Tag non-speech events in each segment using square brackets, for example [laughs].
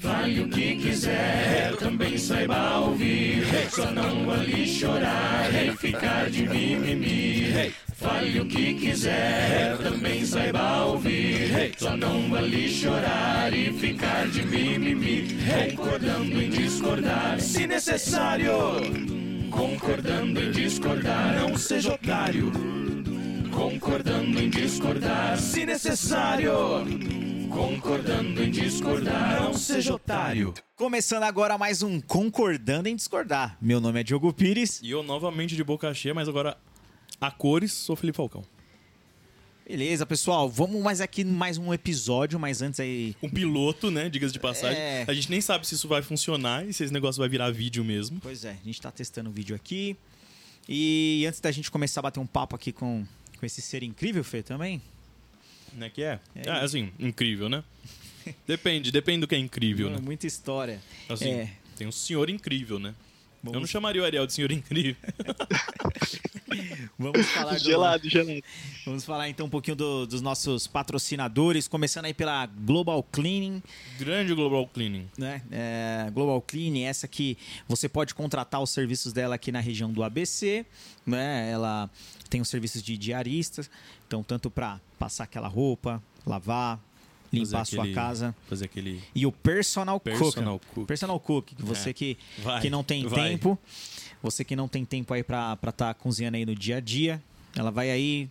Fale o que quiser, também saiba ouvir. Só não ali chorar e ficar de mimimi. Fale o que quiser, também saiba ouvir. Só não ali chorar e ficar de mimimi. Concordando em discordar, se necessário. Concordando em discordar, não seja otário. Concordando em discordar, se necessário. Concordando em discordar, não seja otário. Começando agora mais um Concordando em Discordar. Meu nome é Diogo Pires. E eu novamente de boca cheia, mas agora a cores, sou Felipe Falcão. Beleza, pessoal, vamos mais aqui mais um episódio, mas antes aí. Um piloto, né? Diga-se de passagem. É. A gente nem sabe se isso vai funcionar e se esse negócio vai virar vídeo mesmo. Pois é, a gente tá testando o vídeo aqui. E antes da gente começar a bater um papo aqui com, com esse ser incrível, Fê, também. Né que é? É Ah, assim, incrível, né? [laughs] Depende, depende do que é incrível, né? Muita história. Assim, É. tem um senhor incrível, né? Eu não Vamos, chamaria o Ariel de senhor incrível. [laughs] vamos falar do- Gelado, gelado. Vamos falar então um pouquinho do- dos nossos patrocinadores, começando aí pela Global Cleaning. Grande Global Cleaning. né? É, Global Clean, essa que você pode contratar os serviços dela aqui na região do ABC, né? Ela tem os serviços de diaristas, então tanto para passar aquela roupa, lavar, limpar a Fazer sua aquele- casa Fazer aquele e o personal, personal cook. cook. Personal cook, que você É. que, Vai, que não tem vai. tempo, você que não tem tempo aí para estar cozinhando aí no dia a dia, ela vai aí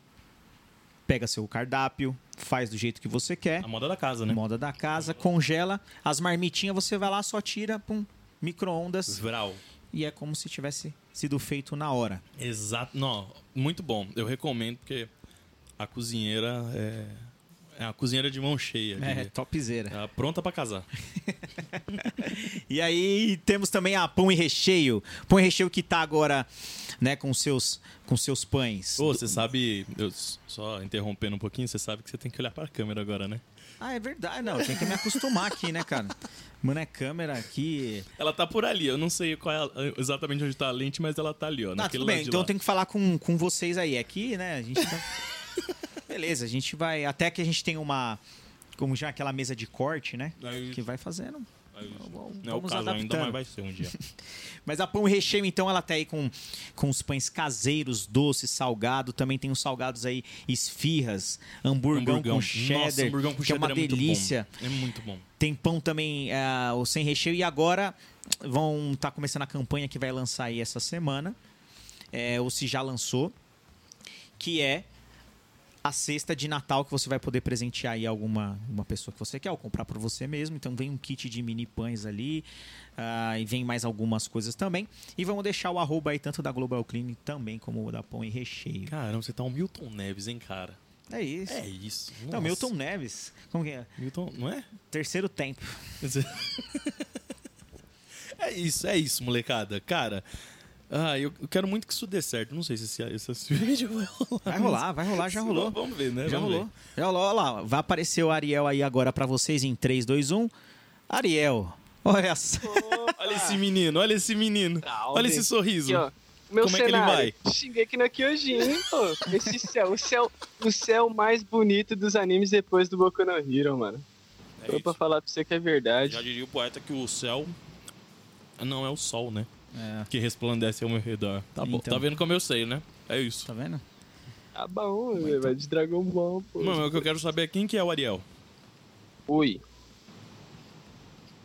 pega seu cardápio, faz do jeito que você quer A moda da casa, né? moda da casa, congela as marmitinhas, você vai lá, só tira, pum, micro-ondas Vral. e é como se tivesse sido feito na hora. Exato. Não, muito bom. Eu recomendo porque a cozinheira é, é a cozinheira de mão cheia. É, diria. topzera. Ela pronta pra casar. [laughs] E aí temos também a pão e recheio. Pão e recheio que tá agora, né, com seus com seus pães. Ô, você sabe, eu só interrompendo um pouquinho, você sabe que você tem que olhar pra câmera agora, né? Ah, é verdade, não, tem que me acostumar aqui, né, cara? Mano, é câmera aqui. Ela tá por ali, eu não sei qual é a- exatamente onde tá a lente, mas ela tá ali, ó. Ah, naquele tudo bem, de então eu tenho que falar com, com vocês aí. Aqui, né, a gente tá... [laughs] [laughs] Beleza, a gente vai... Até que a gente tem uma... Como já aquela mesa de corte, né? É. Que vai fazendo. É. Vamos- Não é o caso ainda, adaptando. mas vai ser um dia. [laughs] Mas a pão recheio, então, ela tá aí com, com os pães caseiros, doces, salgado. Também tem os salgados aí, esfirras, hamburgão, com cheddar, Nossa, hamburgão com que é cheddar uma muito bom. delícia. É muito bom. Tem pão também, ah, o sem recheio. E agora vão estar começando a campanha que vai lançar aí essa semana. É, ou se já lançou. Que é a cesta de Natal que você vai poder presentear aí alguma uma pessoa que você quer ou comprar para você mesmo. Então vem um kit de mini pães ali ah, e vem mais algumas coisas também. E vamos deixar o arroba aí tanto da Global Clean também como o da Pão e Recheio. Caramba, você tá um Milton Neves, hein, cara? É isso. É isso. Não, Nossa. Milton Neves. Como que é? Milton, não é? Terceiro tempo. [laughs] É isso, é isso, molecada. Cara, ah, eu quero muito que isso dê certo. Não sei se esse, esse, esse [laughs] vídeo vai rolar. Vai rolar, vai rolar, já rolou. Vamos ver, né? Já Vamos rolou. Já rolou, olha lá. Vai aparecer o Ariel aí agora pra vocês em 3, 2, 1. Ariel, olha só. ver. Olha esse menino, olha esse menino. Tá, olha esse sorriso. Aqui, ó. Meu Como é que ele cenário. vai? Cheguei aqui no Kyojin, pô. Esse céu, o céu, o céu mais bonito dos animes depois do Boku no Hero, mano. É Tô isso. pra falar pra você que é verdade. Já diria o poeta que o céu não é o sol, né? É, Que resplandece ao meu redor. Tá bom. Então. Tá vendo como eu sei, né? É isso. tá vendo? Tá bom, velho. Vai de Dragon Ball, pô. Mano, o que eu quero saber é quem que é o Ariel. Oi.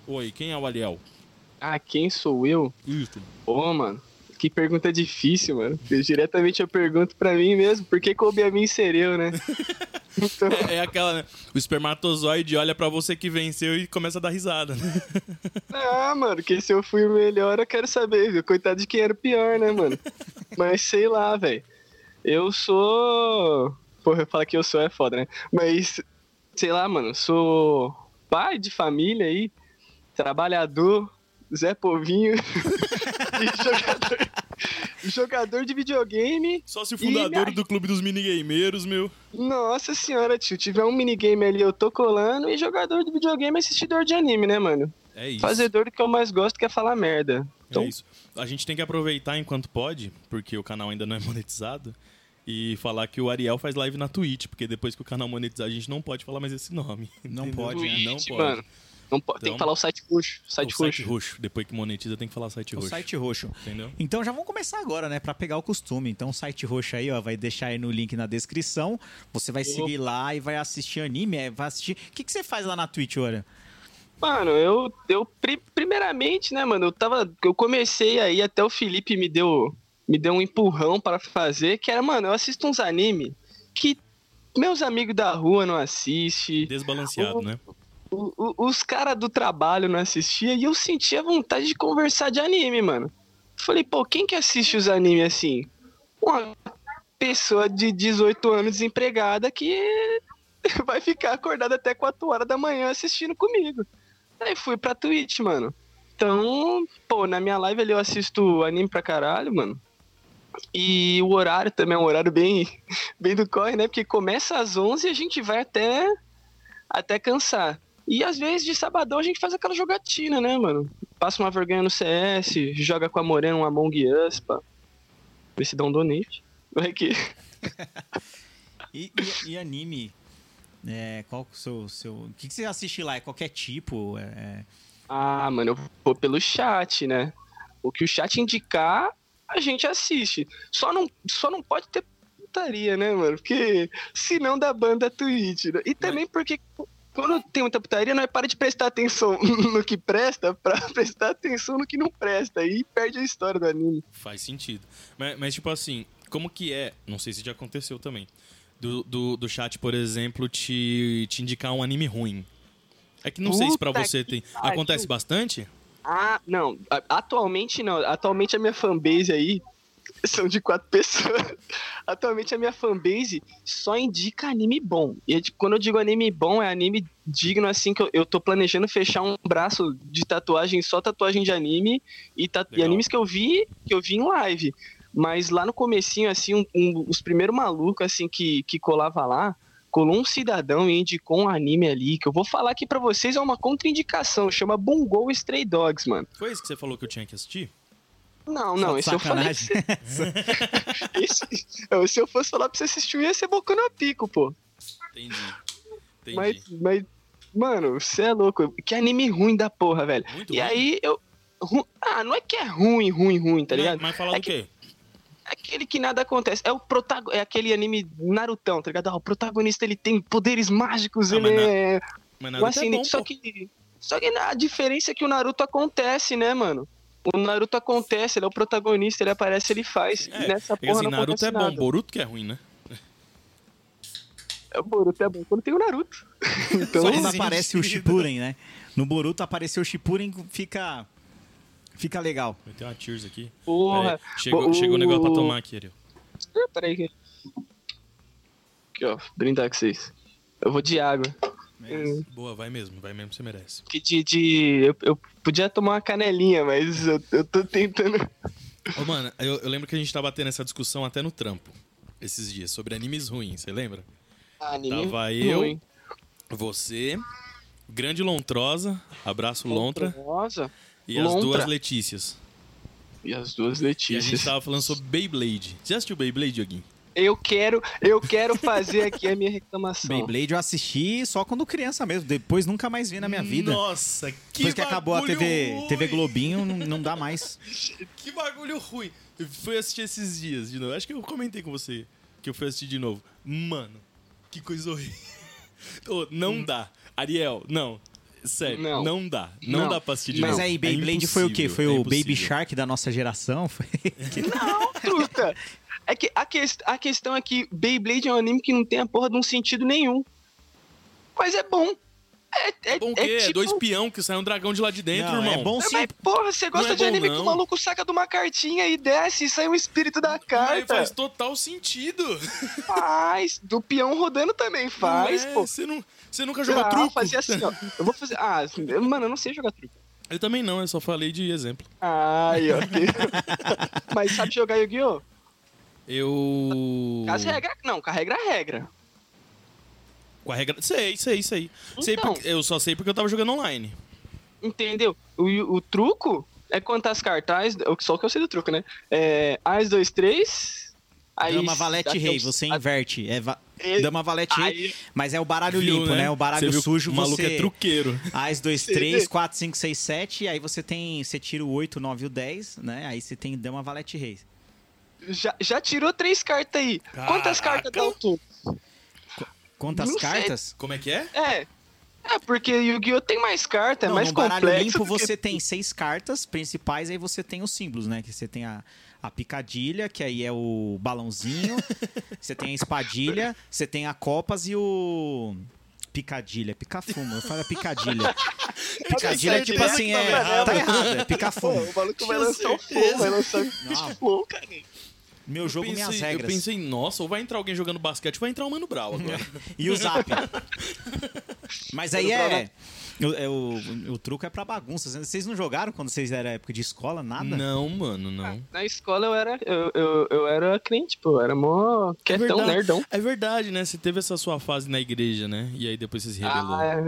Oi, quem é o Ariel? Ah, quem sou eu? Isso. Pô, mano. Que pergunta difícil, mano. Porque diretamente eu pergunto pra mim mesmo, por que coube a mim ser eu, né? [laughs] Então, É, é aquela, né? O espermatozoide olha pra você que venceu e começa a dar risada, né? ah, [laughs] mano, que se eu fui o melhor, eu quero saber, viu? Coitado de quem era o pior, né, mano? Mas sei lá, velho. Eu sou. Porra, falar que eu sou é foda, né? Mas, sei lá, mano, sou pai de família aí, trabalhador, Zé Povinho [laughs] e jogador, [laughs] jogador de videogame. Só se o E fundador minha- do clube dos minigameiros, meu. Nossa senhora, tio, tiver um minigame ali, eu tô colando, e jogador de videogame é assistidor de anime, né, mano? É isso. Fazedor do que eu mais gosto, que é falar merda. Então, É isso. A gente tem que aproveitar enquanto pode, porque o canal ainda não é [laughs] monetizado, e falar que o Ariel faz live na Twitch, porque depois que o canal monetizar, a gente não pode falar mais esse nome. Não entendeu? pode, né? Não Twitch, pode. mano. Não pode, tem Então, que falar o site roxo. Site o site roxo. roxo. Depois que monetiza, tem que falar site O roxo. site roxo. Entendeu? Então já vamos começar agora, né? Pra pegar o costume. Então o site roxo aí, ó, vai deixar aí no link na descrição. Você vai seguir lá e vai assistir anime, é, vai assistir. O que, que você faz lá na Twitch, olha? Mano, eu, eu pri- primeiramente, né, mano, eu tava, eu comecei aí, até o Felipe me deu, me deu um empurrão para fazer, que era, mano, eu assisto uns anime que meus amigos da rua não assistem, Desbalanceado, né? Os caras do trabalho não assistiam, e eu sentia vontade de conversar de anime, mano. Falei, pô, quem que assiste os animes assim? Uma pessoa de 18 anos desempregada que [laughs] vai ficar acordada até 4 horas da manhã assistindo comigo. Aí fui pra Twitch, mano. Então, pô, na minha live ali eu assisto anime pra caralho, mano. E o horário também é um horário bem, [laughs] bem do corre, né? Porque começa às 11 e a gente vai até, até cansar. E às vezes de sabadão a gente faz aquela jogatina, né, mano? Passa uma vergonha no CS, joga com a Morena um Among Us, pá. Vê se dá um donate. Vai que. [laughs] E, e- e anime? É, qual o seu. seu... O que, que você assiste lá? É qualquer tipo? É... Ah, mano, eu vou pelo chat, né? O que o chat indicar, a gente assiste. Só não, só não pode ter putaria, né, mano? Porque senão dá banda Twitch. Né? E também porque quando tem muita putaria, não é para de prestar atenção [laughs] no que presta pra [laughs] prestar atenção no que não presta. Aí perde a história do anime. Faz sentido. Mas, mas, tipo assim, como que é? Não sei se já aconteceu também. Do, do, do chat, por exemplo, te, te indicar um anime ruim. É que não sei se pra Puta você tem. Acontece bastante? Ah, não. Atualmente não. Atualmente a minha fanbase aí são de quatro [laughs] pessoas. Atualmente a minha fanbase só indica anime bom. E é quando eu digo anime bom, é anime digno assim que eu, eu tô planejando fechar um braço de tatuagem, só tatuagem de anime e, e animes que eu vi, que eu vi em live. Mas lá no comecinho, assim, um- um- os primeiros malucos assim que, que colava lá, colou um cidadão e indicou um anime ali, que eu vou falar aqui pra vocês, é uma contraindicação, chama Bungo Stray Dogs, mano. Foi isso que você falou que eu tinha que assistir? Não, não, esse eu falei. [laughs] Esse, se eu fosse falar pra você assistir, ia ser Boku no Pico, pô. Entendi. Entendi. Mas, mas, mano, você é louco. Que anime ruim da porra, velho. Muito e ruim. aí eu. ru- Ah, não é que é ruim, ruim, ruim, tá ligado? Mas, fala É do que- quê? É aquele que nada acontece. É o protago... é aquele anime Narutão, tá ligado? Ah, o protagonista ele tem poderes mágicos, Ah, ele mas na- é. Mas o nada é bom, só pô. que. Só que a diferença é que o Naruto acontece, né, mano? O Naruto acontece, ele é o protagonista, ele aparece, ele faz. É, e nessa É porra assim, não Naruto acontece é bom, nada. Boruto que é ruim, né? É, O Boruto é bom quando tem o Naruto. [laughs] então, Só quando aparece o. Shippuden, né? No Boruto apareceu o Shippuden, fica. Fica legal. Vai ter uma Tears aqui. porra. Chegou, o- chegou o negócio pra tomar aqui, Ariel. Ah, Peraí. Aqui, ó. Brindar com vocês. Eu vou de água. Hum. Boa, vai mesmo, vai mesmo, você merece. Que de. de- eu, eu podia tomar uma canelinha, mas eu, eu tô tentando. Ô, mano, eu, eu lembro que a gente tava tendo essa discussão até no trampo, esses dias, sobre animes ruins, você lembra? Anime Tava eu, ruim. Você, Grande Lontrosa, abraço Lontra, Nossa. e as Lontra. duas Letícias. E as duas E a Letícias. gente tava falando sobre Beyblade. Você já assistiu Beyblade, Dioguinho? Eu quero, eu quero fazer aqui a minha reclamação. Beyblade eu assisti só quando criança mesmo. Depois nunca mais vi na minha vida. Nossa, que Depois que acabou a TV, ruim! TV Globinho, não, não dá mais. [laughs] Que bagulho ruim. Eu fui assistir esses dias de novo. Acho que eu comentei com você que eu fui assistir de novo. Mano, que coisa horrível. [laughs] Ô, não dá. Ariel, não. Sério, não, Não. dá. Não, Não. dá pra assistir de Mas novo. aí, É Beyblade foi o quê? Foi é o Baby. Shark da nossa geração? Foi... [laughs] Não, truta. É que a, quest a questão é que Beyblade é um anime que não tem a porra de um sentido nenhum. Mas é bom. É, é, Bom o é quê? É tipo- dois peão que sai um dragão de lá de dentro, Não, irmão. é bom Mas, sim. porra, você gosta é de anime que não. o maluco saca de uma cartinha e desce e sai um espírito da Mas carta? faz total sentido. Faz. Do peão rodando também faz, Não é, pô. Você, não, você nunca jogou Ah, truco? fazer assim, ó. Eu vou fazer. Ah, mano, eu não sei jogar truco. Eu também não, eu só falei de exemplo. Ai, ó. que- [laughs] Mas sabe jogar Yu-Gi-Oh? Eu. As regras. Não, com a regra é regra. Com a regra. Sei, sei, sei. sei Então. porque... Eu só sei porque eu tava jogando online. Entendeu? O, o truco é contar as cartazes. Só o que eu sei do truco, né? É. As, dois, três. Aí. Dama, valete, rei. Você a- inverte. É va- E- Dama valete rei. Aí- Mas é o baralho Viu, limpo, né? O baralho Você viu que sujo O maluco você... é truqueiro. As 2, Você 3, vê? 4, 5, 6, 7. Aí você tem. Você tira o 8, 9 e o 10, né? Aí você tem Dama Valete Rei. Já, já tirou três cartas aí. Quantas Caraca. cartas dá o tom? Quantas Não sei. cartas? Como é que é? É. É, porque Yu-Gi-Oh! tem mais cartas, é mais no baralho complexo. limpo do que- você tem seis cartas principais, aí você tem os símbolos, né? Que você tem a, a picadilha, que aí é o balãozinho. [laughs] você tem a espadilha, você tem a copas e o. Picadilha, pica-fumo. Eu falo é picadilha. [laughs] Picadilha é tipo assim, é. Tá errado, é Pô, pica-fumo. o maluco vai lançar o flow, vai lançar o flow, cara. Meu jogo, eu pensei, minhas Eu regras. pensei, nossa, ou vai entrar alguém jogando basquete, ou vai entrar o Mano Brau agora. [laughs] E o zap. [laughs] Mas aí é. O, é o, o truque é pra bagunça. Vocês não jogaram quando vocês eram época de escola? Nada? não, mano, não. Na escola eu era, eu, eu, eu era crente, pô. Eu era mó quietão, verdade. nerdão. É verdade, né? Você teve essa sua fase na igreja, né? E aí depois você se rebelou. Ah, é.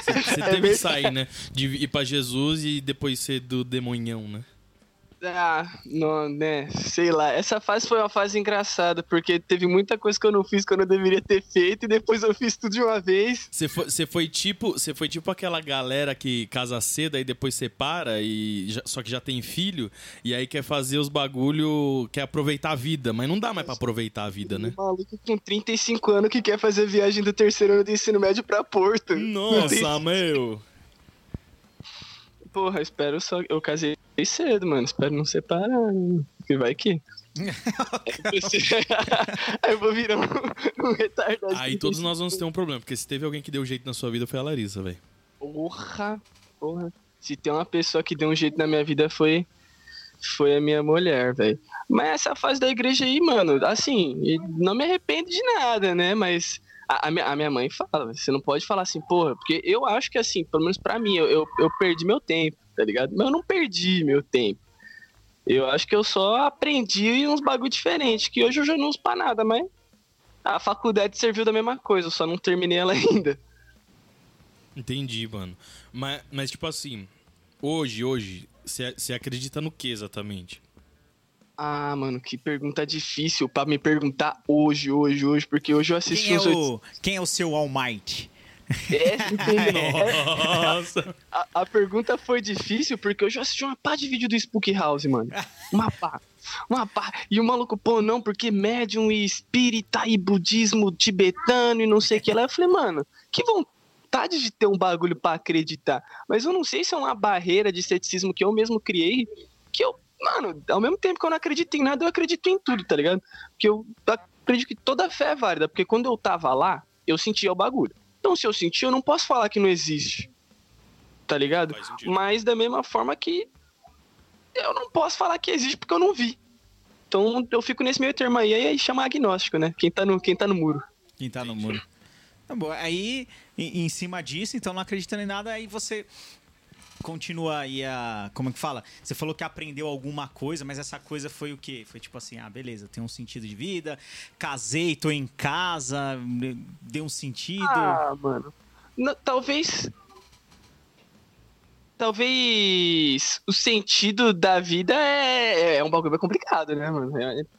Você [laughs] é teve que sair, né? De ir pra Jesus e depois ser do demonhão, né? Ah, não, né? Sei lá. Essa fase foi uma fase engraçada, porque teve muita coisa que eu não fiz que eu não deveria ter feito, e depois eu fiz tudo de uma vez. Você foi, você foi tipo, você foi tipo aquela galera que casa cedo e depois separa e já- só que já tem filho e aí quer fazer os bagulho, quer aproveitar a vida, mas não dá mais pra aproveitar a vida, né? Um maluco com 35 anos que quer fazer viagem do terceiro ano do ensino médio pra Porto. Não tem- Nossa, meu. Porra, espero só. Eu casei cedo, mano. Espero não separar. né? Porque vai que. [laughs] Aí eu vou virar um, um retardado. Aí todos nós vamos ter um problema, porque se teve alguém que deu jeito na sua vida foi a Larissa, velho. Porra, porra. Se tem uma pessoa que deu um jeito na minha vida foi. Foi a minha mulher, velho. Mas essa fase da igreja aí, mano, assim, e não me arrependo de nada, né? Mas a, a minha, a minha mãe fala, você não pode falar assim, porra, porque eu acho que assim, pelo menos pra mim, eu, eu, eu perdi meu tempo, tá ligado? Mas eu não perdi meu tempo. Eu acho que eu só aprendi uns bagulho diferente, que hoje eu já não uso pra nada, mas a faculdade serviu da mesma coisa, eu só não terminei ela [laughs] ainda. Entendi, mano. Mas, mas tipo assim, hoje, hoje, você acredita no que exatamente? Ah, mano, que pergunta difícil pra me perguntar hoje, hoje, hoje, porque hoje eu assisti Quem é, o, quem é o seu All Might? [laughs] É, Nossa! a, a pergunta foi difícil porque eu já assisti uma pá de vídeo do Spook House, mano. Uma pá. Uma pá. E o maluco, pô, não, porque médium e espírita e budismo tibetano e não sei o que lá. Eu falei, mano, que vontade de ter um bagulho pra acreditar. Mas eu não sei se é uma barreira de ceticismo que eu mesmo criei, que eu, mano, ao mesmo tempo que eu não acredito em nada, eu acredito em tudo, tá ligado? Porque eu acredito que toda fé é válida, porque quando eu tava lá, eu sentia o bagulho. Então, se eu senti, eu não posso falar que não existe. Tá ligado? Mas da mesma forma que eu não posso falar que existe porque eu não vi. Então eu fico nesse meio termo aí, aí chama agnóstico, né? Quem tá no, quem tá no muro. Quem tá no muro. Tá bom. Aí, em, em cima disso, então não acreditando em nada, aí você continua aí a. Como é que fala? Você falou que aprendeu alguma coisa, mas essa coisa foi o quê? Foi tipo assim, ah, beleza, tem um sentido de vida, casei, tô em casa, deu um sentido. Ah, mano. Não, talvez. Talvez o sentido da vida é, é um bagulho bem complicado, né, mano?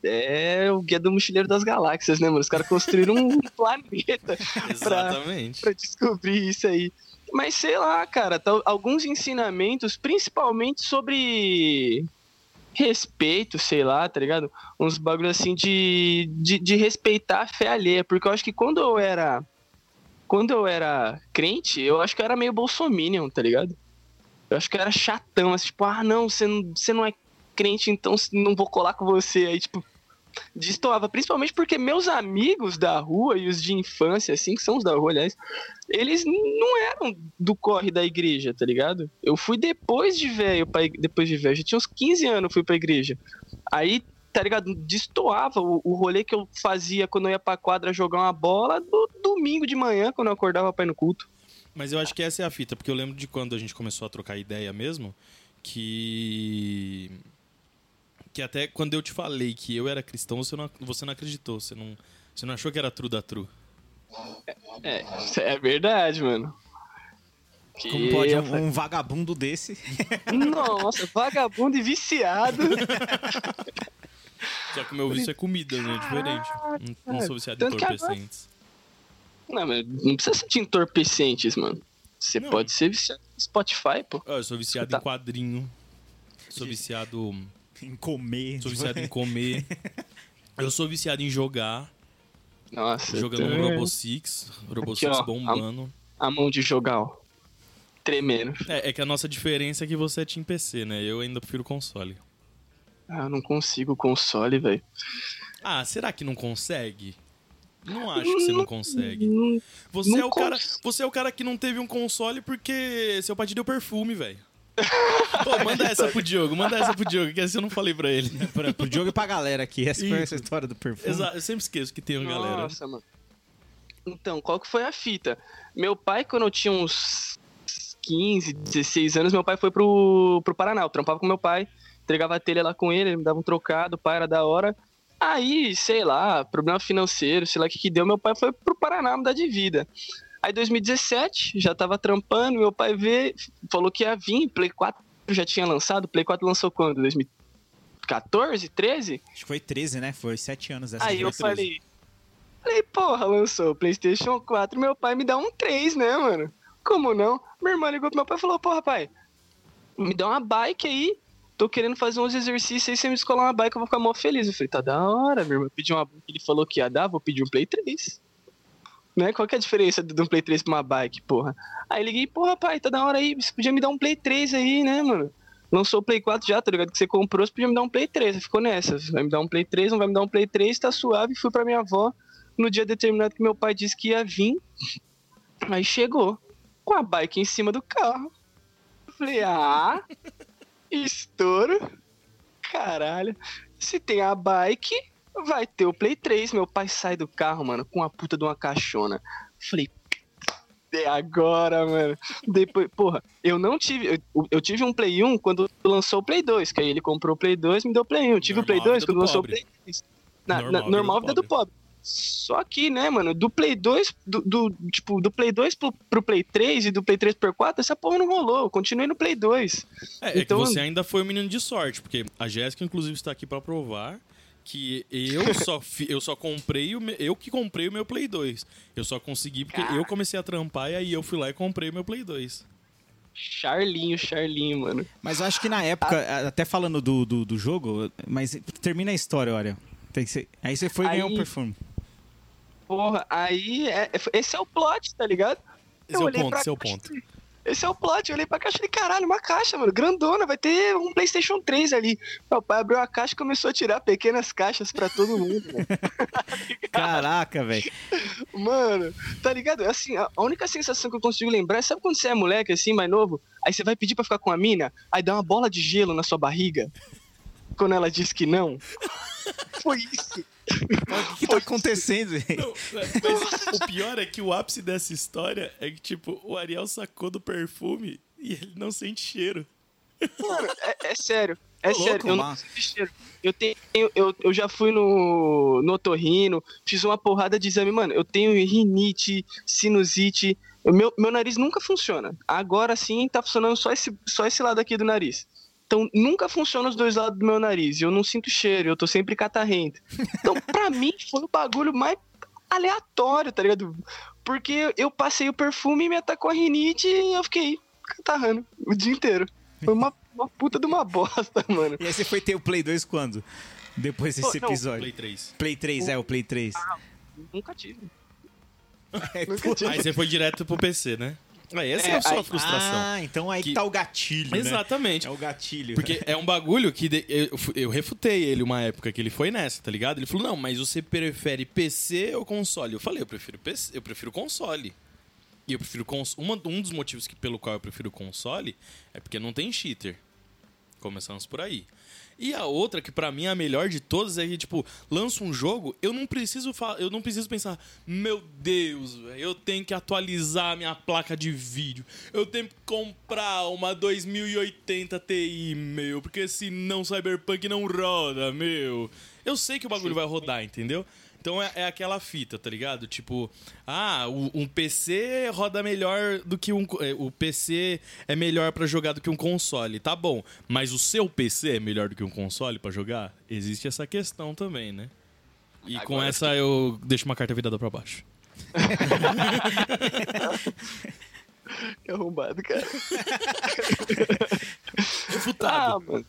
É, é o guia do mochileiro das galáxias, né, mano? Os caras construíram um [laughs] planeta pra, Exatamente. pra descobrir isso aí. Mas sei lá, cara, tal- alguns ensinamentos, principalmente sobre respeito, sei lá, tá ligado? Uns bagulhos assim de, de, de respeitar a fé alheia, porque eu acho que quando eu era quando eu era crente, eu acho que eu era meio bolsominion, tá ligado? Eu acho que eu era chatão, assim, tipo, ah, não, você não, você não é crente, então não vou colar com você. Aí, tipo, destoava, principalmente porque meus amigos da rua e os de infância, assim, que são os da rua, aliás, eles não eram do corre da igreja, tá ligado? Eu fui depois de velho, depois de velho, já tinha uns 15 anos fui pra igreja. Aí, tá ligado? Destoava o, o rolê que eu fazia quando eu ia pra quadra jogar uma bola do domingo de manhã, quando eu acordava pra ir no culto. Mas eu acho que essa é a fita, porque eu lembro de quando a gente começou a trocar ideia mesmo, que. Que até quando eu te falei que eu era cristão, você não, você não acreditou, você não, você não achou que era true da true. É, isso é verdade, mano. Que Como pode um, um vagabundo desse? [laughs] Nossa, vagabundo e viciado. Só que o meu vício é comida, né? É diferente. Não, não sou viciado em que agora- entorpecentes. Não, mas não precisa ser de entorpecentes, mano. Você Não. pode ser viciado em Spotify, pô. Ah, eu sou viciado Tá. em quadrinho. Sou viciado. Em comer. Sou viciado em comer. [laughs] Eu sou viciado em jogar. Nossa. Jogando tô- Robo Six. Robo Aqui, Six ó, bombando. A mão de jogar, ó. Tremendo. É, é que a nossa diferença é que você é Team PC, né? Eu ainda prefiro console. Ah, eu não consigo console, velho. Ah, será que não consegue? Não acho que você não consegue. Você Não é o cara, você é o cara que não teve um console porque seu pai te deu perfume, velho. Pô, [laughs] manda essa pro Diogo, manda essa pro Diogo, que essa eu não falei pra ele. pra, pro Diogo e pra galera aqui. Essa foi essa história do perfume. Exato, eu sempre esqueço que tem uma galera. Nossa, mano. Então, qual que foi a fita? Meu pai, quando eu tinha uns 15, 16 anos, meu pai foi pro, pro Paraná. Eu trampava com meu pai, entregava a telha lá com ele, ele me dava um trocado, o pai era da hora. Aí, sei lá, problema financeiro, sei lá o que que deu, meu pai foi pro Paraná mudar de vida. Aí, 2017, já tava trampando, meu pai veio, falou que ia vir, Play 4 já tinha lançado, Play 4 lançou quando? 2014, 13? Acho que foi 13, né? Foi 7 anos essa Aí eu foi 13. falei. Falei, porra, lançou o PlayStation 4, meu pai me dá um 3, né, mano? Como não? Minha irmã ligou pro meu pai e falou, porra, pai, me dá uma bike aí. Tô querendo fazer uns exercícios aí, você me escolar uma bike, eu vou ficar mó feliz. Eu falei, tá da hora, minha irmã pediu uma bike, ele falou que ia dar, vou pedir um Play 3. Né? Qual que é a diferença de um Play 3 pra uma bike, porra? Aí liguei, porra, pai, tá da hora aí, você podia me dar um Play 3 aí, né, mano? Lançou o Play 4 já, tá ligado? Que você comprou, você podia me dar um Play 3. Aí ficou nessa. Vai me dar um Play 3, não vai me dar um Play 3, tá suave. Fui pra minha avó no dia determinado que meu pai disse que ia vir. Aí chegou com a bike em cima do carro. Falei, ah, [laughs] estouro. Caralho. Se tem a bike, vai ter o Play 3. Meu pai sai do carro, mano, com a puta de uma caixona. Falei, é agora, mano. Depois, porra, eu não tive. Eu, eu tive um Play 1 quando lançou o Play 2, que aí ele comprou o Play 2 e me deu o Play 1. Eu tive o Play Normal, 2 vida quando do lançou pobre. o Play 3. Na, Normal, na- vida do normal vida do pobre. Só que, né, mano, do Play 2, do, do- tipo, do Play 2 pro, pro Play 3 e do Play 3 pro 4, essa porra não rolou. Eu continuei no Play 2. É, é Então- que você ainda foi um menino de sorte, porque a Jéssica, inclusive, está aqui pra provar que eu só, fi- eu só comprei o me- eu que comprei o meu Play 2. Eu só consegui porque eu comecei a trampar e aí eu fui lá e comprei o meu Play 2. Charlinho, Charlinho, mano. Mas eu acho que na época, até falando do, do, do jogo, mas termina a história, olha. Tem que ser- Aí você foi Aí- ganhar um perfume. Porra, aí é- esse é o plot, tá ligado? Esse é o ponto, esse é o ponto. e- Esse é o plot. Eu olhei pra caixa e falei, caralho, uma caixa, mano, grandona, vai ter um PlayStation 3 ali. Meu pai abriu a caixa e começou a tirar pequenas caixas pra todo mundo. [laughs] Caraca, velho. Mano, tá ligado? Assim, a a única sensação que eu consigo lembrar é, sabe quando você é moleque, assim, mais novo? Aí você vai pedir pra ficar com a mina, aí dá uma bola de gelo na sua barriga, quando ela diz que não. Foi isso. O que tá acontecendo, velho? Mas o pior é que o ápice dessa história é que, tipo, o Ariel sacou do perfume e ele não sente cheiro. Mano, é, é sério. É sério, louco, eu não sinto cheiro. Eu tenho. Eu, eu já fui no, no otorrino, fiz uma porrada de exame, mano. Eu tenho rinite, sinusite. Meu, meu nariz nunca funciona. Agora sim tá funcionando só esse, só esse lado aqui do nariz. Então nunca funciona os dois lados do meu nariz. Eu não sinto cheiro, eu tô sempre catarrento. Então, pra [laughs] mim, foi o bagulho mais aleatório, tá ligado? Porque eu passei o perfume e me atacou a rinite e eu fiquei catarrando o dia inteiro. Foi uma, uma puta de uma bosta, [laughs] mano. E aí você foi ter o Play 2 quando? Depois desse Pô, não, episódio. Play 3. Play 3, é, o Play 3. Nunca tive. [laughs] É, Nunca tive. Aí você foi direto pro PC, né? Aí essa é, É, a sua aí- frustração. Ah, então aí que tá o gatilho, né? Exatamente. É o gatilho. Porque é um bagulho que de- eu, eu refutei ele uma época que ele foi nessa, tá ligado? Ele falou: "Não, mas você prefere PC ou console?" Eu falei: "Eu prefiro PC, eu prefiro console." E eu prefiro cons uma, um dos motivos que, pelo qual eu prefiro console é porque não tem cheater. Começamos por aí. E a outra, que pra mim é a melhor de todas, é que, tipo, lança um jogo, eu não preciso eu não preciso pensar, meu Deus, velho, eu tenho que atualizar a minha placa de vídeo. Eu tenho que comprar uma 2080 Ti, meu, porque senão Cyberpunk não roda, meu. Eu sei que o bagulho vai rodar, entendeu? Então é, é aquela fita, tá ligado? Tipo, ah, o- um PC roda melhor do que um. é, O PC é melhor pra jogar do que um console. Tá bom. Mas o seu PC é melhor do que um console pra jogar? Existe essa questão também, né? E com Agora essa eu deixo uma carta virada pra baixo. [laughs] [laughs] Que arrombado, cara. Refutado. Ah, mano.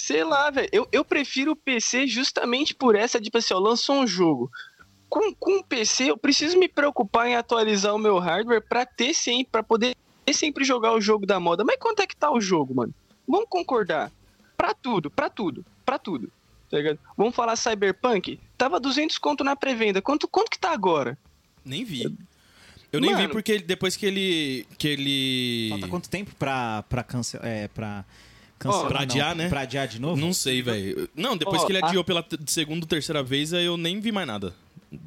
Sei lá, velho. Eu, eu prefiro o PC justamente por essa, tipo assim, ó, lançou um jogo. Com, com o PC, eu preciso me preocupar em atualizar o meu hardware pra ter sempre, pra poder sempre jogar o jogo da moda. Mas quanto é que tá o jogo, mano? Vamos concordar. Pra tudo, pra tudo, pra tudo. Tá ligado? Vamos falar Cyberpunk? Tava 200 conto na pré-venda. Quanto, quanto que tá agora? Nem vi. Eu nem vi Mano. porque ele- depois que ele. que ele. Falta quanto tempo pra, pra cancelar. É, pra cancelar. pra adiar, né? Pra adiar de novo? Não sei, velho. Não, depois Ó, que ele a- adiou pela t- segunda ou terceira vez, aí eu nem vi mais nada.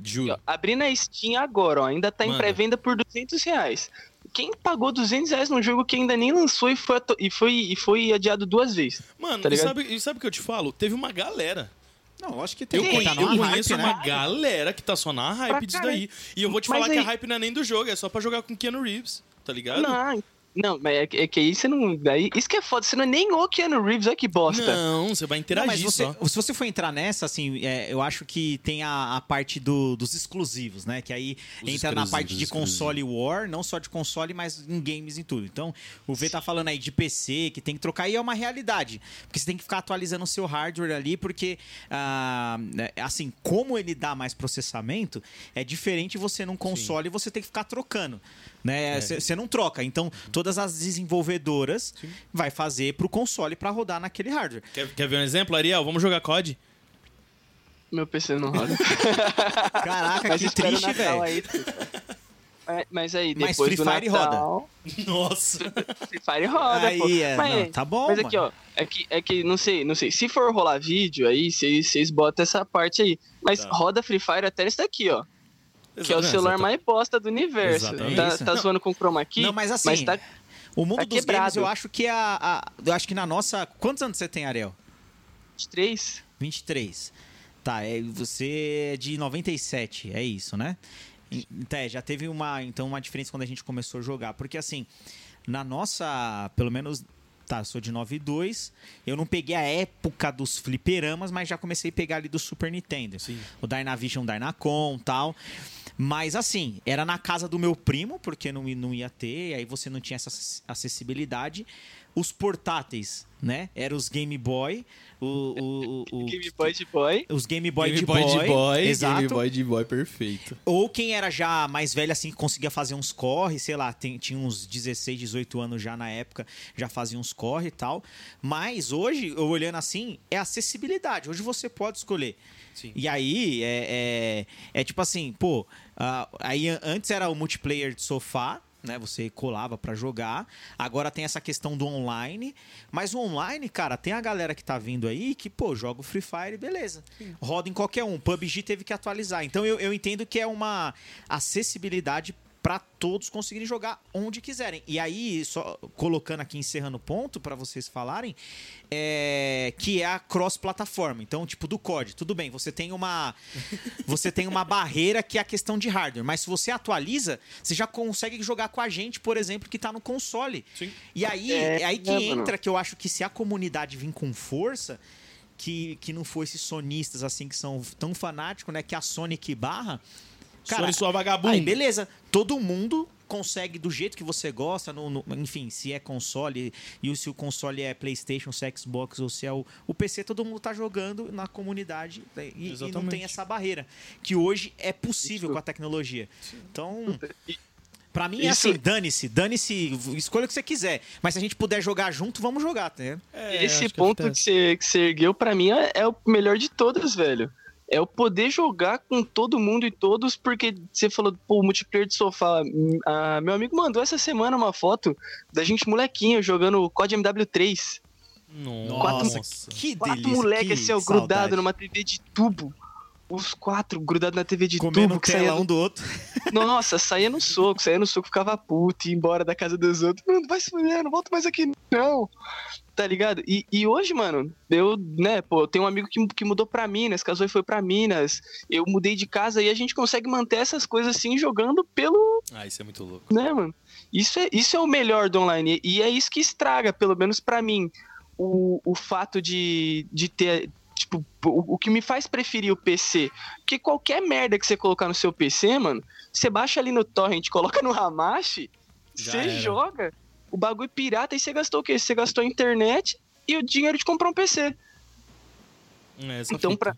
Juro. Abrindo a Steam agora, ó, ainda tá em Manda. pré-venda por 200 reais. Quem pagou 200 reais num jogo que ainda nem lançou e foi, e foi, e foi adiado duas vezes? Mano, Tá e sabe, e sabe o que eu te falo? Teve uma galera. Não, acho que tem. Eu, tá eu conheço hype, uma né? galera que tá só na hype Pra disso daí. E eu vou te Mas falar que aí- a hype não é nem do jogo, é só pra jogar com Keanu Reeves, tá ligado? Não, não, mas é, que- é que aí você não. Daí, isso que é foda, você não é nem o Keanu Reeves, olha que bosta. Não, você vai Não, interagir mas você, só. se você for entrar nessa, assim, é, eu acho que tem a, a parte do- dos exclusivos, né? Que aí Os entra na parte de console war, não só de console, mas em games e tudo. Então, o V tá falando aí de PC, que tem que trocar, e é uma realidade. Porque você tem que ficar atualizando o seu hardware ali, porque, ah, é, assim, como ele dá mais processamento, é diferente você num console e você tem que ficar trocando. Né? Você você não troca. Então, todas as desenvolvedoras vai fazer pro console pra rodar naquele hardware. Quer, quer ver um exemplo, Ariel? Vamos jogar COD? Meu PC não roda. [laughs] Caraca, mas que triste, velho. É, Mas aí, Mas depois Free do Fire Natal, Nossa. Free Fire roda, Aí, pô. é, mas, não, tá bom, mas aqui, mano. ó, é que, é que, não sei, não sei, se for rolar vídeo aí, vocês botam essa parte aí. Mas Tá. roda Free Fire até nesse daqui, ó. Que é o celular mais bosta do universo. Exatamente. Tá, tá Não. zoando com chroma key? Não, mas assim, Mas tá o mundo tá dos quebrado. games, eu acho que a, a- Eu acho que na nossa. Quantos anos você tem, Ariel? 23. 23. Tá, é, você é de 97, é isso, né? Então, é, já teve uma, então, uma diferença quando a gente começou a jogar. Porque assim, na nossa. Pelo menos. Tá, eu sou de 92. Eu não peguei a época dos fliperamas, mas já comecei a pegar ali do Super Nintendo. Sim. O Dynavision, Dynacon tal. Mas assim, era na casa do meu primo, porque não, não ia ter, aí você não tinha essa ac- acessibilidade. Os portáteis, né? Eram os Game Boy, o, o, o- [laughs] Game Boy de Boy. os Game Boy, Game de, Boy boy, de boy, exato. Game Boy de boy perfeito. Ou quem era já mais velho assim, que conseguia fazer uns corre, sei lá, tem- tinha uns 16, 18 anos já na época, já fazia uns corre e tal. Mas hoje, eu olhando assim, é acessibilidade. Hoje você pode escolher. Sim. E aí, é, é, é tipo assim, pô, ah, aí an- antes era o multiplayer de sofá, né? Você colava pra jogar. Agora tem essa questão do online. Mas o online, cara, tem a galera que tá vindo aí que, pô, joga o Free Fire, beleza. Roda em qualquer um. PUBG teve que atualizar. Então eu, eu entendo que é uma acessibilidade pra todos conseguirem jogar onde quiserem. E aí, só colocando aqui, encerrando o ponto pra vocês falarem, é, que é a cross-plataforma. Então, tipo, do COD, tudo bem, você tem uma [laughs] você tem uma barreira que é a questão de hardware, mas se você atualiza, você já consegue jogar com a gente, por exemplo, que tá no console. Sim. E aí, É, é aí que mano? entra que eu acho que se a comunidade vir com força, que, que não for esses sonistas assim que são tão fanáticos, né, que a Sony que barra, Sony sua vagabunda. Aí, beleza. Todo mundo consegue do jeito que você gosta, no, no- enfim, se é console, e se o console é PlayStation, se é Xbox ou se é o, o PC, todo mundo tá jogando na comunidade né, e, e não tem essa barreira, que hoje é possível com a tecnologia. Então, pra mim é Isso- assim, dane-se, dane-se, escolha o que você quiser, mas se a gente puder jogar junto, vamos jogar, ligado? É, Esse que ponto que você, que você ergueu, pra mim, é, é o melhor de todos, velho. É o poder jogar com todo mundo e todos, porque você falou, pô, multiplayer de sofá. Ah, meu amigo mandou essa semana uma foto da gente molequinho jogando COD MW3. Nossa. Quatro- que Quatro delícia, moleques que assim, ó, grudado numa TV de tubo. Os quatro grudados na TV de Comendo tubo o que saía tela um do outro. Nossa, saía no soco, saía no soco, ficava puto, ia embora da casa dos outros. Mano, vai se fuder, não volta mais aqui, não. Tá ligado? E, e hoje, mano, eu, né, pô, eu tenho um amigo que, que mudou pra Minas, casou e foi pra Minas. Eu mudei de casa e a gente consegue manter essas coisas assim jogando pelo, Ah, isso é muito louco. né, mano? Isso é, isso é o melhor do online. E é isso que estraga, pelo menos pra mim, o, o fato de, de ter. Tipo, o, o que me faz preferir o PC. Porque qualquer merda que você colocar no seu PC, mano, você baixa ali no torrent, [laughs] coloca no Hamashi, você joga o bagulho pirata e você gastou o quê? Você gastou a internet e o dinheiro de comprar um PC. É, Então, pra,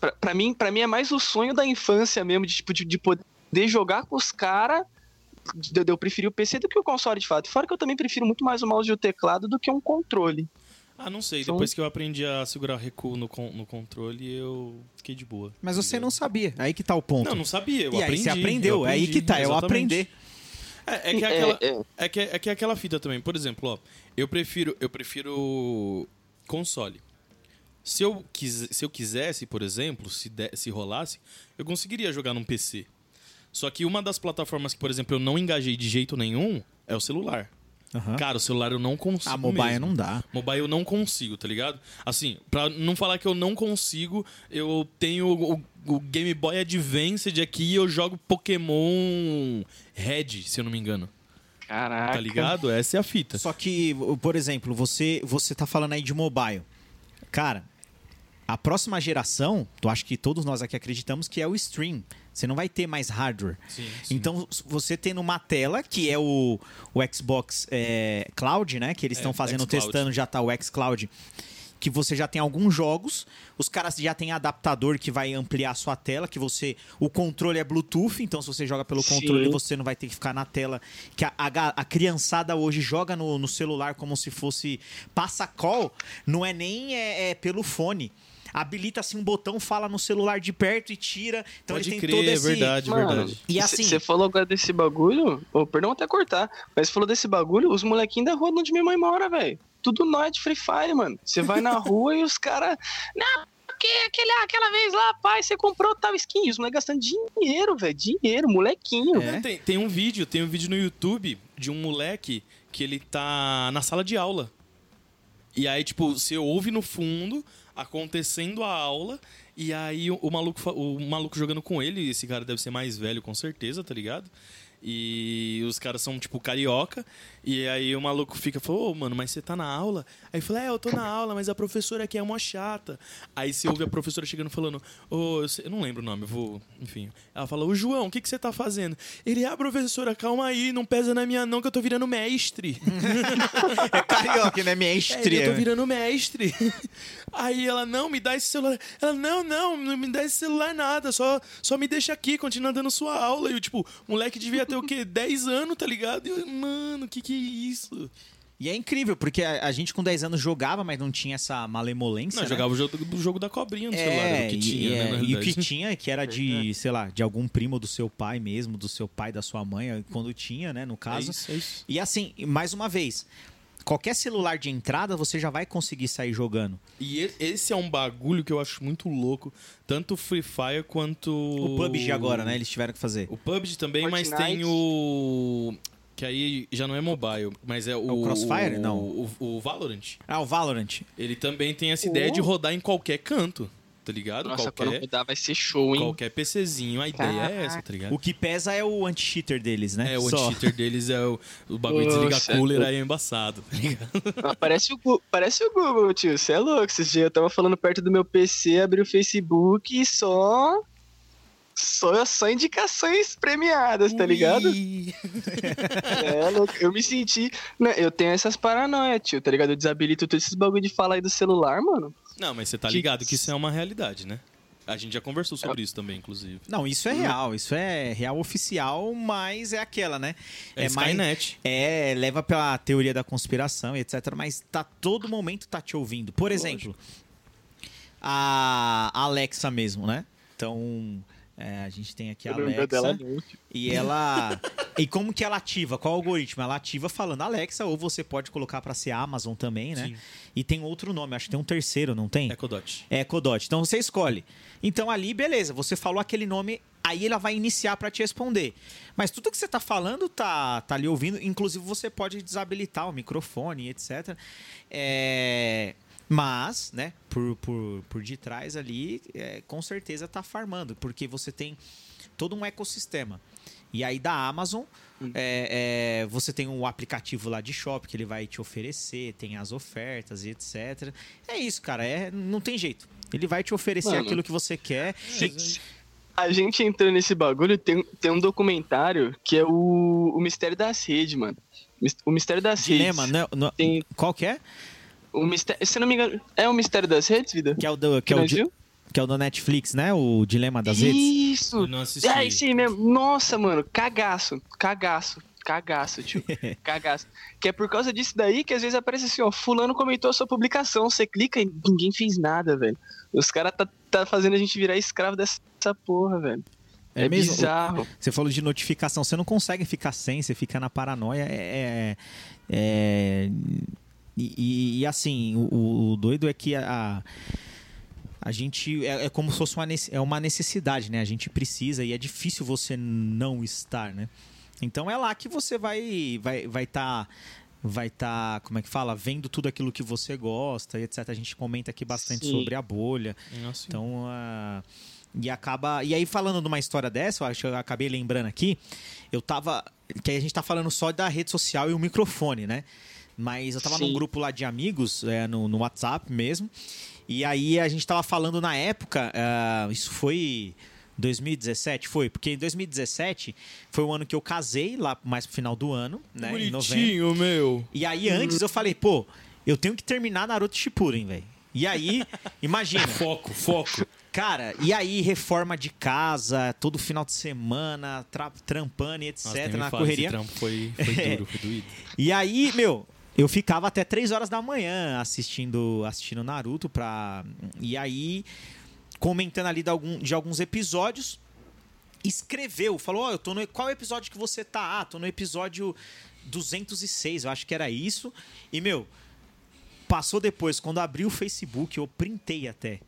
pra, pra mim, pra mim é mais o sonho da infância mesmo, de, tipo, de, de poder jogar com os caras. De eu preferir o PC do que o console de fato. Fora que eu também prefiro muito mais o mouse e o teclado do que um controle. Ah, não sei. São- Depois que eu aprendi a segurar recuo no, con- no controle, eu fiquei de boa. Mas você não sabia. Aí que tá o ponto. Não, não sabia. Eu e aí aprendi. você aprendeu. eu é aí que tá, eu exatamente. aprender. É, é que é É, aquela, é. é que, é que é aquela fita também. Por exemplo, ó, eu prefiro, eu prefiro console. Se eu, quis, se eu quisesse, por exemplo, se, de- se rolasse, eu conseguiria jogar num PC. Só que uma das plataformas que, por exemplo, eu não engajei de jeito nenhum é o celular. Aham. Cara, o celular eu não consigo. A mobile mesmo. não dá. Mobile eu não consigo, tá ligado? Assim, pra não falar que eu não consigo, eu tenho o, o Game Boy Advanced aqui e eu jogo Pokémon Red, se eu não me engano. Caraca. Tá ligado? Essa é a fita. Só que, por exemplo, você, você tá falando aí de mobile. Cara, a próxima geração, tu acho que todos nós aqui acreditamos que é o stream. Você não vai ter mais hardware. Sim, sim. Então, você tendo uma tela, que é o, o Xbox é, Cloud, né? Que eles É, estão fazendo, xCloud. testando, já tá o xCloud. Que você já tem alguns jogos, os caras já tem adaptador que vai ampliar a sua tela, que você. O controle é Bluetooth, então se você joga pelo Sim. controle, você não vai ter que ficar na tela. Que a, a, a criançada hoje joga no, no celular como se fosse passa call, não é nem é, é pelo fone. Habilita assim um botão, fala no celular de perto e tira. Então Pode ele tem crer, todo é esse. verdade, verdade. E assim- Você falou agora desse bagulho. Ô, perdão até cortar. Mas você falou desse bagulho, os molequinhos da rua onde minha mãe mora, velho. Tudo nós de Free Fire, mano. Você vai na rua e os caras. Não, porque aquele, aquela vez lá, pai, você comprou tal skin. Os moleques gastando dinheiro, velho. Dinheiro, molequinho. É. Tem, tem um vídeo, tem um vídeo no YouTube de um moleque que ele tá na sala de aula. E aí, tipo, você ouve no fundo acontecendo a aula. E aí o, o maluco, o maluco jogando com ele, esse cara deve ser mais velho com certeza, tá ligado? E os caras são, tipo, carioca. E aí o maluco fica, falou, ô, mano, mas você tá na aula? Aí fala, é, eu tô na [laughs] aula, mas a professora aqui é mó chata. Aí você ouve a professora chegando falando, ô, eu, sei- eu não lembro o nome, eu vou, enfim. Ela fala, ô, João, o que, que você tá fazendo? Ele, ah, professora, calma aí, não pesa na minha não, que eu tô virando mestre. [laughs] É carioca, né? Minha É, eu tô virando mestre. [laughs] Aí ela, não, me dá esse celular. Ela, não, não, não me dá esse celular nada, só, só me deixa aqui, continua dando sua aula. E eu, tipo, o moleque devia ter o quê? 10 anos, tá ligado? E eu, mano, que que é isso? E é incrível, porque a, a gente com 10 anos jogava, mas não tinha essa malemolência. Não, né? jogava o jogo, o jogo da cobrinha no celular, era o que e- tinha, e, né, é, na e o que tinha, que era de, sei lá, de algum primo do seu pai mesmo, do seu pai, da sua mãe, quando tinha, né, no É caso. isso, é isso. E assim, mais uma vez, qualquer celular de entrada você já vai conseguir sair jogando. E esse é um bagulho que eu acho muito louco, tanto o Free Fire quanto... O PUBG agora, né, eles tiveram que fazer. O PUBG também, mas Fortnite. tem o... Que aí já não é mobile, mas é o... o Crossfire? o- Não. O, o Valorant. Ah, o Valorant. Ele também tem essa ideia de rodar em qualquer canto, tá ligado? Nossa, quando qualquer, mudar vai ser show, hein? qualquer PCzinho, a ideia é essa, tá ligado? O que pesa é o anti-cheater deles, né? É, o anti-cheater deles é o, o bagulho de Nossa, desligar cooler aí é embaçado, tá ligado? [laughs] Ah, parece, o, parece o Google, tio. Você é louco. Esses dias eu tava falando perto do meu PC, abri o Facebook e só. Só, só indicações premiadas, tá ligado? É, louco. Eu me senti. Né, eu tenho essas paranoias, tio, tá ligado? Eu desabilito todos esses bagulho de falar aí do celular, mano. Não, mas você tá ligado que isso é uma realidade, né? A gente já conversou sobre isso também, inclusive. Não, isso é real, isso é real oficial, mas é aquela, né? É, mais- Skynet. É, leva pela teoria da conspiração e etc. Mas tá todo momento tá te ouvindo. Por exemplo, a Alexa mesmo, né? Então, É, a gente tem aqui a Alexa. dela. E ela. e como que ela ativa? Qual o algoritmo? Ela ativa falando Alexa, ou você pode colocar pra ser Amazon também, né? Sim. E tem outro nome, acho que tem um terceiro, não tem? Echo Dot. É Codot. Então você escolhe. Então ali, beleza, você falou aquele nome, aí ela vai iniciar pra te responder. Mas tudo que você tá falando tá, tá ali ouvindo, inclusive você pode desabilitar o microfone, etc. É, Mas, né, por, por, por detrás ali, é, com certeza tá farmando, porque você tem todo um ecossistema. E aí da Amazon, é, é, você tem um aplicativo lá de shopping que ele vai te oferecer, tem as ofertas e etc. É isso, cara. É, não tem jeito. Ele vai te oferecer Mano. aquilo que você quer. Se- A gente entrando nesse bagulho, tem, tem um documentário que é o, o Mistério das Redes, mano. O Mistério das Dilema, Redes. não, não- Tem qual que é? O mistério, se eu não me engano, é o Mistério das Redes, vida? Que é o do, que é o, di- que é o do Netflix, né? O Dilema das Redes. Isso! Eu não assisti. É isso aí mesmo. Nossa, mano, cagaço, cagaço, cagaço, tio. [laughs] cagaço. Que é por causa disso daí que às vezes aparece assim, ó, fulano comentou a sua publicação, você clica e ninguém fez nada, velho. Os caras tá, tá fazendo a gente virar escravo dessa porra, velho. É É, mesmo? bizarro. Você falou de notificação, você não consegue ficar sem, você fica na paranoia. É. é- é- e, e- e, assim, o, o doido é que a. A gente. É, é como se fosse uma, é uma necessidade, né? A gente precisa e é difícil você não estar, né? Então é lá que você vai vai vai estar vai tá, como é que fala, vendo tudo aquilo que você gosta e etc. A gente comenta aqui bastante Sim. sobre a bolha. Nossa, Então, ah, e acaba. E aí, falando de uma história dessa, eu acho que eu acabei lembrando aqui, eu tava. Que a gente tá falando só da rede social e o microfone, né? Mas eu tava Sim. num grupo lá de amigos, é, no, no WhatsApp mesmo. E aí a gente tava falando na época, ah, isso foi 2017, foi, porque em 2017 foi o ano que eu casei, lá mais pro final do ano, né? Em novembro. Bonitinho, meu. E aí antes eu falei, pô, eu tenho que terminar Naruto Shippuden, velho. E aí, [laughs] imagina. Foco, foco. Cara, e aí, reforma de casa, todo final de semana, tra- trampando e etc, Nossa, na correria. Esse trampo foi, foi duro, foi [laughs] doído. E aí, meu, eu ficava até 3 horas da manhã assistindo, assistindo Naruto pra. E aí, comentando ali de, algum, de alguns episódios, escreveu, falou: Ó, eu tô no. Qual episódio que você tá? Ah, tô no episódio 206, eu acho que era isso. E, meu, passou depois, quando abri o Facebook, eu printei até.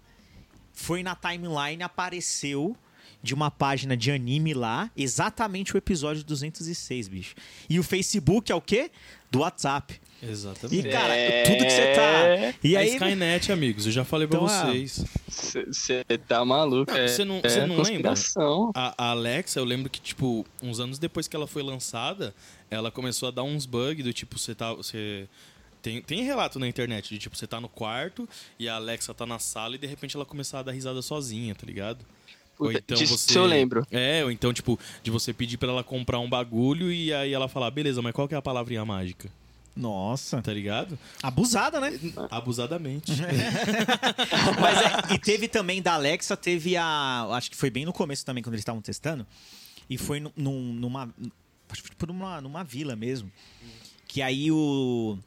Foi na timeline, apareceu de uma página de anime lá, exatamente o episódio 206, bicho. E o Facebook é o quê? Do WhatsApp. E, Exatamente. cara, É. tudo que você tá. E E aí. Skynet, amigos, eu já falei pra Então, ah, vocês. Você tá maluco. Não, é, você não- é você não lembra? A, a Alexa, eu lembro que, tipo, uns anos depois que ela foi lançada, ela começou a dar uns bugs do tipo, você tá. Você. Tem, tem relato na internet de tipo, você tá no quarto e a Alexa tá na sala e de repente ela começar a dar risada sozinha, tá ligado? Puta, disso eu lembro. É, ou então, tipo, de você pedir pra ela comprar um bagulho e aí ela falar, beleza, mas qual que é a palavrinha mágica? Nossa. Tá ligado? Abusada, né? Abusadamente. [laughs] Mas é, e teve também da Alexa, teve a. Acho que foi bem no começo também, quando eles estavam testando. E foi num- num- numa. Acho que foi por uma, numa vila mesmo. Que aí o.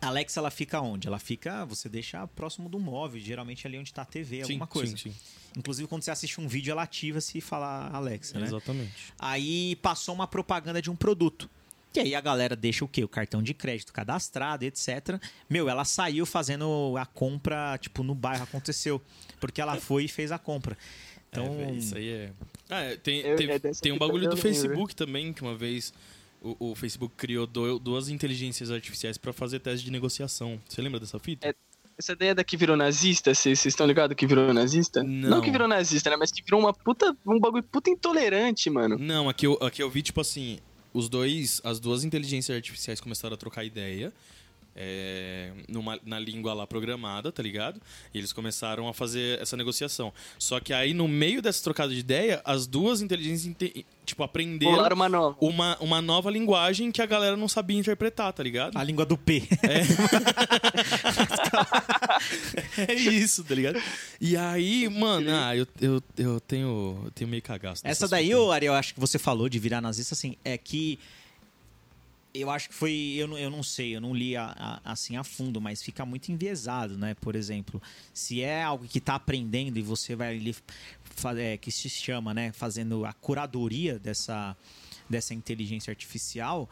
A Alexa, ela fica onde? Ela fica. Você deixa próximo do móvel, geralmente ali onde tá a TV, alguma coisa. Sim, sim. Inclusive, quando você assiste um vídeo, ela ativa se falar Alexa, né? Exatamente. Aí passou uma propaganda de um produto. E aí a galera deixa o quê? O cartão de crédito cadastrado, etc. Meu, ela saiu fazendo a compra, tipo, no bairro aconteceu. Porque ela foi e fez a compra. Então, É, isso aí é. Ah, é, tem, Eu- teve- é tem um que bagulho do. Facebook também, que uma vez o, o Facebook criou do- duas inteligências artificiais pra fazer teste de negociação. Você lembra dessa fita? É, Essa ideia da que virou nazista, vocês estão ligados que virou nazista? Não. que virou nazista, né? Mas que virou uma puta. Um bagulho puta intolerante, mano. Não, aqui eu, aqui eu vi, tipo assim, os dois, as duas inteligências artificiais começaram a trocar ideia. É, numa- na língua lá programada, tá ligado? E eles começaram a fazer essa negociação. Só que aí, no meio dessa trocada de ideia, as duas inteligências, inte- tipo, aprenderam uma nova. uma, uma nova linguagem que a galera não sabia interpretar, tá ligado? a língua do P. É [laughs] isso, tá ligado? E aí, mano, ah, eu, eu, eu tenho, eu tenho meio cagaço. Essa daí, ô, Ariel, acho que você falou de virar nazista, assim, é que Eu acho que foi. Eu não, eu não sei, eu não li a- a- assim a fundo, mas fica muito enviesado, né? Por exemplo, se é algo que está aprendendo e você vai ali. é, que se chama, né? Fazendo a curadoria dessa, dessa inteligência artificial.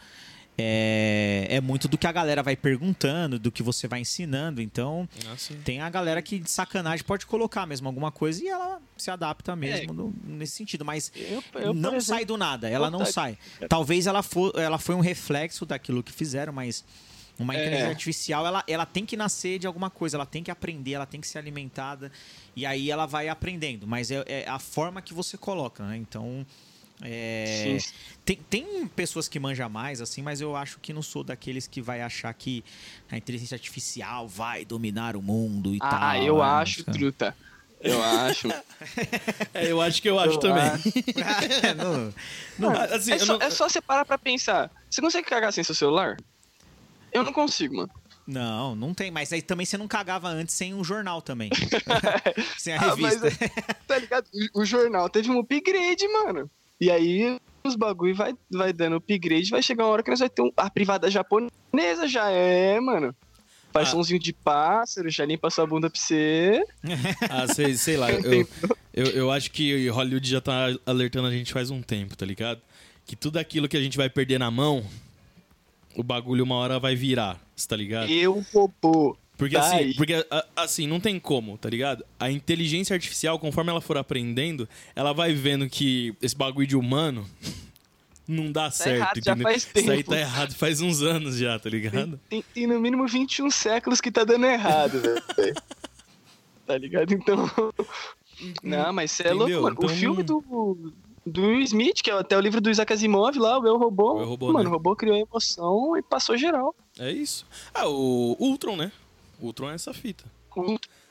É, é muito do que a galera vai perguntando, do que você vai ensinando. Então, Ah, sim. tem a galera que de sacanagem pode colocar mesmo alguma coisa e ela se adapta mesmo no- nesse sentido. Mas Eu- eu, não exemplo, sai do nada, ela não sai. Talvez ela, for, ela foi um reflexo daquilo que fizeram, mas uma É. inteligência artificial, ela, ela tem que nascer de alguma coisa, ela tem que aprender, ela tem que ser alimentada, e aí ela vai aprendendo. Mas é, é a forma que você coloca, né? Então. É, tem, tem pessoas que manjam mais, assim, mas eu acho que não sou daqueles que vai achar que a inteligência artificial vai dominar o mundo e tal. Ah, eu né? acho, truta. Eu acho. [laughs] É, eu acho que eu acho Eu também. acho. [laughs] não, não, Ah, assim, é, só, não- é só você parar pra pensar. Você consegue cagar sem seu celular? Eu não consigo, mano. Não, não tem. Mas aí também você não cagava antes sem um jornal também. [laughs] sem a Ah, mas revista. Tá ligado? O, o jornal teve um upgrade, mano. E aí os bagulho vai, vai dando upgrade, vai chegar uma hora que nós vai ter um, a privada japonesa já é, mano. Faz Ah. somzinho de pássaro, já limpa sua bunda pra você. [laughs] Ah, sei, sei lá. Eu, [laughs] eu, eu acho que Hollywood já tá alertando a gente faz um tempo, tá ligado? Que tudo aquilo que a gente vai perder na mão, o bagulho uma hora vai virar, cê tá ligado? Eu, popô. Porque Tá assim, porque, a- assim, não tem como, tá ligado? A inteligência artificial, conforme ela for aprendendo, ela vai vendo que esse bagulho de humano [laughs] não dá certo, errado já faz Isso aí tempo. tá errado faz uns anos já, tá ligado? Tem, tem no mínimo 21 séculos que tá dando errado, velho. [laughs] Tá ligado? Então. Não, mas você é louco, mano. Então- O filme do. Do Will Smith, que é até o livro do Isaac Asimov lá, o Eu Robô. O Eu, Robô, mano, né? o robô criou emoção e passou geral. É isso. Ah, o Ultron, né? Ultron é essa fita.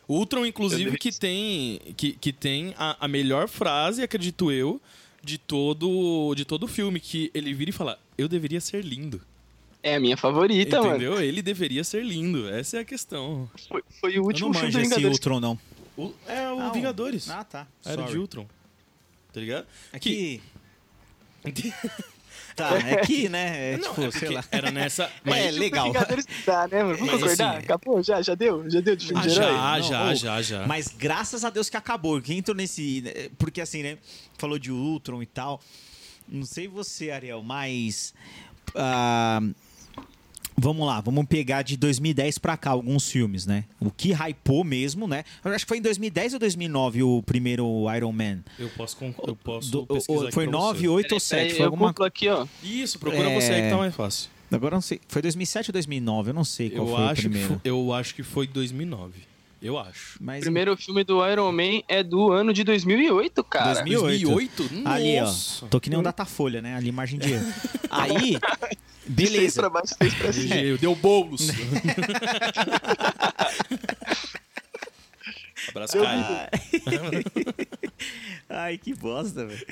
Ultron, inclusive, que tem, que, que tem a, a melhor frase, acredito eu, de todo, de todo o filme, que ele vira e fala, eu deveria ser lindo. É a minha favorita, mano. Entendeu? Ele deveria ser lindo. Essa é a questão. Foi, foi o Eu não último filme do esse Vingadores. Ultron, não. O- é o Ah, Vingadores. Ah, tá. Era Sorry. de Ultron. Tá ligado? É que... [laughs] Tá, é que, né? É, Não, tipo, é sei lá. Era nessa. É, Mas, legal. Vingadores dá, né, mano? Vamos Mas, concordar? assim, Acabou? Já? Já deu? Já deu de filme Ah, de herói? já, Não, já, ou- já, já. Mas graças a Deus que acabou. Quem entrou nesse. né, Porque assim, né? Falou de Ultron e tal. Não sei você, Ariel, mas. ah, vamos lá, vamos pegar de 2010 pra cá alguns filmes, né? O que hypou mesmo, né? Eu acho que foi em 2010 ou 2009 o primeiro Iron Man. Eu posso, con- eu posso Do- pesquisar foi pra 9, você. 8 ou Peraí, 7. Foi eu alguma aqui, ó. Isso, procura É. você aí que tá mais fácil. Agora eu não sei. Foi 2007 ou 2009? Eu não sei qual Eu foi o primeiro. foi, eu acho que foi 2009. Eu acho. Mas O primeiro filme do Iron Man é do ano de 2008, cara. 2008. 2008? Ali, ó. Nossa. Tô que nem um Datafolha, né? Ali, margem de erro. [laughs] Aí, De seis beleza. pra baixo, seis pra cima. Deu, [laughs] deu bolos. Abraço, Caio. [laughs] Ai, que bosta, velho.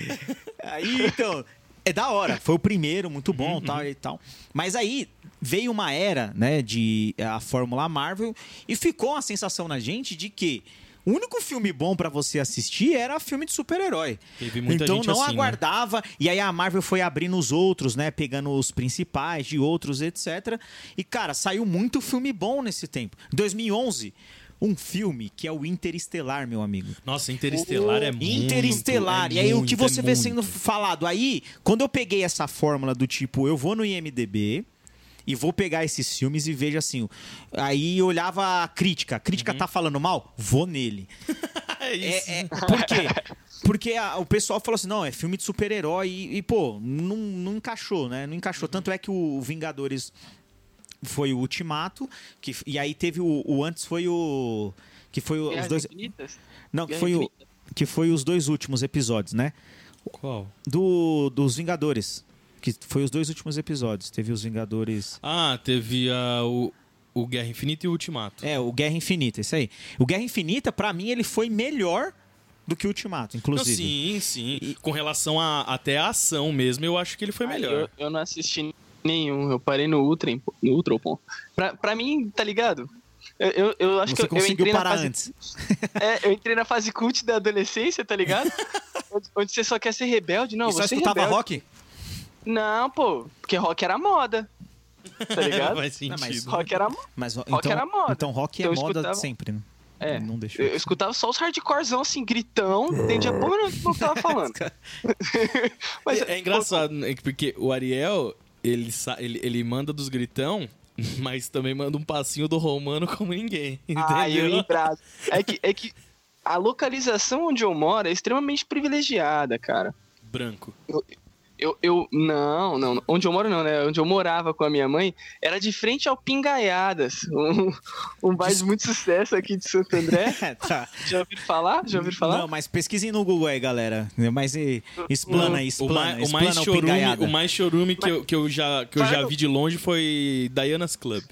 Aí, então, é da hora. Foi o primeiro, muito bom, Uhum. tal e tal. Mas aí veio uma era, né, de a Fórmula Marvel e ficou uma sensação na gente de que o único filme bom pra você assistir era filme de super-herói. Então não assim, né? aguardava. E aí a Marvel foi abrindo os outros, né? Pegando os principais de outros, etc. E, cara, saiu muito filme bom nesse tempo. Em 2011, um filme que é o Interestelar, meu amigo. Nossa, Interestelar é muito. Interestelar. é e aí o muito, que você é vê muito. sendo falado. Aí, quando eu peguei essa fórmula do tipo, eu vou no IMDB e vou pegar esses filmes e vejo assim. Aí olhava a crítica. A crítica tá falando mal? Vou nele. [laughs] É isso. É, é, por quê? Porque a- o pessoal falou assim, não, é filme de super-herói e, e, pô, não, não encaixou, né? Não encaixou. Tanto é que o Vingadores foi o Ultimato, que, e aí teve o, o antes foi o... Que foi o- os dois... Infinitas? Não, que foi, o, que foi os dois últimos episódios, né? Qual? Do, dos Vingadores. Que foi os dois últimos episódios. Teve os Vingadores... Ah, teve ah, o, o Guerra Infinita e o Ultimato. É, o Guerra Infinita, isso aí. O Guerra Infinita, pra mim, ele foi melhor do que o Ultimato, Não, inclusive. sim, sim. E- Com relação a, até a ação mesmo, eu acho que ele foi Ah, melhor. Eu, eu não assisti nenhum, eu parei no Ultra, no Ultra, pô. Pra, pra mim, tá ligado? Eu, eu, eu acho Você que eu, eu conseguiu na parar fase, antes. [laughs] É, eu entrei na fase cult da adolescência, tá ligado? [laughs] onde, onde você só quer ser rebelde, não, e só você é escutava rebelde. rock? Não, pô, porque rock era moda. tá [laughs] ligado? Faz Não, mas- sentido. rock era Mas Rock então, era moda. então rock é Então moda escutava- de sempre, né? É. Não deixou. Eu escutava só os hardcorezão, assim, gritão, entendia porra do que eu tava falando. [laughs] [laughs] Mas é, é engraçado, né, porque o Ariel, ele, ele, ele manda dos gritão, mas também manda um passinho do romano como ninguém. Ah, eu Entendeu? lembrado. É que, é que a localização onde eu moro é extremamente privilegiada, cara. Branco. Eu, eu, não, não, onde eu moro não, né? Onde eu morava com a minha mãe, era de frente ao Pingaiadas, um, um bairro de muito sucesso aqui de Santo André. [laughs] tá. Já ouviram falar? Já ouviram falar? Não, mas pesquisem no Google aí, galera. Mas e, explana aí, O, explana, mais, o explana mais o chorume, pingaiada. o mais chorume que, eu, que eu já, que eu já no- vi de longe foi Diana's Club.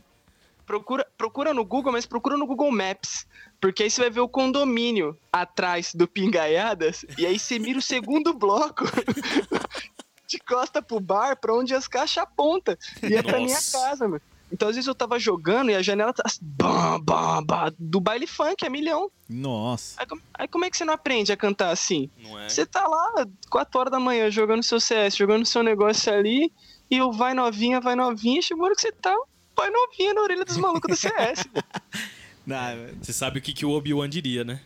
Procura, procura no Google, mas procura no Google Maps. Porque aí você vai ver o condomínio atrás do Pingaiadas, e aí você mira o segundo bloco [laughs] de costa pro bar, pra onde as caixas apontam. E é pra minha casa, mano. Então, às vezes eu tava jogando e a janela tá assim, bam, bam, bam, do baile funk, é milhão. Nossa. Aí, como- aí como é que você não aprende a cantar assim? Não é? Você tá lá, 4 horas da manhã, jogando seu CS, jogando seu negócio ali, e o vai novinha, vai novinha, chegou hora que você tá, vai novinha na orelha dos malucos do CS. [laughs] Não, Você sabe o que, que o Obi-Wan diria, né?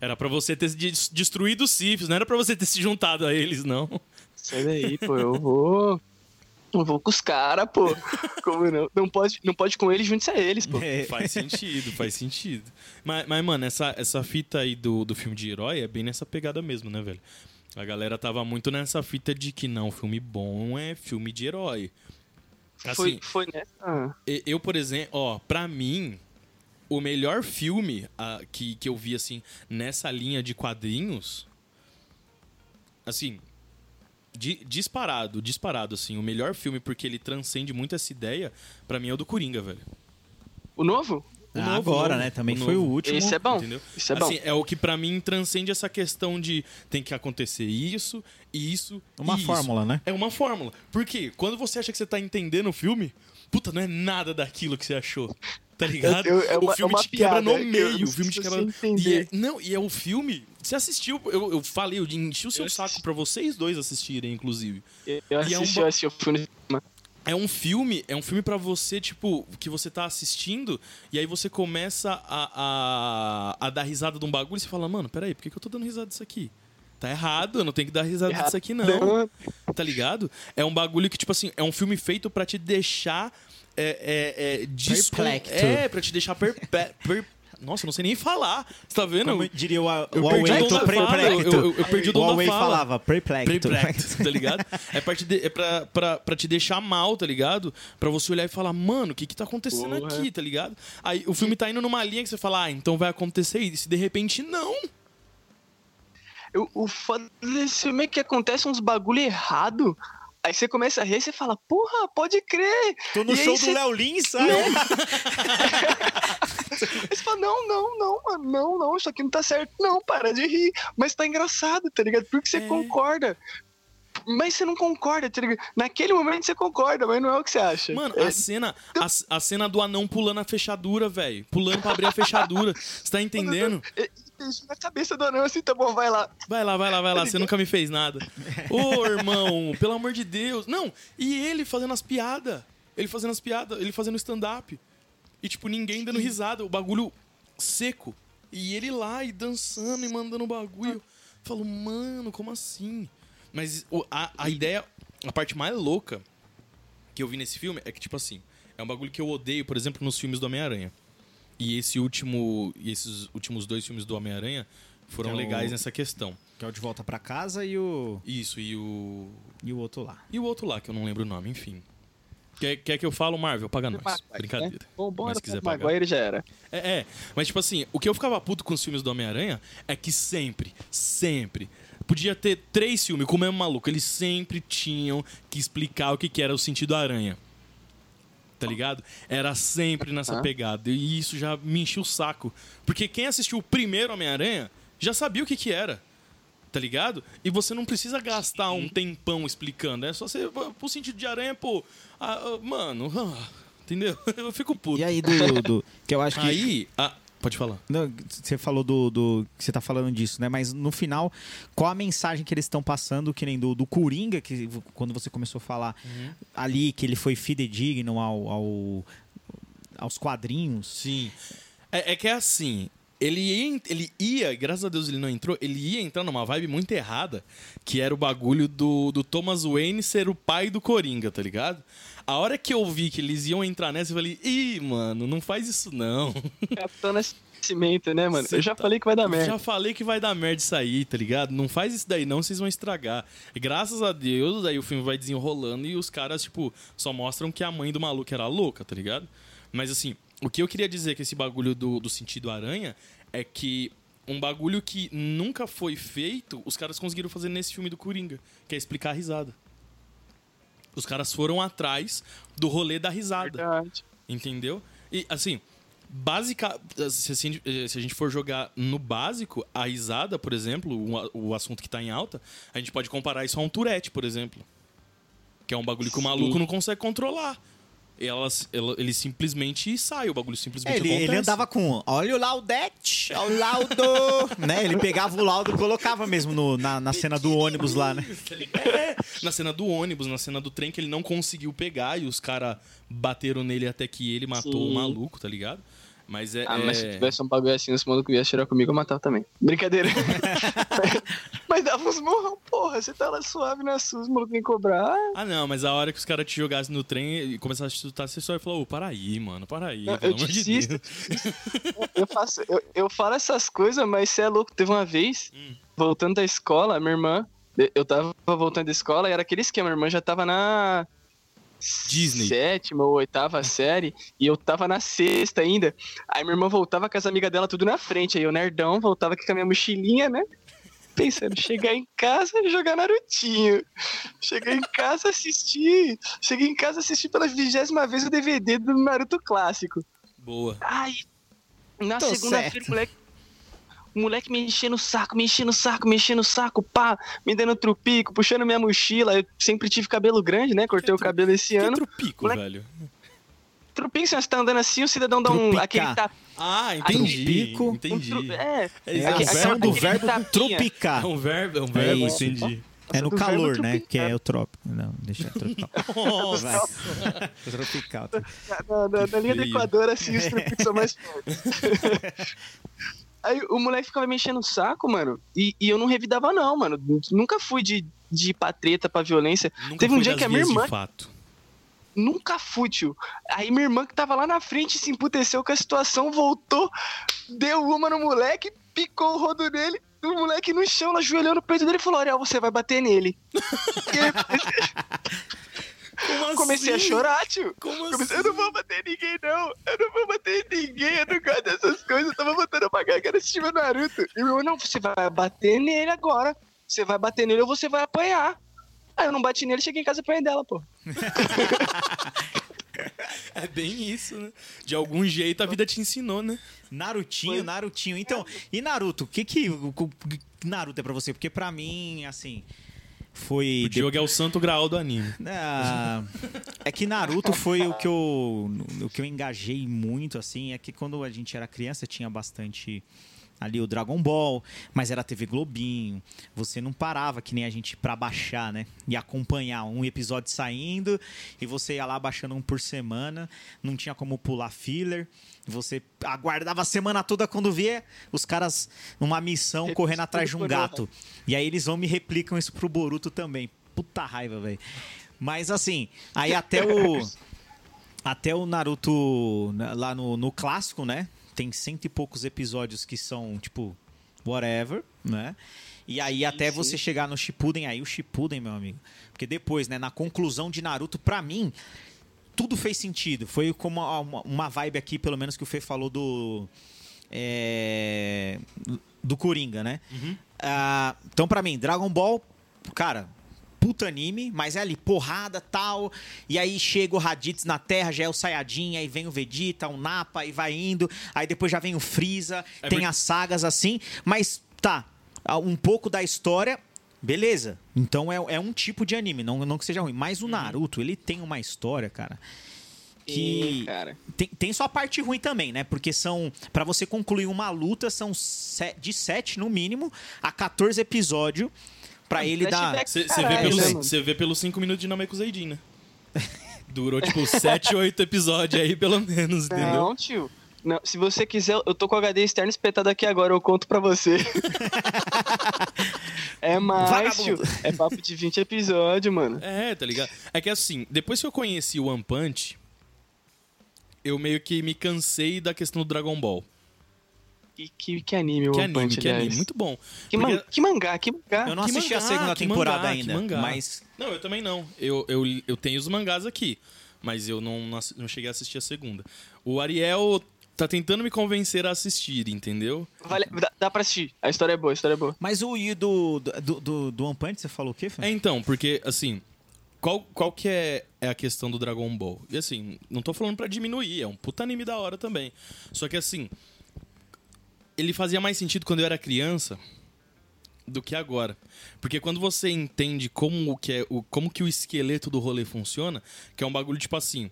Era pra você ter des- destruído os Siths, não era pra você ter se juntado a eles, não. Sai daí, pô, eu vou. Eu vou com os caras, pô. Como não? Não pode, não pode com eles, junte-se a eles, pô. é, Faz sentido, faz sentido. Mas, mas mano, essa, essa fita aí do, do filme de herói é bem nessa pegada mesmo, né, velho? A galera tava muito nessa fita de que não, filme bom é filme de herói. Foi, Assim, foi nessa. E- Eu, por exemplo, ó, pra mim, o melhor filme ah, que, que eu vi, assim, nessa linha de quadrinhos, assim, di- disparado, disparado, assim, o melhor filme, porque ele transcende muito essa ideia, pra mim é o do Coringa, velho. O novo? O Ah, novo, agora, o novo, né? Também o foi o último. Esse é bom. Entendeu? Isso é bom. Assim, é o que pra mim transcende essa questão de tem que acontecer isso, isso, Uma e isso. fórmula, né? É uma fórmula. Porque quando você acha que você tá entendendo o filme, puta, não é nada daquilo que você achou. Tá ligado? Eu- eu- é o uma- filme é te quebra no piada, é que eu meio. O filme te quebra no e é. Não, e é o filme. Você assistiu, eu, eu falei, eu enchi o seu Eu saco assisti. pra vocês dois assistirem, inclusive. Eu E é um assisti, eu assisti o filme. É um filme, é um filme pra você, tipo, que você tá assistindo e aí você começa a, a, a dar risada de um bagulho e você fala, mano, peraí, por que, que eu tô dando risada disso aqui? Tá errado, eu não tenho que dar risada disso aqui, não. Tá ligado? É um bagulho que, tipo assim, é um filme feito pra te deixar. É, é, é, Perplexo. É, pra te deixar perpe... per... Nossa, eu não sei nem falar. Você tá vendo? Como diria o, Eu o perdi o dom da fala, eu- eu- eu perdi o dom da Huawei fala. falava, perplexo. Perplexo, tá ligado? É, pra te, de- é pra, pra, pra te deixar mal, tá ligado? Pra você olhar e falar, mano, o que que tá acontecendo Porra. aqui, tá ligado? Aí o filme tá indo numa linha que você fala, ah, então vai acontecer isso. E de repente, não. Eu- o foda desse filme é que acontece uns bagulho errado. Aí você começa a rir e você fala, porra, pode crer. Tô no E show do você- Léo Lins, sabe? [laughs] Aí você fala, não, não, não, mano, não, não, isso aqui não tá certo. Não, para de rir. Mas tá engraçado, tá ligado? Porque você É. concorda. Mas você não concorda, tá ligado? Naquele momento você concorda, mas não é o que você acha. Mano, É, a cena, a, a cena do anão pulando a fechadura, velho. Pulando pra abrir a fechadura. Você tá [laughs] entendendo? Isso na cabeça do anão assim, tá bom, vai lá. Vai lá, vai lá, vai lá. Você nunca me fez nada. Ô, irmão, pelo amor de Deus. Não, e ele fazendo as piadas. Ele fazendo as piadas, ele fazendo stand-up. E, tipo, ninguém dando risada. O bagulho seco. E ele lá e dançando e mandando bagulho. Eu falo, mano, como assim? Mas a, a ideia, a parte mais louca que eu vi nesse filme é que, tipo assim, é um bagulho que eu odeio, por exemplo, nos filmes do Homem-Aranha. E esse último. E esses últimos dois filmes do Homem-Aranha foram Que é o- legais nessa questão. Que é o de volta pra casa e o, Isso, e o. e o outro lá. E o outro lá, que eu não lembro o nome, enfim. Quer, quer que eu falo, Marvel? Paga nós. Maguire, Brincadeira. né? Bom, bom Mas quiser pagar. Maguire já era. É, é. Mas, tipo assim, o que eu ficava puto com os filmes do Homem-Aranha é que sempre, sempre. Podia ter três filmes com o mesmo maluco. Eles sempre tinham que explicar o que, que era o sentido aranha. Tá ligado? Era sempre nessa pegada. E isso já me enchia o saco. Porque quem assistiu o primeiro Homem-Aranha já sabia o que, que era. Tá ligado? E você não precisa gastar um tempão explicando. É só você. Pro sentido de aranha, pô. ah, ah, mano, ah, [laughs] entendeu? Eu fico puto. E aí, do, do- que eu acho que. Aí, a- Pode falar. Não, você falou do, do. que Você tá falando disso, né? Mas no final, qual a mensagem que eles estão passando, que nem do, do Coringa, que quando você começou a falar ali, que ele foi fidedigno ao, ao- aos quadrinhos. Sim. É, é que é assim. Ele ia, ele ia, graças a Deus ele não entrou, ele ia entrar numa vibe muito errada, que era o bagulho do, do Thomas Wayne ser o pai do Coringa, tá ligado? A hora que eu vi que eles iam entrar nessa, eu falei, ih, mano, não faz isso não. [laughs] Capitão Nascimento, né, mano? Cê eu já tá- falei que vai dar Eu merda. Já falei que vai dar merda isso aí, tá ligado? Não faz isso daí não, vocês vão estragar. E graças a Deus, aí o filme vai desenrolando e os caras, tipo, só mostram que a mãe do maluco era louca, tá ligado? Mas assim, o que eu queria dizer com esse bagulho do, do sentido aranha é que um bagulho que nunca foi feito, os caras conseguiram fazer nesse filme do Coringa, que é explicar a risada. Os caras foram atrás do rolê da risada. Verdade. Entendeu? E assim, básica. Se, assim, se a gente for jogar no básico, a risada, por exemplo, a- o assunto que tá em alta, a gente pode comparar isso a um Tourette, por exemplo. Que é um bagulho que o Sim. maluco não consegue controlar. Elas, ela- ele simplesmente sai, o bagulho simplesmente É, ele, acontece. ele andava com. Olha o Laudete, olha o laudo. [laughs] né? Ele pegava o laudo e colocava mesmo no- na, na cena do ônibus lá, né? É, [laughs] na cena do ônibus, na cena do trem que ele não conseguiu pegar e os caras bateram nele até que ele matou Sim. o maluco, tá ligado? Mas é. Ah, mas se é- tivesse um bagulho assim, os malucos iam tirar comigo, eu matava também. Brincadeira. [laughs] [laughs] mas dava uns morrão, porra. Você tá lá suave na sua, os malucos vêm cobrar. Ah, não, mas a hora que os caras te jogassem no trem e começassem a chutar, você só falou, ô, para aí, mano, para aí, Não, eu de desisto. Deus. eu, faço, eu, eu falo essas coisas, mas você é louco. Teve uma vez, Hum. voltando da escola, minha irmã. Eu tava voltando da escola e era aquele esquema. Minha irmã já tava na. Disney. Sétima ou oitava série. E eu tava na sexta ainda. Aí minha irmã voltava com as amigas dela tudo na frente. Aí eu, nerdão, voltava aqui com a minha mochilinha, né? Pensando, chegar em casa e jogar Narutinho. Cheguei em casa assistir. Cheguei em casa assistir pela vigésima vez o DVD do Naruto clássico. Boa. Ai, na segunda-feira, moleque, o moleque me enchendo o saco, me enchendo o saco, me enchendo o saco, pá, me dando trupico, puxando minha mochila. Eu sempre tive cabelo grande, né? Cortei o tru- cabelo esse Que ano. trupico, Moleque- velho. Trupico, se você tá andando assim, o cidadão dá um. Trupicar. Aquele tap, Ah, entendi. Trupico. um Entendi. tru- é, É, É a aquele- ação do verbo tapinha. tropicar. É um verbo, é um verbo, isso. entendi. É no calor, né? Que é o trópico. Não, deixa tropical. [laughs] Vai. tropical. na, na- na linha do. Equador, assim, os trupicos são mais fortes. [laughs] Aí o moleque ficava me enchendo o saco, mano, e, e eu não revidava, não, mano. Nunca fui de, de ir pra treta, pra violência. Nunca Teve um dia que a minha irmã- fato. Nunca fui, tio. Aí minha irmã que tava lá na frente se emputeceu com a situação, voltou, deu uma no moleque, picou o rodo nele, o moleque no chão, ela ajoelhou no peito dele e falou: Ariel, você vai bater nele. [laughs] [laughs] [laughs] Como eu comecei a assim? chorar, tio. Como Comecei, assim? eu não vou bater ninguém, não. Eu não vou bater ninguém, eu não gosto dessas coisas. Eu tava botando pra cá, quero assistir meu Naruto. E meu irmão, não, você vai bater nele agora. Você vai bater nele ou você vai apanhar. Aí eu não bati nele, cheguei em casa e apanhei dela, pô. [laughs] É bem isso, né? De algum jeito a vida te ensinou, né? Narutinho, Foi. Narutinho. Então, e Naruto? O que que Naruto é pra você? Porque pra mim, assim, foi... O Diogo é o santo graal do anime. Ah, é que Naruto foi o que eu o que eu engajei muito assim, é que quando a gente era criança tinha bastante ali o Dragon Ball, mas era TV Globinho. Você não parava que nem a gente pra baixar, né? E acompanhar um episódio saindo e você ia lá baixando um por semana, não tinha como pular filler. Você aguardava a semana toda quando via os caras numa missão correndo atrás de um gato. E aí eles vão me replicam isso pro Boruto também. Puta raiva, velho. Mas assim, aí até o. [laughs] Até o Naruto né, lá no, no clássico, né? Tem cento e poucos episódios que são, tipo, whatever, né? E aí até sim. você chegar no Shippuden, aí o Shippuden, meu amigo. Porque depois, né, na conclusão de Naruto, pra mim, tudo fez sentido. Foi como uma, vibe aqui, pelo menos, que o Fê falou do. é, do Coringa, né? Ah, então, pra mim, Dragon Ball, cara, puta anime, mas é ali, porrada tal. E aí chega o Raditz na Terra, já é o Saiyajin, aí vem o Vegeta, o Nappa, e vai indo. Aí depois já vem o Freeza, É tem as sagas assim. Mas tá, um pouco da história. Beleza, então é, é um tipo de anime, não, não que seja ruim. Mas o Naruto, ele tem uma história, cara, que Ih, cara. tem, tem sua parte ruim também, né? Porque são. Pra você concluir uma luta, são de 7 no mínimo a 14 episódios. Pra ele dar. Você vê, pelos, né, mano? você vê pelos 5 minutos de Namekuseidin, né? Durou, tipo, [laughs] 7, 8 episódios aí, pelo menos, entendeu? Não, tio. Não, se você quiser, eu tô com o HD externo espetado aqui agora, eu conto pra você. [laughs] é mais, Vagabundo. tio. É papo de 20 episódios, mano. É, tá ligado? É que assim, depois que eu conheci o One Punch, eu meio que me cansei da questão do Dragon Ball. Que, que, que anime, o Que One anime, Punch, que anime. aliás. Muito bom. Que, Porque- man- que mangá, que mangá. Eu não Que assisti a mangá, segunda que temporada mangá, ainda, mangá. mas. Não, eu também não. Eu, eu, eu tenho os mangás aqui, mas eu não, não cheguei a assistir a segunda. O Ariel tá tentando me convencer a assistir, entendeu? Vale, dá, dá pra assistir. A história é boa, a história é boa. Mas o e do, do, do, do One Punch, você falou o quê, Fê? É então, porque assim, qual, qual que é, é a questão do Dragon Ball? E assim, não tô falando pra diminuir, é um puta anime da hora também. Só que assim, ele fazia mais sentido quando eu era criança do que agora. Porque quando você entende como que, é, o, como que o esqueleto do rolê funciona, que é um bagulho tipo assim,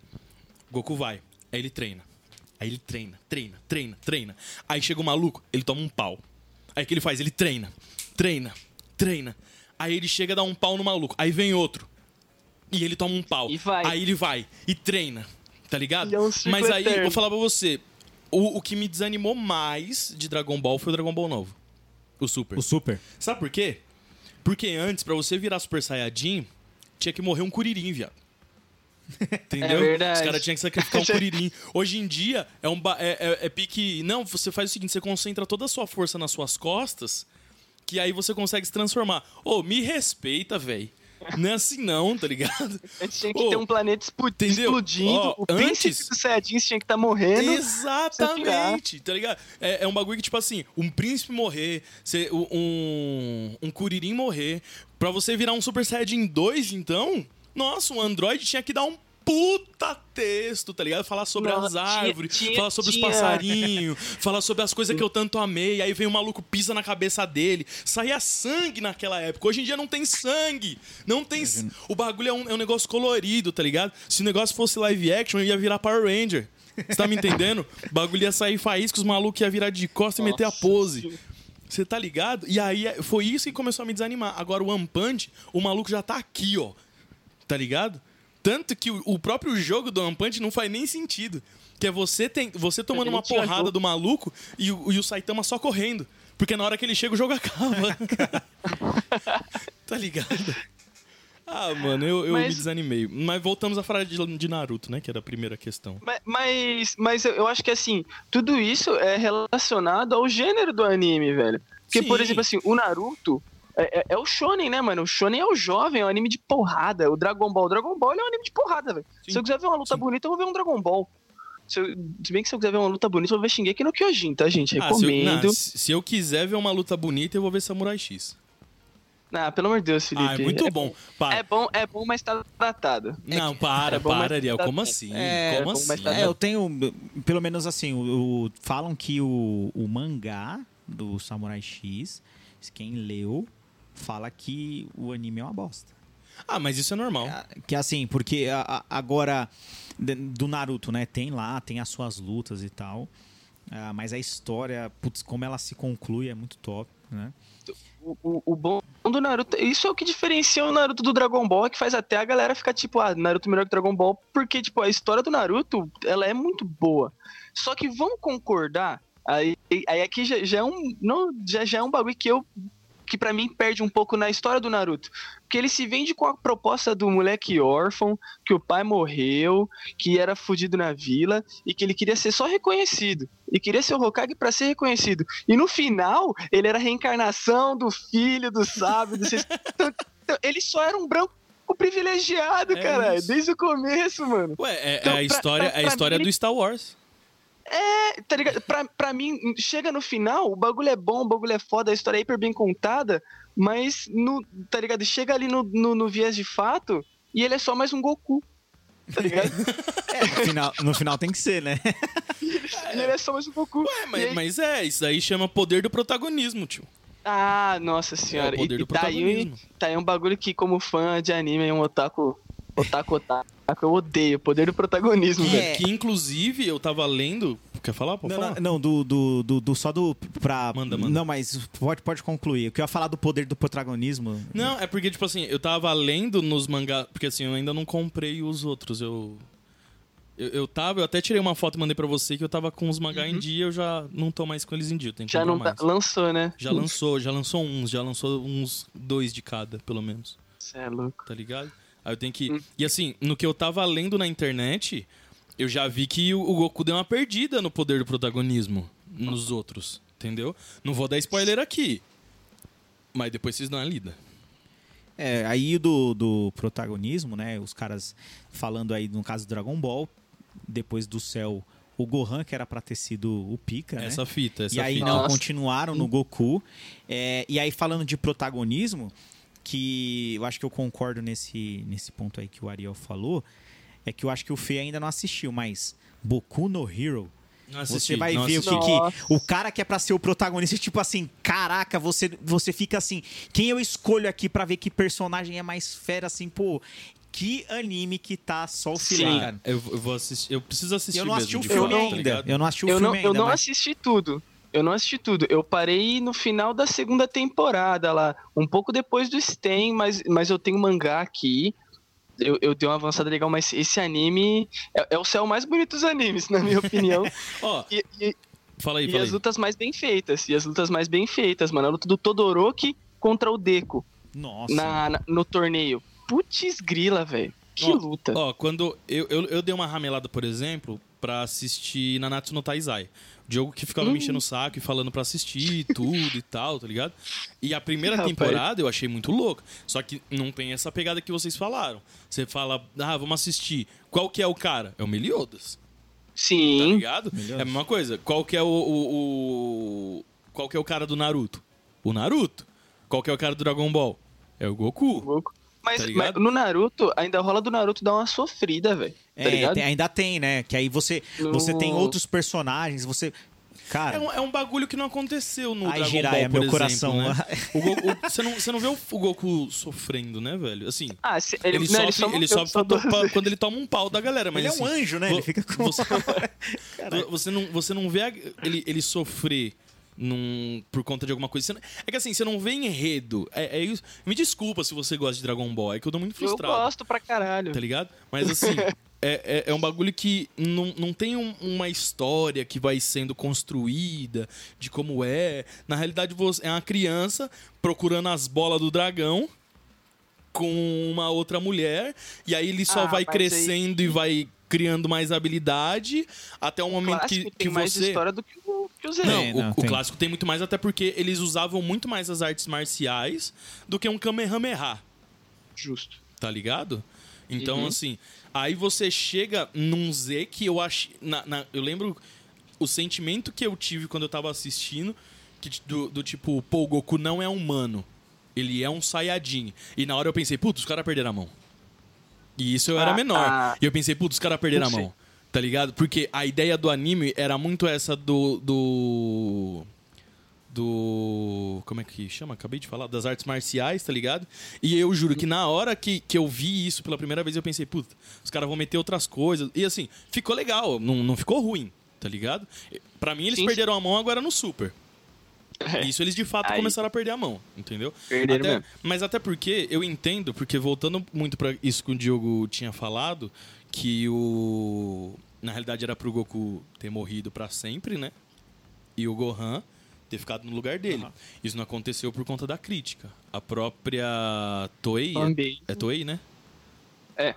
Goku vai, aí ele treina. Aí ele treina, treina, treina, treina. Aí chega o maluco, ele toma um pau. Aí o que ele faz? Ele treina, treina, treina. Aí ele chega a dar um pau no maluco. Aí vem outro. E ele toma um pau. E vai. Aí ele vai e treina. Tá ligado? É um Mas aí, eterno. vou falar pra você. O, o que me desanimou mais de Dragon Ball foi o Dragon Ball novo. O Super. O Super. Sabe por quê? Porque antes, pra você virar Super Saiyajin, tinha que morrer um Kuririn, viado. [laughs] Entendeu? É verdade. Os caras tinham que sacrificar um [laughs] Kuririn. Hoje em dia, é um é, é- é pique. Não, você faz o seguinte: você concentra toda a sua força nas suas costas, que aí você consegue se transformar. Ô, me respeita, velho. Não é assim não, tá ligado? Antes tinha que Ô, ter um planeta explodindo, Ó, o antes- príncipe dos Saiyajins tinha que estar morrendo. Exatamente, tá ligado? É, é um bagulho que, tipo assim, um príncipe morrer, um, um Kuririn morrer, pra você virar um Super Saiyajin 2, então, nossa, um Android tinha que dar um puta texto, tá ligado? Falar sobre Não, as árvores, tinha- falar sobre tinha. os passarinhos, falar sobre as coisas que eu tanto amei, aí vem o maluco, pisa na cabeça dele, saía sangue naquela época. Hoje em dia não tem sangue, não tem... O bagulho é um, é um negócio colorido, tá ligado? Se o negócio fosse live action, ia virar Power Ranger. Você tá me entendendo? O bagulho ia sair faísca, os malucos iam virar de costa e meter a pose. Você tá ligado? E aí foi isso que começou a me desanimar. Agora o One Punch, o maluco já tá aqui, ó. Tá ligado? Tanto que o, o próprio jogo do One Punch não faz nem sentido. Que é você, tem, você tomando uma porrada do maluco e, o- e o Saitama só correndo. Porque na hora que ele chega, o jogo [laughs] acaba. tá ligado? Ah, mano, eu, eu Mas- me desanimei. Mas voltamos a falar de, de Naruto, né? Que era a primeira questão. Ma- Mas, mas eu- acho que assim, tudo isso é relacionado ao gênero do anime, velho. Porque, por Sim. exemplo, assim, o Naruto é, é- é o Shonen, né, mano? O Shonen é o jovem, é um anime de porrada. O Dragon Ball, o Dragon Ball ele é um anime de porrada, velho. Se eu quiser ver uma luta Sim. bonita, eu vou ver um Dragon Ball. Se, eu- se bem que se eu quiser ver uma luta bonita, eu vou ver Shingeki no Kyojin, tá, gente? Ah, se, eu, Recomendo. não, se eu quiser ver uma luta bonita, eu vou ver Samurai X. Ah, pelo amor de Deus, Felipe. Ah, é muito bom. Para. É bom, é bom, mas tá datado. Não, para, é bom, para, Ariel. tá- Como assim? É, Como bom, assim? tá- É, eu tenho, pelo menos assim, o, o- falam que o, o mangá do Samurai X, quem leu, fala que o anime é uma bosta. Ah, mas isso é normal. Que assim, porque a- a- agora do Naruto, né, tem lá, tem as suas lutas e tal, ah, mas a história, putz, como ela se conclui é muito top, né? O, o, o bom do Naruto, isso é o que diferencia o Naruto do Dragon Ball, é que faz até a galera ficar tipo, ah, Naruto melhor que Dragon Ball, porque, tipo, a história do Naruto, ela é muito boa. Só que vamos concordar, aí, aí aqui já, já é um, não, já, já é um bagulho que eu, que pra mim perde um pouco na história do Naruto. Porque ele se vende com a proposta do moleque órfão, que o pai morreu, que era fudido na vila, e que ele queria ser só reconhecido. E queria ser o Hokage pra ser reconhecido. E no final, ele era a reencarnação do filho do sábio. Do... [laughs] Então, então, ele só era um branco privilegiado, É cara. isso. Desde o começo, mano. Ué, é, é Então, a pra- história, pra- é a pra história mim, do Star Wars. É, tá ligado? Pra, pra mim, chega no final, o bagulho é bom, o bagulho é foda, a história é hiper bem contada, mas, no, tá ligado? Chega ali no, no, no viés de fato e ele é só mais um Goku. Tá ligado? [laughs] É, no final, no final tem que ser, né? E [laughs] ele é só mais um Goku. É, E mas, aí- mas é, isso aí chama poder do protagonismo, tio. Ah, nossa senhora. É o poder e, do e tá, tá aí um bagulho que, como fã de anime, um otaku Otaku, otaku, eu odeio. Poder do protagonismo, É. velho. Que inclusive eu tava lendo. Quer falar? Pode Não, falar? não, não, do, do, do, do- só do. Pra, Manda, manda. Não, mas pode, pode concluir. O que eu ia falar do poder do protagonismo. Não, é porque, tipo assim, eu tava lendo nos mangás. Porque assim, eu ainda não comprei os outros. Eu. Eu, eu tava, eu até tirei uma foto e mandei pra você que eu tava com os mangá em dia, eu já não tô mais com eles em dia. Já não tá, mais. lançou, né? Já lançou, já lançou uns, já lançou uns dois de cada, pelo menos. Cê é louco. Tá ligado? Aí eu tenho que. Hum. E assim, no que eu tava lendo na internet, eu já vi que o, Goku deu uma perdida no poder do protagonismo nos outros. Entendeu? Não vou dar spoiler aqui. Mas depois vocês dão uma lida. É, aí do, do protagonismo, né? Os caras falando aí no caso do Dragon Ball, depois do céu, o Gohan, que era pra ter sido o Pica, né? Essa fita, essa e aí fita. não Nossa. continuaram no Goku. É, e aí falando de protagonismo, que eu acho que eu concordo nesse, nesse ponto aí que o Ariel falou, é que eu acho que o Fê ainda não assistiu, mas Boku no Hero, Não assisti, você vai ver o que, que o cara que é pra ser o protagonista, tipo assim, caraca, você você fica assim, quem eu escolho aqui pra ver que personagem é mais fera assim, pô, que anime que tá só o filé, Sim. cara. Eu, eu vou assistir. Eu preciso assistir Eu não assisti o filme tá ainda. eu não assisti o Eu filme não, ainda, eu não mas- assisti tudo. Eu não assisti tudo. Eu parei no final da segunda temporada lá, um pouco depois do Stem, mas, mas eu tenho mangá aqui. Eu, eu dei uma avançada legal, mas esse anime é, é o céu mais bonito dos animes, na minha opinião. [laughs] Ó, E, e- fala aí, e fala as aí. lutas mais bem feitas. E as lutas mais bem feitas, mano. A luta do Todoroki contra o Deku Nossa. na, na- no torneio. Putz grila, velho. Que Ó, luta. Ó, quando eu, eu, eu dei uma ramelada, por exemplo, pra assistir Nanatsu no Taizai. O Diogo que ficava me enchendo o saco e falando pra assistir tudo e tal, tá ligado? E a primeira Rapaz. temporada eu achei muito louco. Só que não tem essa pegada que vocês falaram. Você fala, ah, vamos assistir. Qual que é o cara? É o Meliodas, tá Sim. ligado? Meliodas. É a mesma coisa. Qual que é o, o, o- Qual que é o cara do Naruto? O Naruto. Qual que é o cara do Dragon Ball? É o Goku. louco. Mas, Tá mas no Naruto, ainda rola do Naruto dar uma sofrida, velho. Tá É, ligado? tem- ainda tem, né? Que aí você, No- você tem outros personagens, você. Cara, É um, é um bagulho que não aconteceu no Ai, Dragon Jiraiya, Ball, por meu exemplo, coração. né? O Goku, você, não, você não vê o, o Goku sofrendo, né, velho? Assim, Ah, se- ele, não, sofre, só ele sofre duas pra- vezes. quando ele toma um pau da galera, mas ele é assim, um anjo, né? vo- Ele fica com. Você, [laughs] você, não, você não vê a- ele, ele sofrer num, por conta de alguma coisa. É que assim, você não vê enredo. É, é isso. Me desculpa se você gosta de Dragon Ball, é que eu tô muito Eu frustrado. gosto pra caralho. Tá ligado? Mas assim, [laughs] é, é, é um bagulho que não, não tem um- uma história que vai sendo construída de como é. Na realidade, você é uma criança procurando as bolas do dragão com uma outra mulher. E aí ele só Ah, vai mas aí- crescendo e vai criando mais habilidade até o momento que, Clássico que tem mais você. história do que o, que o Zé. Não, o, não, o tem. clássico tem muito mais, até porque eles usavam muito mais as artes marciais do que um Kamehameha Justo. tá ligado? Então, Uhum. assim, aí você chega num Z que eu achei. na- na- eu lembro o sentimento que eu tive quando eu tava assistindo, que, do, do tipo, pô, o Goku não é humano. Ele é um Saiyajin. E na hora eu pensei, putz, os caras perderam a mão. E isso eu era Ah, menor. ah. E eu pensei, putz, os caras perderam a sei. mão. Tá ligado? Porque a ideia do anime era muito essa do. do. Do. Como é que chama? Acabei de falar. Das artes marciais, tá ligado? E eu juro que na hora que, que eu vi isso pela primeira vez, eu pensei, puta, os caras vão meter outras coisas. E assim, ficou legal, não, não ficou ruim, tá ligado? Pra mim, eles sim. perderam a mão agora no Super. É. Isso eles de fato Aí- começaram a perder a mão, entendeu? Perderam Até- mesmo. mas até porque eu entendo, porque voltando muito pra isso que o Diogo tinha falado, que o. Na realidade era pro Goku ter morrido pra sempre, né? E o Gohan ter ficado no lugar dele. Isso não aconteceu por conta da crítica. A própria Toei. Também. É, é Toei, né? É.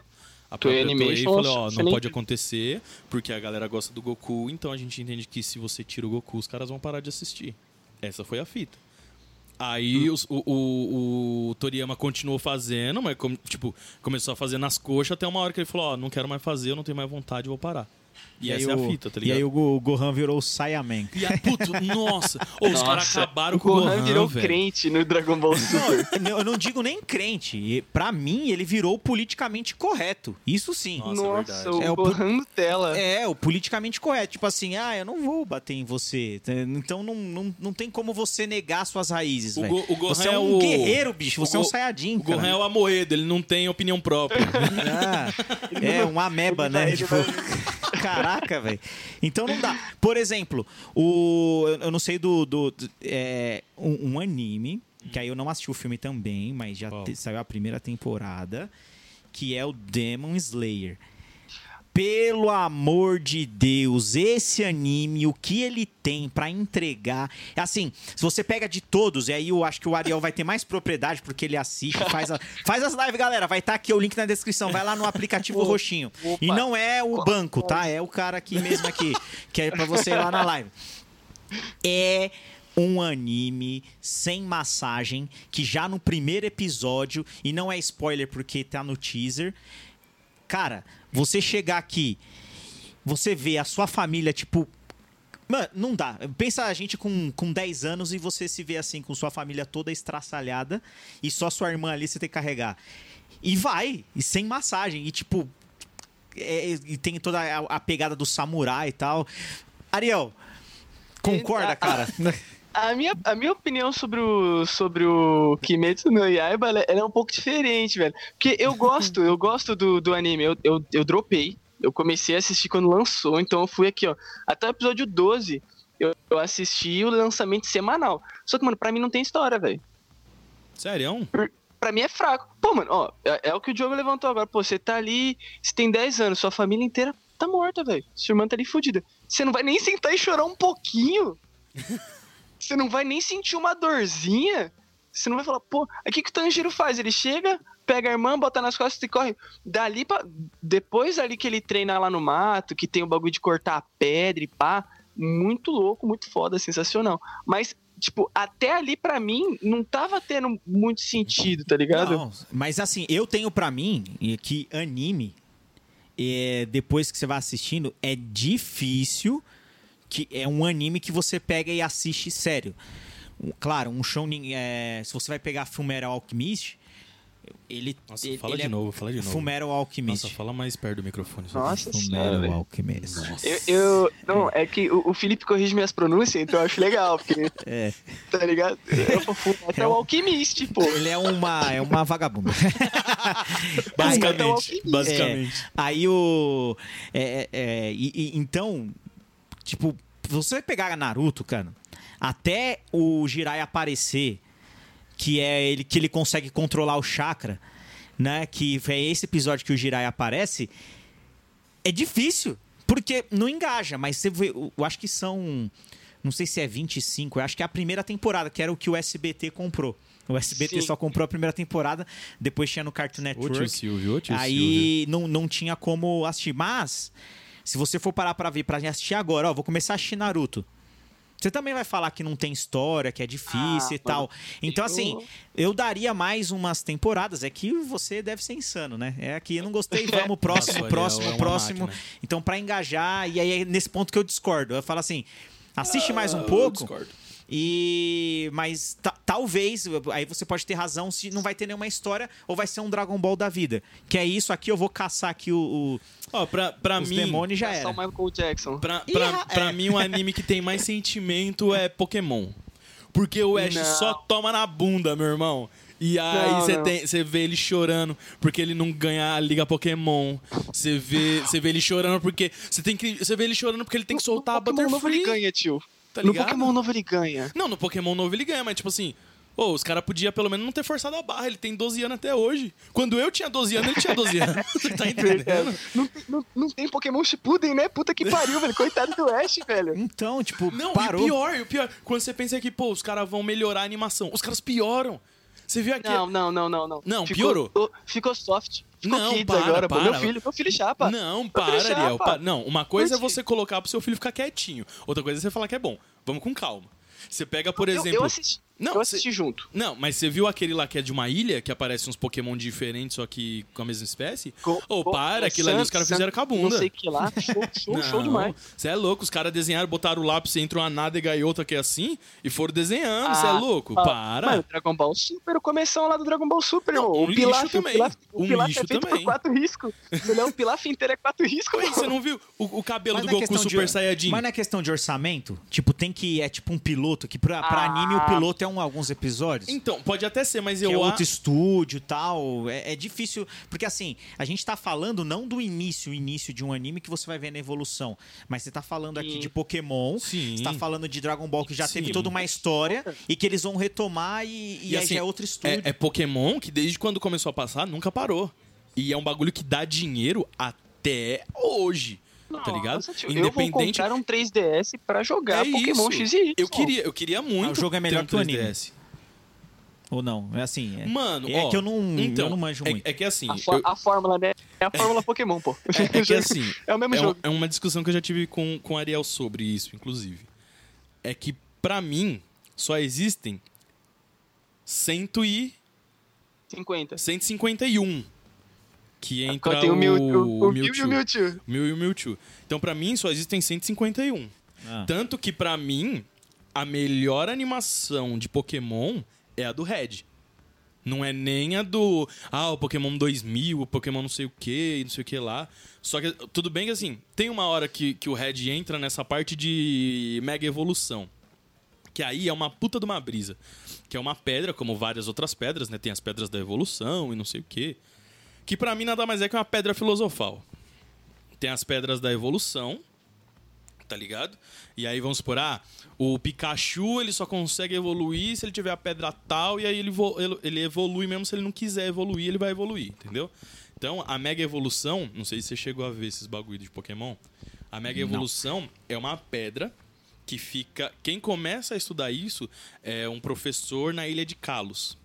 A Toei própria Toei Animation, falou, ó, não pode acontecer, porque a galera gosta do Goku, então a gente entende que se você tira o Goku, os caras vão parar de assistir. Essa foi a fita. Aí os- o, o, o Toriyama continuou fazendo, mas tipo, começou a fazer nas coxas até uma hora que ele falou, ó, não quero mais fazer, eu não tenho mais vontade, vou parar. E, essa é o, a fita, tá E ligado? aí o, Go- o Gohan virou o Saiyaman. E a, puto, [laughs] nossa. Ô, os caras acabaram o com o Gohan Gohan, virou velho. crente no Dragon Ball Super. Não, eu não digo nem crente. E, Pra mim, ele virou politicamente correto. Isso sim. Nossa, Nossa, verdade. o É, o Gohan Nutella. É, o politicamente correto. Tipo assim, ah, eu não vou bater em você. Então não, não, não tem como você negar suas raízes, O velho. Go- o Você é é um o- guerreiro, bicho. o Você é um Saiyajin, O Gohan cara. é o Amoedo, ele não tem opinião própria. [laughs] Ah, é, um ameba, né? Tipo, caraca, velho. Então não dá. Por exemplo, o, eu não sei do. do do- é, um, um anime, que aí eu não assisti o filme também, mas já te- saiu a primeira temporada, que é o Demon Slayer. Pelo amor de Deus, esse anime, o que ele tem pra entregar. Assim, se você pega de todos, e aí eu acho que o Ariel vai ter mais propriedade, porque ele assiste, faz, a- [laughs] faz as lives, galera. Vai estar aqui o link na descrição. Vai lá no aplicativo roxinho. E não é o banco, tá? É o cara aqui mesmo aqui, que é pra você ir lá na live. É um anime sem massagem, que já no primeiro episódio, e não é spoiler porque tá no teaser. Cara, você chegar aqui, você vê a sua família, tipo. Mano, não dá. Pensa a gente com, com 10 anos e você se vê assim, com sua família toda estraçalhada e só sua irmã ali você tem que carregar. E vai, e sem massagem. E tipo. é, e tem toda a, a pegada do samurai e tal. Ariel, concorda, cara? [laughs] A minha, a minha opinião sobre o, sobre o Kimetsu no Yaiba ela, ela é um pouco diferente, velho. Porque eu [laughs] gosto, eu gosto do, do anime. Eu, eu, eu dropei. Eu comecei a assistir quando lançou, então eu fui aqui, ó. Até o episódio 12, eu, eu assisti o lançamento semanal. Só que, mano, pra mim não tem história, velho. Sério? Pra mim é fraco. Pô, mano, ó, é, é o que o Diogo levantou agora. Pô, você tá ali, você tem 10 anos, sua família inteira tá morta, velho. Sua irmã tá ali fodida. Você não vai nem sentar e chorar um pouquinho? [laughs] Você não vai nem sentir uma dorzinha? Você não vai falar, pô, o que, que o Tanjiro faz? Ele chega, pega a irmã, bota nas costas e corre. Dali pra. Depois ali que ele treina lá no mato, que tem o bagulho de cortar a pedra e pá. Muito louco, muito foda, sensacional. Mas, tipo, até ali pra mim não tava tendo muito sentido, tá ligado? Não, mas assim, eu tenho pra mim que anime, é, depois que você vai assistindo, é difícil que é um anime que você pega e assiste sério. Um- Claro, um show é, se você vai pegar Fullmetal Alchemist, ele Nossa, ele, fala ele de é novo, fala de novo. Fullmetal Alchemist. Nossa, fala mais perto do microfone. Nossa velho. Alchemist. Eu, eu- Não, é que o, o Felipe corrige minhas pronúncias, então eu acho legal, porque. É. Tá ligado? Eu sou full metal alquimista, pô. Ele é uma é uma vagabunda. [laughs] Basicamente, basicamente. Aí o. É, é, é, e- e- então, tipo, você pegar Naruto, cara, até o Jirai aparecer, que é ele que ele consegue controlar o chakra, né? Que é esse episódio que o Jirai aparece, é difícil. Porque não engaja, mas você vê, eu acho que são. Não sei se é 25, eu acho que é a primeira temporada, que era o que o SBT comprou. O SBT Sim. só comprou a primeira temporada, depois tinha no Cartoon Ô Network. tio Silvio, ô tio Silvio. Aí não, não tinha como assistir. Mas, se você for parar pra ver, pra assistir agora, ó, vou começar a assistir Naruto. Você também vai falar que não tem história, que é difícil Ah, e tal. Então, eu- assim, eu daria mais umas temporadas. É que você deve ser insano, né? É que eu não gostei, [laughs] vamos, próximo, próximo, é próximo. máquina. Então, pra engajar, e aí é nesse ponto que eu discordo. Eu falo assim, assiste mais um Ah, eu pouco. discordo. E. Mas ta- talvez, aí você pode ter razão se não vai ter nenhuma história ou vai ser um Dragon Ball da vida. Que é isso aqui, eu vou caçar aqui o, o- Ó, pra, pra os mim... demônios já era. o Michael Jackson. Pra, Ih, pra, é. pra mim, um anime que tem mais sentimento é Pokémon. Porque o Ash Não. só toma na bunda, meu irmão. E aí você não. tem- você vê ele chorando porque ele não ganha a Liga Pokémon. Você vê, você vê ele chorando porque. Você tem que. Você vê ele chorando porque ele tem que soltar a no Pokémon novo ele Butterfree. ganha, tio. Tá no? Pokémon novo ele ganha. Não, no Pokémon novo ele ganha, mas tipo assim. Ô, os caras podiam pelo menos não ter forçado a barra. Ele tem 12 anos até hoje. Quando eu tinha 12 anos, ele tinha 12 anos. [laughs] Você tá entendendo? Não, tem- não, não tem Pokémon Shippuden, né? Puta que pariu, velho. Coitado do Ash, velho. Então, tipo, Não, parou. e o pior, e o pior, quando você pensa que, pô, os caras vão melhorar a animação, os caras pioram. Você viu aqui? Não, não, não, não, não. Não, ficou, piorou. Ficou soft. Ficou Não, kids para, agora, pô. Meu para. filho, meu filho chapa. Não, Meu para, chapa. Ariel. pa- Não, uma coisa é você colocar pro seu filho ficar quietinho. Outra coisa é você falar que é bom. Vamos com calma. Você pega, por Eu- exemplo. Eu, assisti, Não, eu cê- assisti junto. Não, mas você viu aquele lá que é de uma ilha, que aparece uns Pokémon diferentes, só que com a mesma espécie? Ô, co- para, é aquilo ali os caras fizeram com a bunda. Não sei que lá, [laughs] show, show, show demais. Você é louco, os caras desenharam, botaram o lápis entre uma nádega e outra que é assim, e foram desenhando, você é Ah, louco? ah, para. Mano, Dragon Ball Super, o começão lá do Dragon Ball Super, Não, um o lixo Pilaf, também. O Pilaf, Um o Pilaf lixo é feito também. por quatro riscos. Se olhar o Pilaf inteiro é quatro riscos, Ué, você não viu o, o cabelo Mas do é Goku questão de- Super Saiyajin? Mas não é questão de orçamento? Tipo, tem que. É tipo um piloto, que pra, pra Ah. anime o piloto é um, alguns episódios. Então, pode até ser, mas que eu... é a- outro estúdio e tal. É, é difícil. Porque assim, a gente tá falando não do início, início de um anime que você vai ver na evolução. Mas você tá falando aqui Sim. de Pokémon. Sim. Você tá falando de Dragon Ball que já Sim. teve toda uma história e que eles vão retomar e, e, E aí assim, já é outro estúdio. É, é Pokémon que desde quando começou a passar, nunca parou. E é um bagulho que dá dinheiro até hoje. Tá ligado? Nossa, tio, Eu vou Independente. comprar um 3DS pra jogar é Pokémon isso. X e Y. Eu queria, eu queria muito. Ah, o jogo é melhor um que o anime. 3DS. Ou não? É assim. É, Mano, é ó, que eu não, então, eu não manjo é, muito. É que assim. A, eu- a fórmula, né? É a fórmula [laughs] Pokémon, pô. é, é que [laughs] assim. É o mesmo é, um- jogo. é uma discussão que eu já tive com, com o Ariel sobre isso, inclusive. É que, pra mim, só existem 100 e 50. 151. Que entra Enquanto tem o Mewtwo, o Mew e Mewtwo. o Mewtwo. Mew e o Mewtwo. Então, pra mim, só existem 151. Ah. Tanto que, pra mim, a melhor animação de Pokémon é a do Red. Não é nem a do. Ah, o Pokémon 2000, o Pokémon não sei o que, não sei o que lá. Só que, tudo bem que assim, tem uma hora que, que o Red entra nessa parte de Mega Evolução. Que aí é uma puta de uma brisa. Que é uma pedra, como várias outras pedras, né? Tem as pedras da evolução e não sei o que. Que pra mim nada mais é que uma pedra filosofal. Tem as pedras da evolução, tá ligado? E aí vamos supor, ah, o Pikachu ele só consegue evoluir se ele tiver a pedra tal, e aí ele- ele evolui mesmo se ele não quiser evoluir, ele vai evoluir, entendeu? Então, a Mega Evolução, não sei se você chegou a ver esses bagulho de Pokémon, a Mega Não. Evolução é uma pedra que fica... Quem começa a estudar isso é um professor na Ilha de Kalos.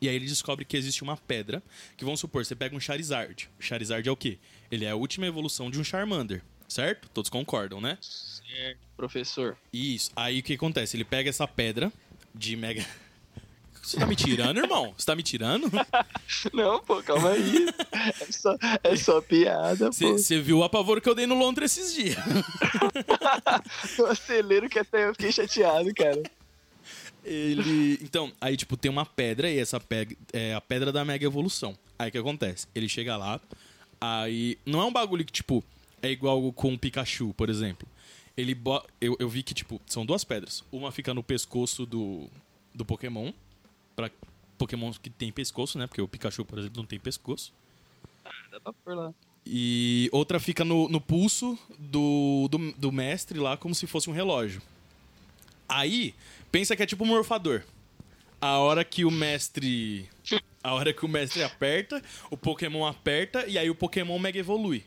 E aí ele descobre que existe uma pedra, que vamos supor, você pega um Charizard. O Charizard é o quê? Ele é a última evolução de um Charmander, certo? Todos concordam, né? Professor. Isso. Aí o que acontece? Ele pega essa pedra de mega. [laughs] Você tá me tirando, irmão? Você tá me tirando? [laughs] Não, pô, calma aí. É só, é só piada, pô. Você viu o apavoro que eu dei no Londra esses dias. [laughs] Eu acelero que até eu fiquei chateado, cara. Ele. Então, aí, tipo, tem uma pedra e essa pedra é a pedra da mega evolução. Aí o que acontece? Ele chega lá, aí. Não é um bagulho que, tipo, é igual com o Pikachu, por exemplo. Ele bo... eu, eu vi que, tipo, são duas pedras. Uma fica no pescoço do, do Pokémon. Pra Pokémon que tem pescoço, né? Porque o Pikachu, por exemplo, não tem pescoço. Dá pra pôr lá. E outra fica no, no pulso do, do, do mestre lá, como se fosse um relógio. Aí, pensa que é tipo um morfador. A hora que o mestre. A hora que o mestre aperta, o Pokémon aperta e aí o Pokémon mega evolui.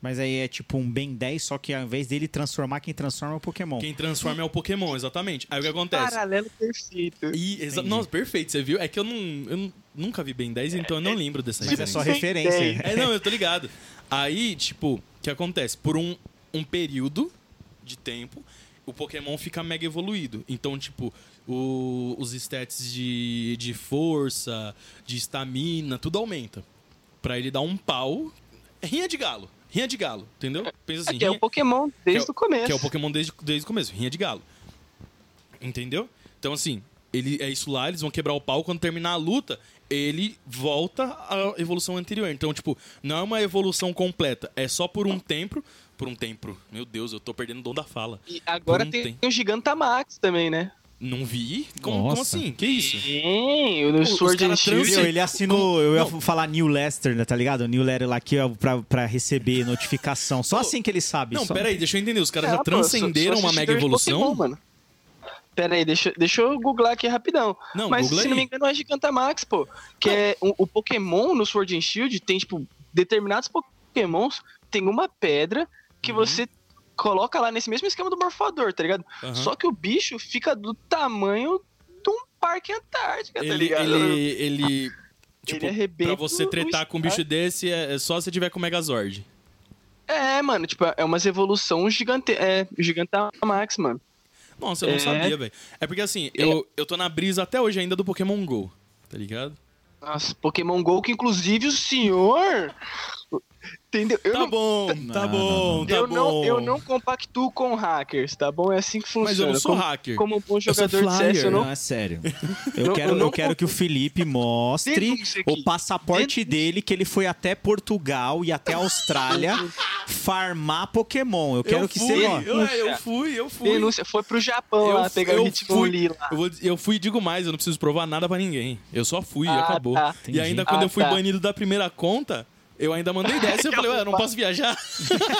Mas aí é tipo um Ben 10, só que ao invés dele transformar, quem transforma é o Pokémon. Quem transforma é o Pokémon, exatamente. Aí o que acontece? Paralelo perfeito. E, exa-. Nossa, perfeito, você viu? É que eu não. Eu nunca vi Ben 10, então eu não lembro dessa Mas é referência. só referência. É, não, eu tô ligado. Aí, tipo, o que acontece? Por um, um período de tempo, o Pokémon fica mega evoluído. Então, tipo, o- os stats de, de força, de estamina, tudo aumenta. Pra ele dar um pau. É rinha de galo. Rinha de galo, entendeu? Pensa assim, que é rinha- o Pokémon desde que é o começo. que é o Pokémon desde, desde o começo, rinha de galo. Entendeu? Então, assim, ele, é isso lá, eles vão quebrar o pau. Quando terminar a luta, ele volta à evolução anterior. Então, tipo, não é uma evolução completa. É só por um tempo. Por um tempo. Meu Deus, eu tô perdendo o dom da fala. E agora um tem, tempo. o Gigantamax também, né? Não vi? Como, como assim? Que isso? Sim, no os Sword and Shield. ele assinou, eu ia Não. falar New Lester, né, tá ligado? New Letter lá aqui ó, pra, pra receber notificação. Só assim que ele sabe. Não, só... pega aí, deixa eu entender. Os caras Ah, já pô, transcenderam sou- sou uma mega evolução? Pokémon, mano. Pera aí, deixa, deixa eu googlar aqui rapidão. Não, Mas Google se aí. não me engano é Gigantamax, pô. Que é o, o Pokémon no Sword and Shield tem, tipo, determinados Pokémons tem uma pedra que Uhum. você coloca lá nesse mesmo esquema do morfador, tá ligado? Aham. Só que o bicho fica do tamanho de um parque antártica, tá Ele, ligado? ele, ele, tipo, arrebenta pra você tretar com um bicho desse, é, é só se tiver com o Megazord. É, mano, tipo, é umas evolução gigante, é, Gigantamax, mano. Nossa, eu não É. sabia, velho. É porque assim, eu, eu tô na brisa até hoje ainda do Pokémon GO, tá ligado? Nossa, Pokémon GO, que inclusive o senhor. Entendeu? Eu Tá não, bom, tá não, bom, tá eu, bom. não, eu não compactuo com hackers, tá bom? É assim que funciona. Mas eu não sou como, hacker. Como um bom sou jogador de CS, eu não. Não, é sério. Eu [laughs] Não, quero, eu eu quero que o Felipe mostre Denúncia o passaporte dele, que ele foi até Portugal e até Austrália [laughs] farmar Pokémon. Eu quero eu que fui, você. eu, é, eu fui, eu fui. Denúncia, foi pro Japão lá pegar o Hitmonlee lá. Eu, vou, eu fui e digo mais, eu não preciso provar nada pra ninguém. Eu só fui e Ah, acabou. tá. E ainda quando Ah, eu fui tá. banido da primeira conta, eu ainda mandei [laughs] dessa. Eu falei, ué, eu não posso viajar.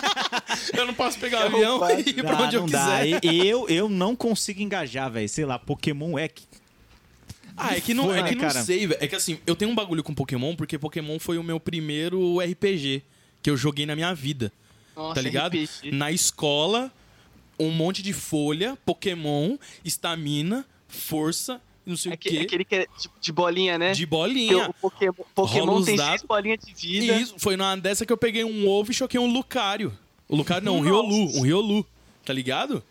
[laughs] eu não posso pegar Que avião e ir pra Dá, onde eu não dá. quiser. E- Eu, eu não consigo engajar, velho. Sei lá, Pokémon é que. Ah, é que não, Foi, é né, que não cara? sei, velho. É que assim, eu tenho um bagulho com Pokémon porque Pokémon foi o meu primeiro RPG que eu joguei na minha vida. Nossa, tá ligado? RPG. Na escola, um monte de folha, Pokémon, estamina, força, não sei Aquele, o quê. aquele que é de, de bolinha, né? De Porque bolinha. O Pokémon, Pokémon tem dados. seis bolinhas de vida. Isso, foi numa dessa que eu peguei um ovo e choquei um Lucario. O Lucario não, um Riolu. Um Riolu. Tá ligado?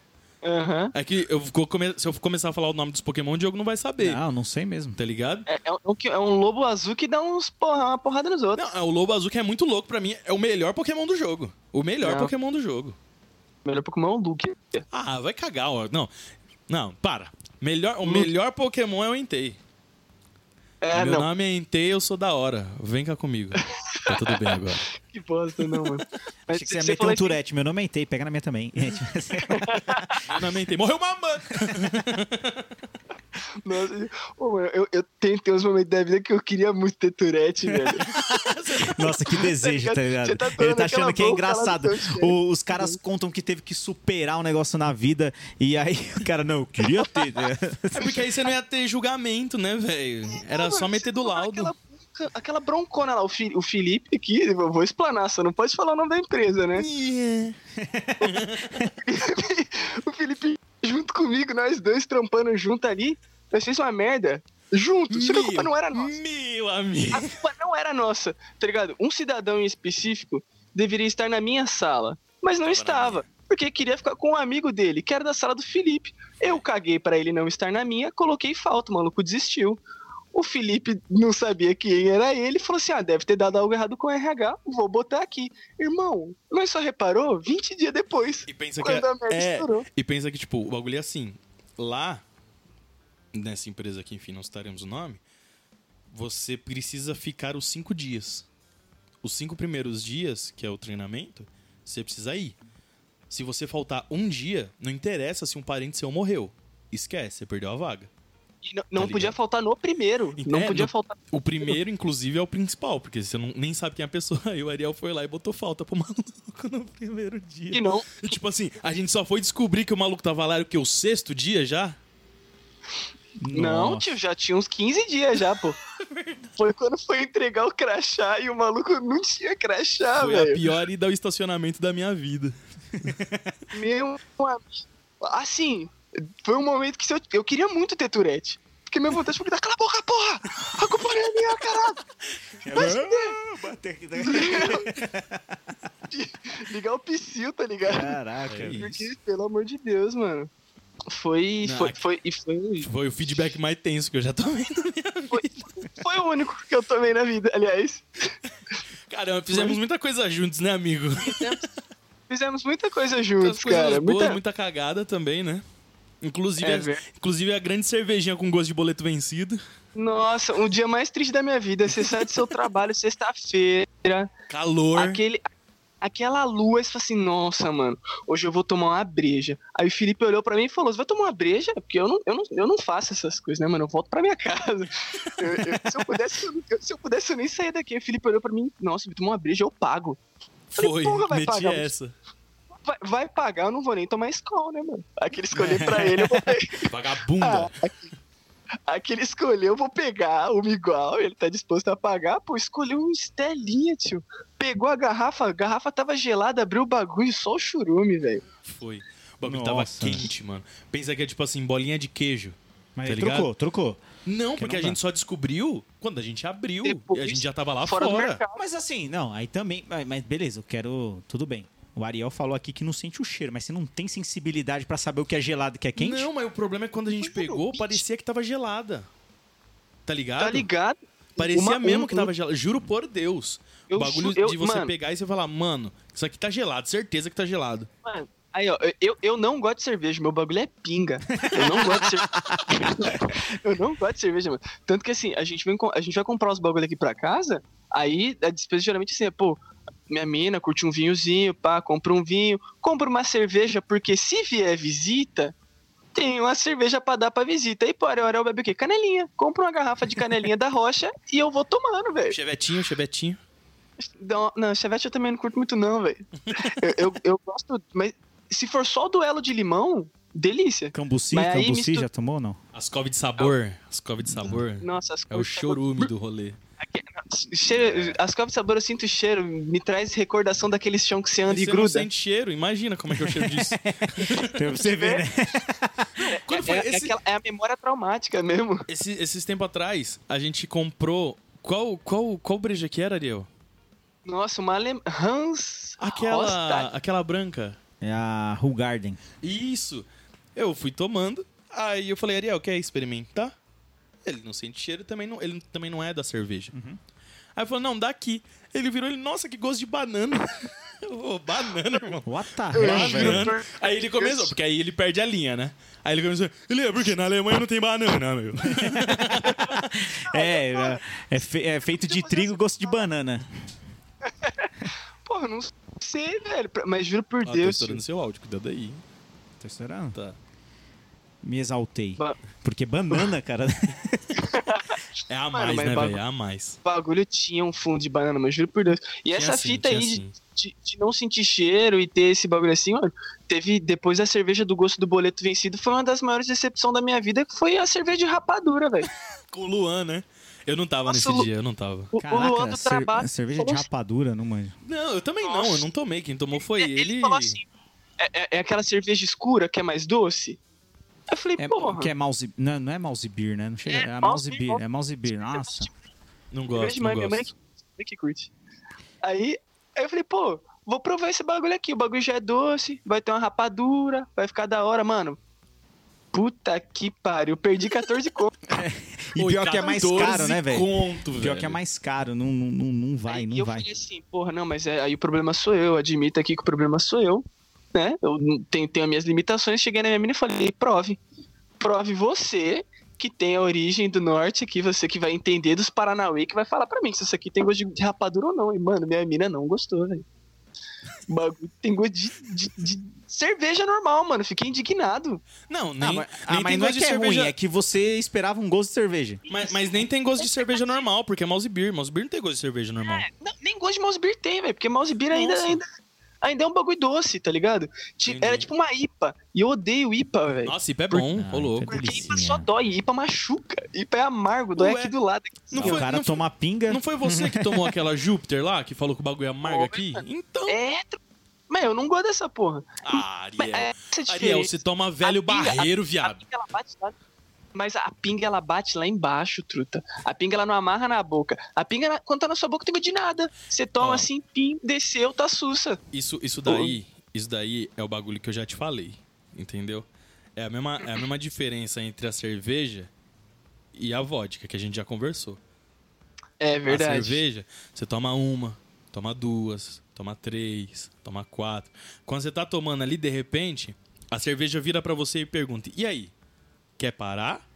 Aham. É que eu vou come- se eu começar a falar o nome dos Pokémon, o Diogo não vai saber. Não, não sei mesmo. Tá ligado? É, é um, é um lobo azul que dá uns porra, uma porrada nos outros. Não, é o Lobo Azul que é muito louco pra mim. É o melhor Pokémon do jogo. O melhor Não. Pokémon do jogo. Melhor Pokémon é o Luke. Ah, vai cagar, ó. Não. Não, para. Melhor, o melhor Pokémon é o Entei. É, Meu não. nome é Entei, eu sou da hora. Vem cá comigo. Tá tudo bem agora. [laughs] Que bosta, não, mano. Mas Achei que você ia meter um Tourette. Meu nome é Entei, pega na minha também. [laughs] [laughs] Meu nome é Entei. Morreu mamãe! Nossa, eu, eu tenho, tenho uns momentos da vida que eu queria muito ter Tourette, velho. [laughs] Nossa, que desejo, tá ligado? Você tá Ele tá achando que é engraçado. O- os caras contam que teve que superar um negócio na vida e aí [laughs] o cara, não, eu queria ter. né? É porque aí você não ia ter julgamento, né, velho? Era só Mano, meter do laudo. Aquela, broncona lá, o, Fi- o Felipe aqui, eu vou explanar, só não pode falar o nome da empresa, né? [laughs] o Felipe [laughs] junto comigo, nós dois trampando junto ali, nós fizemos uma merda junto, só que a culpa não era nossa. Meu amigo. A culpa não era nossa, tá ligado? Um cidadão em específico deveria estar na minha sala, mas não estava, porque queria ficar com um amigo dele, que era da sala do Felipe. Eu caguei pra ele não estar na minha, coloquei falta, o maluco desistiu. O Felipe não sabia quem era ele, falou assim: ah, deve ter dado algo errado com o RH, vou botar aqui. Irmão, nós só reparou 20 dias depois, E pensa que é, estourou. e pensa que tipo, o bagulho é assim. Lá nessa empresa aqui, enfim, não citaremos o nome, você precisa ficar os cinco dias. Os cinco primeiros dias, que é o treinamento, você precisa ir. Se você faltar um dia, não interessa se um parente seu morreu. Esquece, você perdeu a vaga. Não, não Tá podia faltar no primeiro, não É, podia no- faltar. O primeiro, inclusive, é o principal, porque você não, nem sabe quem é a pessoa. [laughs] Aí o Ariel foi lá e botou falta pro [laughs] maluco no primeiro dia. E não, E, tipo assim, a gente só foi descobrir que o maluco tava lá, o que? O sexto dia já? Não, Nossa. tio, já tinha uns 15 dias já, pô. [laughs] Foi quando foi entregar o crachá e o maluco não tinha crachá, Foi a velho. pior ida ao estacionamento da minha vida. Meu amigo. Assim, foi um momento que eu, eu queria muito ter Tourette. Porque minha vontade foi gritar, cala a boca, porra! A culpa não é minha, caralho! [laughs] Se fuder. [laughs] Ligar o psil, tá ligado? Caraca. É isso. Porque, pelo amor de Deus, mano. Foi, Não, foi, foi, e foi, Foi o feedback mais tenso que eu já tomei. foi, foi o único que eu tomei na vida, aliás. Caramba, fizemos muita coisa juntos, né, amigo? Fizemos muita coisa juntos, cara. boas, Muita... muita cagada também, né? Inclusive, É a, inclusive a grande cervejinha com gosto de boleto vencido. Nossa, um dia mais triste da minha vida. Você sai do seu trabalho [laughs] sexta-feira, Calor. aquele, aquela lua, você fala assim, nossa, mano, hoje eu vou tomar uma breja. Aí o Felipe olhou pra mim e falou, você vai tomar uma breja? Porque eu não, eu não, eu não faço essas coisas, né, mano? Eu volto pra minha [laughs] casa. Eu- eu- se, eu pudesse, eu, eu- se eu pudesse, eu nem saía daqui. O Felipe olhou pra mim, nossa, vai tomar uma breja, eu pago. Falei, Foi, porra, vai meti pagar. essa. Vai, vai pagar, eu não vou nem tomar escola, né, mano? Aquele escolher pra ele, eu vou pegar. [laughs] Vagabunda. Ah, Aquele escolheu, eu vou pegar uma igual, ele tá disposto a pagar, pô, escolheu um Estelinha, tio. Pegou a garrafa, a garrafa tava gelada, abriu o bagulho, só o churume, velho. Foi. O bagulho Nossa. tava quente, mano. Pensa que é tipo assim, bolinha de queijo. Mas Tá ligado? trocou, trocou. Não, Que porque não a gente só descobriu quando a gente abriu. Depois, e a gente já tava lá fora fora. Mas assim, não, aí também. Mas beleza, eu quero. Tudo bem. O Ariel falou aqui que não sente o cheiro, mas você não tem sensibilidade pra saber o que é gelado e o que é quente? Não, mas o problema é quando a gente pegou, parecia que tava gelada. Tá ligado? Tá ligado? Parecia Uma- mesmo um- que tava gelada. Juro por Deus. Eu o bagulho eu- de você mano. pegar e você falar, mano, isso aqui tá gelado, certeza que tá gelado. Mano, aí, ó, eu, eu não gosto de cerveja, meu bagulho é pinga. Eu não gosto de cerveja. [laughs] eu não gosto de cerveja, mano. Tanto que assim, a gente, vem, a gente vai comprar os bagulho aqui pra casa, aí a despesa geralmente assim é, pô, minha mina curte um vinhozinho, pá, compra um vinho, compra uma cerveja, porque se vier visita, tem uma cerveja pra dar pra visita. E pô, Ariel bebe o quê? Canelinha. Compra uma garrafa de canelinha da rocha [laughs] e eu vou tomando, velho. Chevetinho, chevetinho. Não, não, Chevette eu também não curto muito, não, velho. [laughs] eu, eu, eu gosto, mas se for só o duelo de limão, delícia. Cambuci, Mas cambuci, mistu- já tomou ou não? As couve de sabor. As couve de sabor. Nossa, as É o chorume do rolê. Cheiro, as covas de sabor eu sinto o cheiro, me traz recordação daqueles chão que você anda E e você gruda. sente cheiro, imagina como é que é o cheiro disso. [laughs] Pra você ver, né? [laughs] Quando foi É, é esse, aquela- é a memória traumática mesmo. esse- esses tempos atrás, a gente comprou... Qual, qual, qual breja que era, Ariel? Nossa, uma alem... Hans Aquela, aquela branca. É a Hull Garden. Isso. Eu fui tomando. Aí eu falei, Ariel, quer experimentar? Ele não sente cheiro, também não, ele também não é da cerveja. Aí eu falei, não, dá aqui. Ele virou, ele, nossa, que gosto de banana. [laughs] Ô, banana, irmão. What the hell? Banana. Aí ele começou, porque aí ele perde a linha, né? Aí ele começou, ele é porque na Alemanha não tem banana, meu. É, [laughs] é, é fe- é feito de trigo e gosto de banana. [laughs] Porra, não sei, velho. Mas juro por Ah, tô Deus. estourando seu áudio, cuidado aí. Tá estourando? Tá. Me exaltei. Ba- Porque banana, cara. [laughs] É a Mano, mais, mas né, velho? É a mais. O bagulho tinha um fundo de banana, mas juro por Deus. E Tinha essa sim, fita aí de, sim. de, de não sentir cheiro e ter esse bagulho assim, mano, teve depois da cerveja do gosto do boleto vencido, foi uma das maiores decepções da minha vida, que foi a cerveja de rapadura, velho. [laughs] Com o Luan, né? Eu não tava Nossa, nesse dia, eu não tava. O, o Luan do cer- trabalho. cerveja de assim- rapadura, não manjo. Não, eu também não, Nossa. eu não tomei. Quem tomou foi ele, ele. falou assim: é, é- é aquela cerveja escura que é mais doce? Eu falei, É, porra. que é mouse, não, não é mouse beer, né? Não chega, É, é, mouse beer, mouse é mouse beer. Nossa. Não gosto, de não mãe, minha mãe gosto. que, minha que curte. Aí, aí eu falei, pô, vou provar esse bagulho aqui. O bagulho já é doce, vai ter uma rapadura, vai ficar da hora, mano. Puta que pariu, perdi 14 conto. [laughs] E Oi, pior que é mais 14 caro, né, velho? Conto, velho. Pior que é mais caro, não, não, não, não vai, Aí não eu vai. falei assim, porra, não, mas é, aí o problema sou eu, admito aqui que o problema sou eu, né? Eu tenho, tenho as minhas limitações, cheguei na minha mina e falei, prove. Prove você que tem a origem do norte aqui, você que vai entender dos Paranauê, que vai falar pra mim se isso aqui tem gosto de, rapadura ou não. E, mano, minha mina não gostou, velho. O bagulho tem gosto de, de- de cerveja normal, mano. Fiquei indignado. Não, nem, Ah, mas, nem ah, mas tem não é gosto que de é cerveja. ruim, é que você esperava um gosto de cerveja. Mas, mas nem tem gosto de cerveja normal, porque é mouse beer. Mouse beer não tem gosto de cerveja normal. Não, nem gosto de mouse beer tem, velho. Porque mouse beer ainda, ainda, ainda é um bagulho doce, tá ligado? Entendi. Era tipo uma IPA. E eu odeio IPA, velho. Nossa, IPA é bom, Ah, ô louco. entendi. Porque IPA só dói, IPA machuca. IPA é amargo, dói Ué, aqui do lado. Aqui, não assim, o foi- ó. cara não foi- toma pinga. Não foi você que tomou [laughs] aquela Júpiter lá, que falou que o bagulho é amargo aqui? Então. É, mas eu não gosto dessa porra. Ah, Mas Ariel. é essa a Ariel, você toma velho A pinga- barreiro, A viado. pinga, ela bate lá. Mas a pinga, ela bate lá embaixo, truta. A pinga, ela não amarra na boca. A pinga, quando tá na sua boca, não tem de nada. Você toma Ó. assim, pim, desceu, tá sussa. Isso, isso daí, isso daí é o bagulho que eu já te falei, entendeu? É a mesma, é a mesma diferença entre a cerveja e a vodka, que a gente já conversou. É A verdade. cerveja, você toma uma, toma duas, toma três, toma quatro. Quando você tá tomando ali, de repente, a cerveja vira pra você e pergunta: "E aí? Quer parar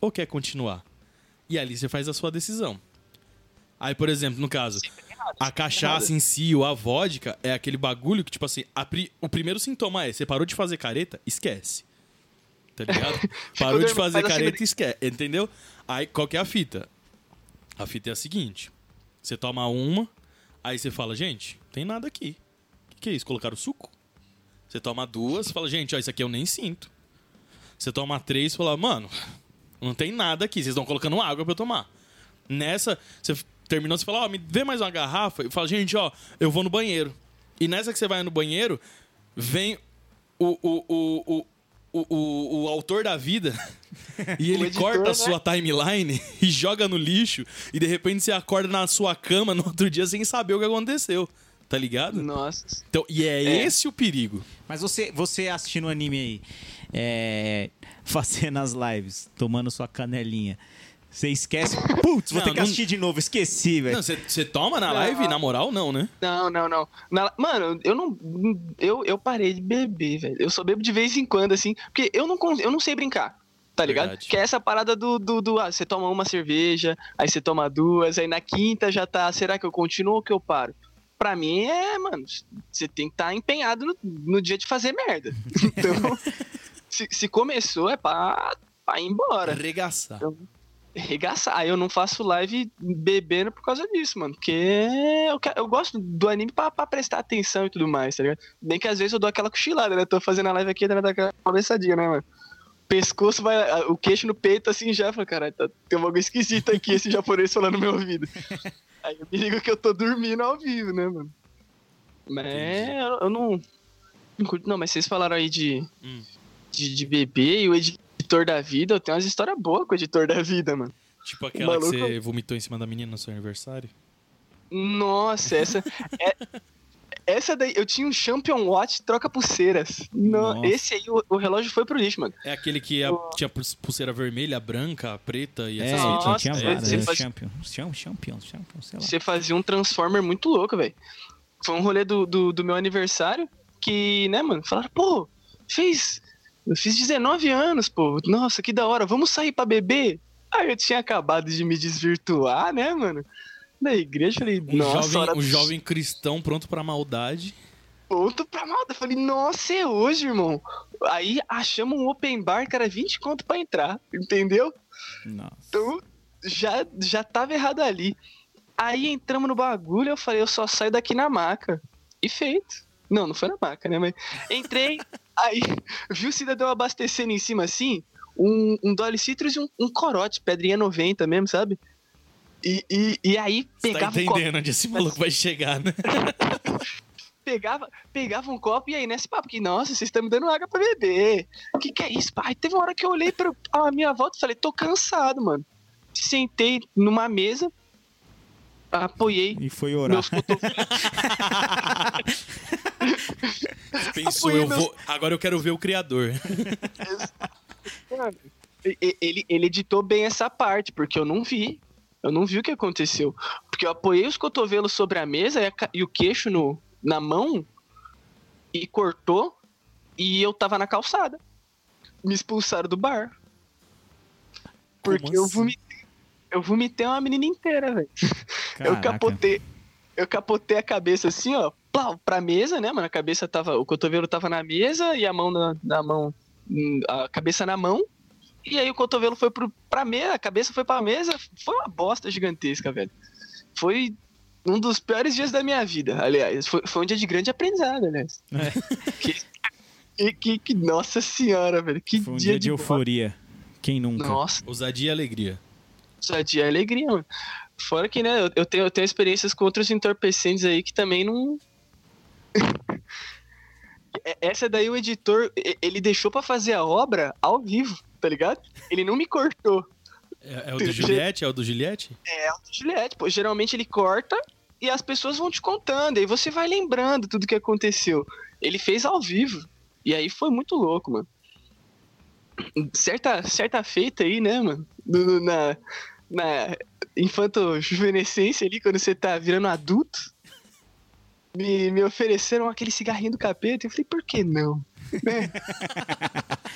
ou quer continuar?" E ali você faz a sua decisão. Aí, por exemplo, no caso, a cachaça em si ou a vodka é aquele bagulho que, tipo assim, pri- o primeiro sintoma é: você parou de fazer careta, esquece. Tá ligado? [laughs] Parou de fazer faz assim, careta, esquece. Entendeu? Aí, qual que é a fita? A fita é a seguinte: você toma uma, aí você fala, gente, tem nada aqui. O que, que é isso? Colocaram suco? Você toma duas, fala, gente, ó, isso aqui eu nem sinto. Você toma três, fala, mano, não tem nada aqui, vocês estão colocando água pra eu tomar. Nessa, você terminou, você fala, ó, me vê mais uma garrafa. E fala, gente, ó, eu vou no banheiro. E nessa que você vai no banheiro, vem o, o, o, o, o, o, o autor da vida [laughs] e ele editor, corta né? a sua timeline [laughs] e joga no lixo. E de repente você acorda na sua cama no outro dia sem saber o que aconteceu. tá ligado? Nossa. Então, e é, É. esse o perigo. Mas você, você assistindo o anime aí, é, [laughs] fazendo as lives, tomando sua canelinha, você esquece. [laughs] Putz, vou Não, ter que não- assistir de novo, esqueci, velho. Não, você toma na live? Na moral, não, né? Não, não, não. Na- mano, eu não. Eu, eu parei de beber, velho. Eu só bebo de vez em quando, assim. Porque eu não, con- eu não sei brincar. Tá ligado? Verdade. Que é essa parada do, do, do- ah, você toma uma cerveja, aí você toma duas, aí na quinta já tá. Será que eu continuo ou que eu paro? Pra mim é, mano, você tem que estar empenhado no, no dia de fazer merda. [laughs] Então, se, se começou é pra, pra ir embora. Arregaçar. Regaçar. Aí eu não faço live bebendo por causa disso, mano. Porque eu, eu gosto do anime pra, pra prestar atenção e tudo mais, tá ligado? Bem que às vezes eu dou aquela cochilada, né? Tô fazendo a live aqui, dando aquela cabeçadinha, né, mano? Pescoço vai. O queixo no peito assim já. Fala, caralho, tá, tem um bagulho esquisito aqui, esse japonês falando no meu ouvido. [laughs] Aí eu me ligo que eu tô dormindo ao vivo, né, mano? Mas eu, eu não. Não, mas vocês falaram aí de, Hum. De, de bebê e o editor da vida. Eu tenho umas histórias boas com o editor da vida, mano. Tipo aquela Maluco. que você vomitou em cima da menina no seu aniversário. Nossa, essa. [laughs] é- essa daí, eu tinha um Champion Watch troca pulseiras. No, esse aí, o, o relógio foi pro lixo, mano. É aquele que a- tinha pul- pulseira vermelha, branca, preta e É, essas tinha. Nossa, tinha É, várias. você né? faz- Champion, champion, champion, champion, sei lá. Você fazia um Transformer muito louco, velho. Foi um rolê do, do, do meu aniversário que, né, mano, falaram, pô, fez. Eu fiz 19 anos, pô. Nossa, que da hora, vamos sair pra beber? Aí eu tinha acabado de me desvirtuar, né, mano? Da igreja, falei, Um, nossa, jovem, hora um jovem cristão pronto pra maldade. ponto pra malta. Falei, nossa, é hoje, irmão. Aí achamos um open bar que era 20 conto pra entrar, entendeu? Nossa. Então já, já tava errado ali. Aí entramos no bagulho, eu falei, eu só saio daqui na maca. E feito. Não, não foi na maca, né? Mas [laughs] entrei, aí vi o cidadão abastecendo em cima assim, um, um Dolly Citrus e um, um corote, pedrinha 90 mesmo, sabe? E, e, e aí Você tá pegava um copo entendendo onde esse [laughs] maluco vai chegar, né? [laughs] pegava, pegava um copo e aí nesse papo que, nossa, vocês estão me dando água pra beber. O que que é isso? Pai, teve uma hora que eu olhei pra a minha volta e falei, tô cansado, mano. Sentei numa mesa, apoiei E foi orar. meus cotovelos. [laughs] Pensou, Apoiei eu meus- vou. Agora eu quero ver o criador. Ele, ele editou bem essa parte, porque eu não vi. Eu não vi o que aconteceu. Porque eu apoiei os cotovelos sobre a mesa e, a e o queixo no, na mão e cortou e eu tava na calçada. Me expulsaram do bar. Porque Como eu assim? vomitei. Eu vomitei uma menina inteira, velho. Eu capotei. Eu capotei a cabeça assim, ó, plau, pra mesa, né, mano? A cabeça tava. O cotovelo tava na mesa e a mão na, na mão. hum, A cabeça na mão. E aí o cotovelo foi pro, pra mesa, a cabeça foi pra mesa. Foi uma bosta gigantesca, velho. Foi um dos piores dias da minha vida, aliás. Foi, foi um dia de grande aprendizado, aliás. É. [laughs] Que, que, que- que- nossa senhora, velho. Que Foi um dia, dia de euforia. Quem nunca? Nossa. Ousadia e alegria. Só dia é alegria, mano. Fora que, né, eu- eu tenho, eu tenho experiências com outros entorpecentes aí que também não. [laughs] É- Essa daí o editor, e- ele deixou pra fazer a obra ao vivo, tá ligado? Ele não me cortou. É, é o do Juliette? É o do Juliette? É o do Juliette, pô. Geralmente ele corta e as pessoas vão te contando. Aí você vai lembrando tudo que aconteceu. Ele fez ao vivo. E aí foi muito louco, mano. Certa, certa feita aí, né, mano? Na, na infanto-juvenescência ali, quando você tá virando adulto, me, me ofereceram aquele cigarrinho do capeta. Eu falei, por que não? Né? [laughs]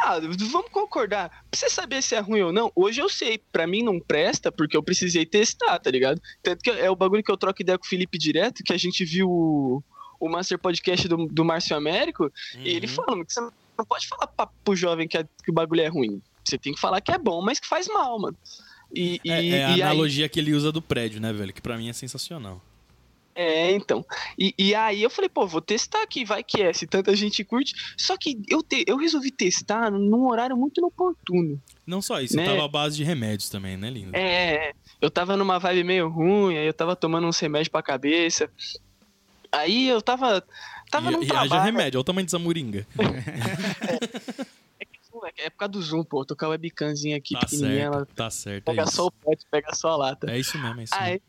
Ah, vamos concordar. Pra você saber se é ruim ou não, hoje eu sei. Pra mim não presta, porque eu precisei testar, tá ligado? Tanto que é o bagulho que eu troco ideia com o Felipe direto, que a gente viu o, o Master Podcast do, do Márcio Américo, e ele Uhum. falando que você não pode falar pra, pro jovem que, a- que o bagulho é ruim. Você tem que falar que é bom, mas que faz mal, mano. E, e, É, é a e aí- analogia que ele usa do prédio, né, velho? Que pra mim é sensacional. É, então. E, e aí eu falei, pô, vou testar aqui, vai que é, se tanta gente curte. Só que eu, te- eu resolvi testar num horário muito inoportuno. Não só isso, Né? tava à base de remédios também, né, lindo? É, eu tava numa vibe meio ruim, aí eu tava tomando uns remédios pra cabeça. Aí eu tava. Tava num e, e haja trabalho. remédio, olha o tamanho dessa moringa. É por causa do Zoom, pô. Tô com a webcamzinha aqui Tá pequenininha, certo, ela tá certo. É pega isso. só o pote, pega só a lata. É isso mesmo, é isso mesmo. Aí,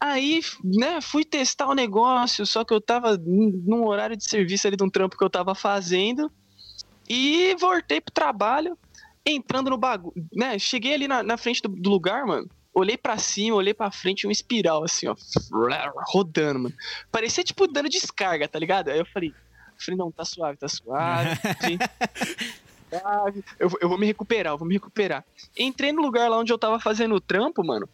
Aí, né, fui testar o negócio, só que eu tava num num horário de serviço ali de um trampo que eu tava fazendo. E voltei pro trabalho, entrando no bagulho, né? Cheguei ali na, na frente do, do lugar, mano. Olhei pra cima, olhei pra frente, um espiral, assim, ó. Rodando, mano. Parecia, tipo, dando descarga, tá ligado? Aí eu falei, falei, não, tá suave, tá suave. [laughs] suave. Eu, vou- eu vou me recuperar, eu vou me recuperar. Entrei no lugar lá onde eu tava fazendo o trampo, mano.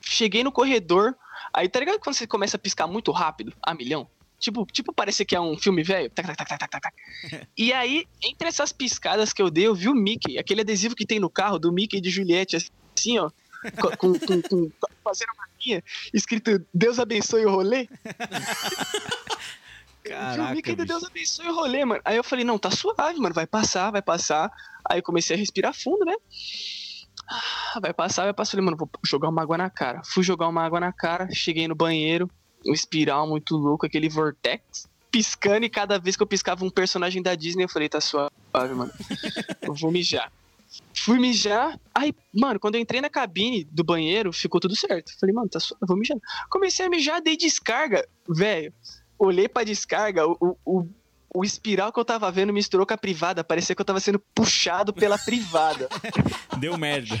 Cheguei no corredor. Aí, tá ligado quando você começa a piscar muito rápido, a milhão? Tipo, tipo parece que é um filme velho. Tac, tac, tac, tac, tac, tac. [laughs] E aí, entre essas piscadas que eu dei, eu vi o Mickey, aquele adesivo que tem no carro do Mickey e de Juliette, assim, ó. Com, com, com, uma linha, escrito Deus abençoe o rolê. Eu vi Caraca, do bicho. Deus abençoe o rolê, mano. Aí eu falei, não, tá suave, mano, vai passar, vai passar. Aí eu comecei a respirar fundo, né? Ah, Vai passar, vai passar. Falei, mano, vou jogar uma água na cara. Fui jogar uma água na cara, cheguei no banheiro, um espiral muito louco, aquele vortex, piscando, e cada vez que eu piscava um personagem da Disney, eu falei, tá suave, mano. Eu vou mijar. Fui mijar, aí, mano, quando eu entrei na cabine do banheiro, ficou tudo certo. Falei, mano, tá suave, vou mijar. Comecei a mijar, dei descarga, velho. Olhei pra descarga, o, o, o, espiral que eu tava vendo misturou com a privada, parecia que eu tava sendo puxado pela privada. [laughs] Deu merda.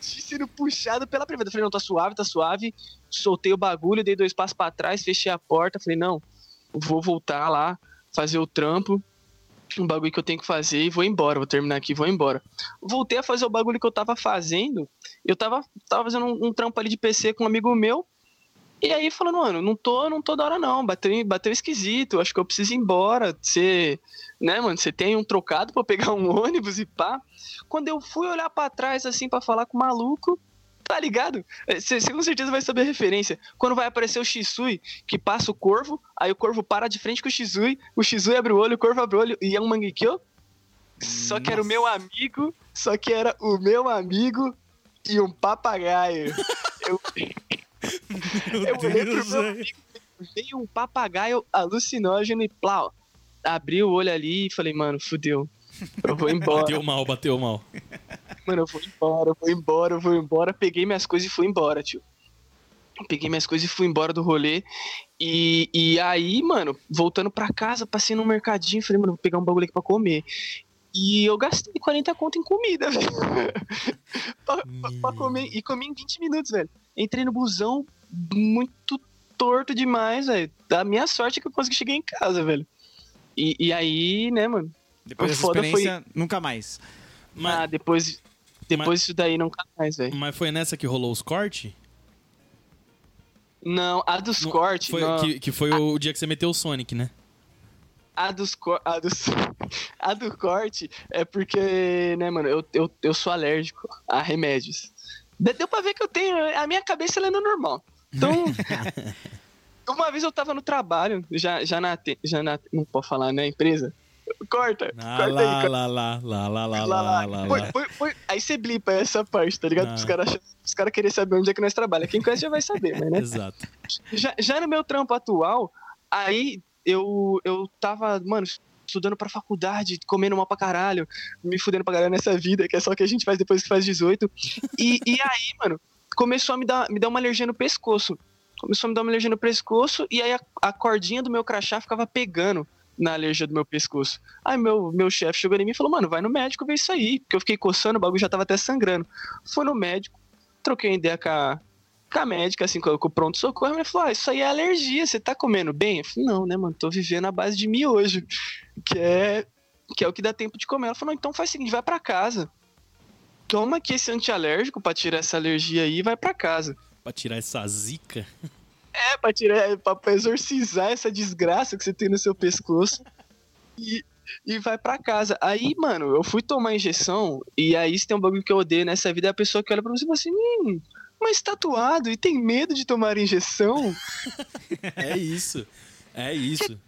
sendo puxado pela privada. Falei, não, tá suave, tá suave. Soltei o bagulho, dei dois passos pra trás, fechei a porta. Falei, não, vou voltar lá, fazer o trampo. Um bagulho que eu tenho que fazer e vou embora. Vou terminar aqui vou embora. Voltei a fazer o bagulho que eu tava fazendo. Eu tava, tava fazendo um, um trampo ali de PC com um amigo meu. E aí falando, mano, não tô, não tô da hora não, bateu, bateu esquisito, acho que eu preciso ir embora. Você, né, mano, você tem um trocado pra pegar um [laughs] ônibus e pá. Quando eu fui olhar pra trás assim pra falar com o maluco, tá ligado? Você com certeza vai saber a referência. Quando vai aparecer o Shisui, que passa o corvo, aí o corvo para de frente com o Shisui, o Shisui abre o olho, o corvo abre o olho e é um Mangekyo. Só que era o meu amigo, só que era o meu amigo e um papagaio. [laughs] Eu, eu olhei pro meu amigo, veio um papagaio alucinógeno e plau. Abri o olho ali e falei, mano, fudeu. Eu vou embora. Bateu mal, bateu mal. Mano, eu vou embora, eu vou embora, eu vou embora. Peguei minhas coisas e fui embora, tio. Peguei minhas coisas e fui embora do rolê. E, e aí, mano, voltando pra casa, passei no mercadinho, falei, mano, vou pegar um bagulho aqui pra comer. E eu gastei 40 conto em comida, [laughs] velho. pra, pra- pra comer. E comi em 20 minutos, velho. Entrei no busão muito torto demais, velho. Da minha sorte é que eu consegui chegar em casa, velho. E, e aí, né, mano? Depois O dessa foda foi- experiência, nunca mais. Mas, Ah, depois, depois disso daí nunca mais, velho. mas foi nessa que rolou os cortes? Não, a dos Não, cortes. Foi, não. que, que foi o dia que você meteu o Sonic, né? A dos a, dos... [laughs] a do corte é porque, né, mano, eu, eu, eu sou alérgico a remédios. De- Deu pra ver que eu tenho. A minha cabeça ela é no normal. Então. [laughs] uma vez eu tava no trabalho, já, já, na, já na. Não pode falar, né, empresa? Corta, Ah, corta aí, lá, lá, lá, lá, lá, lá, lá, lá, lá. lá, lá. Aí você blipa essa parte, tá ligado? Ah. Os caras os cara querem saber onde é que nós trabalhamos. Quem conhece já vai saber, mas né? Exato. já, já no meu trampo atual, aí eu, eu tava, mano, estudando pra faculdade, comendo mal pra caralho, me fudendo pra caralho nessa vida, que é só o que a gente faz depois que faz 18. E, e aí, mano, começou a me dar, me dar uma alergia no pescoço. Começou a me dar uma alergia no pescoço, e aí a, a cordinha do meu crachá ficava pegando na alergia do meu pescoço. Aí meu, meu chefe chegou em mim e falou, mano, vai no médico ver isso aí. Porque eu fiquei coçando, o bagulho já tava até sangrando. Fui no médico, troquei uma ideia com a, com a médica, assim, com o pronto-socorro, ela falou: Ah, isso aí é alergia, você tá comendo bem? Eu falei: Não, né, mano, tô vivendo à base de miojo, que é, que é o que dá tempo de comer. Ela falou: Então faz o seguinte, vai pra casa. Toma aqui esse antialérgico pra tirar essa alergia aí e vai pra casa. Pra tirar essa zica. É, pra tirar, pra, exorcizar essa desgraça que você tem no seu pescoço. E, e vai pra casa. Aí, mano, eu fui tomar injeção, e aí se tem um bagulho que eu odeio nessa vida, é a pessoa que olha pra você e fala assim, hum, mas tatuado e tem medo de tomar injeção? [laughs] É isso. É isso.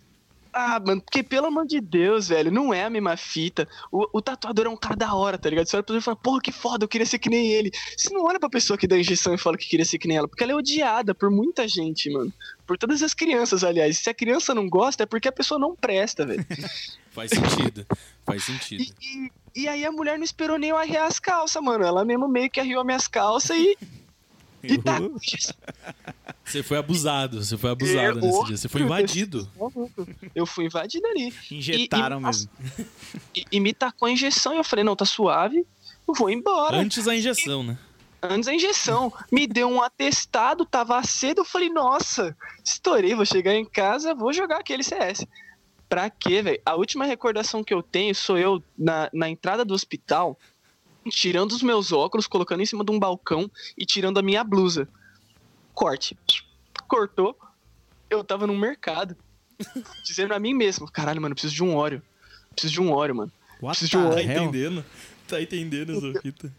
Ah, mano, porque pelo amor de Deus, velho, não é a mesma fita. O, o tatuador é um cara da hora, tá ligado? Você olha pra pessoa e fala, porra, que foda, eu queria ser que nem ele. Você não olha pra pessoa que dá injeção e fala que queria ser que nem ela, porque ela é odiada por muita gente, mano. Por todas as crianças, aliás. Se a criança não gosta, é porque a pessoa não presta, velho. [laughs] Faz sentido. Faz sentido. E, e, e aí a mulher não esperou nem eu arriar as calças, mano. Ela mesmo meio que arriou minhas calças e. E tá injeção. Você foi abusado, você foi abusado Eu- nesse dia. Você foi invadido. Eu fui invadido ali. Injetaram E- e- mesmo. E, e me tacou a injeção e eu falei, não, tá suave, eu vou embora. Antes da injeção, né? Antes da injeção. Me deu um atestado, tava cedo, eu falei, nossa, estourei, vou chegar em casa, vou jogar aquele CS. Pra quê, velho? A última recordação que eu tenho sou eu na, na entrada do hospital, tirando os meus óculos, colocando em cima de um balcão e tirando a minha blusa. Corte. Cortou. Eu tava no mercado. [laughs] Dizendo a mim mesmo, caralho, mano, eu preciso de um óleo. Preciso de um óleo, mano. What Preciso de um the Tá entendendo? Tá entendendo, Zofita?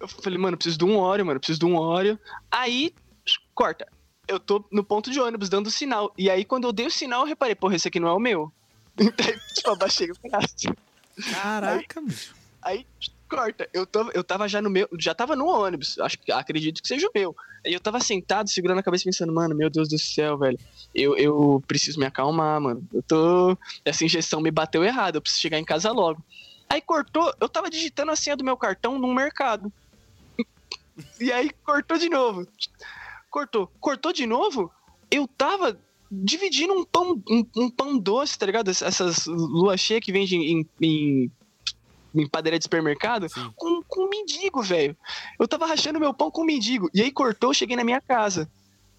Eu falei, mano, eu preciso de um óleo, mano, eu preciso de um óleo. Aí, corta. Eu tô no ponto de ônibus dando sinal. E aí, quando eu dei o sinal, eu reparei, porra, esse aqui não é o meu. [laughs] Então, tipo, abaixei o braço. Caraca, bicho. Aí, corta. Eu, tô, eu tava já no meu. Já tava no ônibus. Acho acredito que seja o meu. Aí eu tava sentado, segurando a cabeça, pensando, mano, meu Deus do céu, velho. Eu, eu preciso me acalmar, mano. Eu tô. Essa injeção me bateu errado. Eu preciso chegar em casa logo. Aí cortou, eu tava digitando a senha do meu cartão num mercado. E aí cortou de novo. Cortou. Cortou de novo? Eu tava dividindo um pão, um, um pão doce, tá ligado? Essas luas cheias que vende em, em, em padaria de supermercado Sim. com, com um mendigo, velho. Eu tava rachando meu pão com um mendigo. E aí cortou, eu cheguei na minha casa.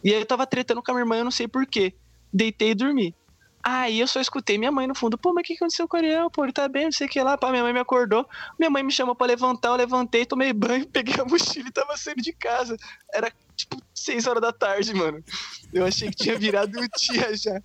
E aí eu tava tretando com a minha irmã, eu não sei porquê. Deitei e dormi. Aí eu só escutei minha mãe no fundo, pô, mas o que aconteceu com o Ariel? Pô, ele tá bem, não sei o que lá. Pá, minha mãe me acordou. Minha mãe me chamou pra levantar, eu levantei, tomei banho, [laughs] peguei a mochila e tava saindo de casa. Era tipo 6 horas da tarde, mano. Eu achei que tinha virado o [laughs] dia já.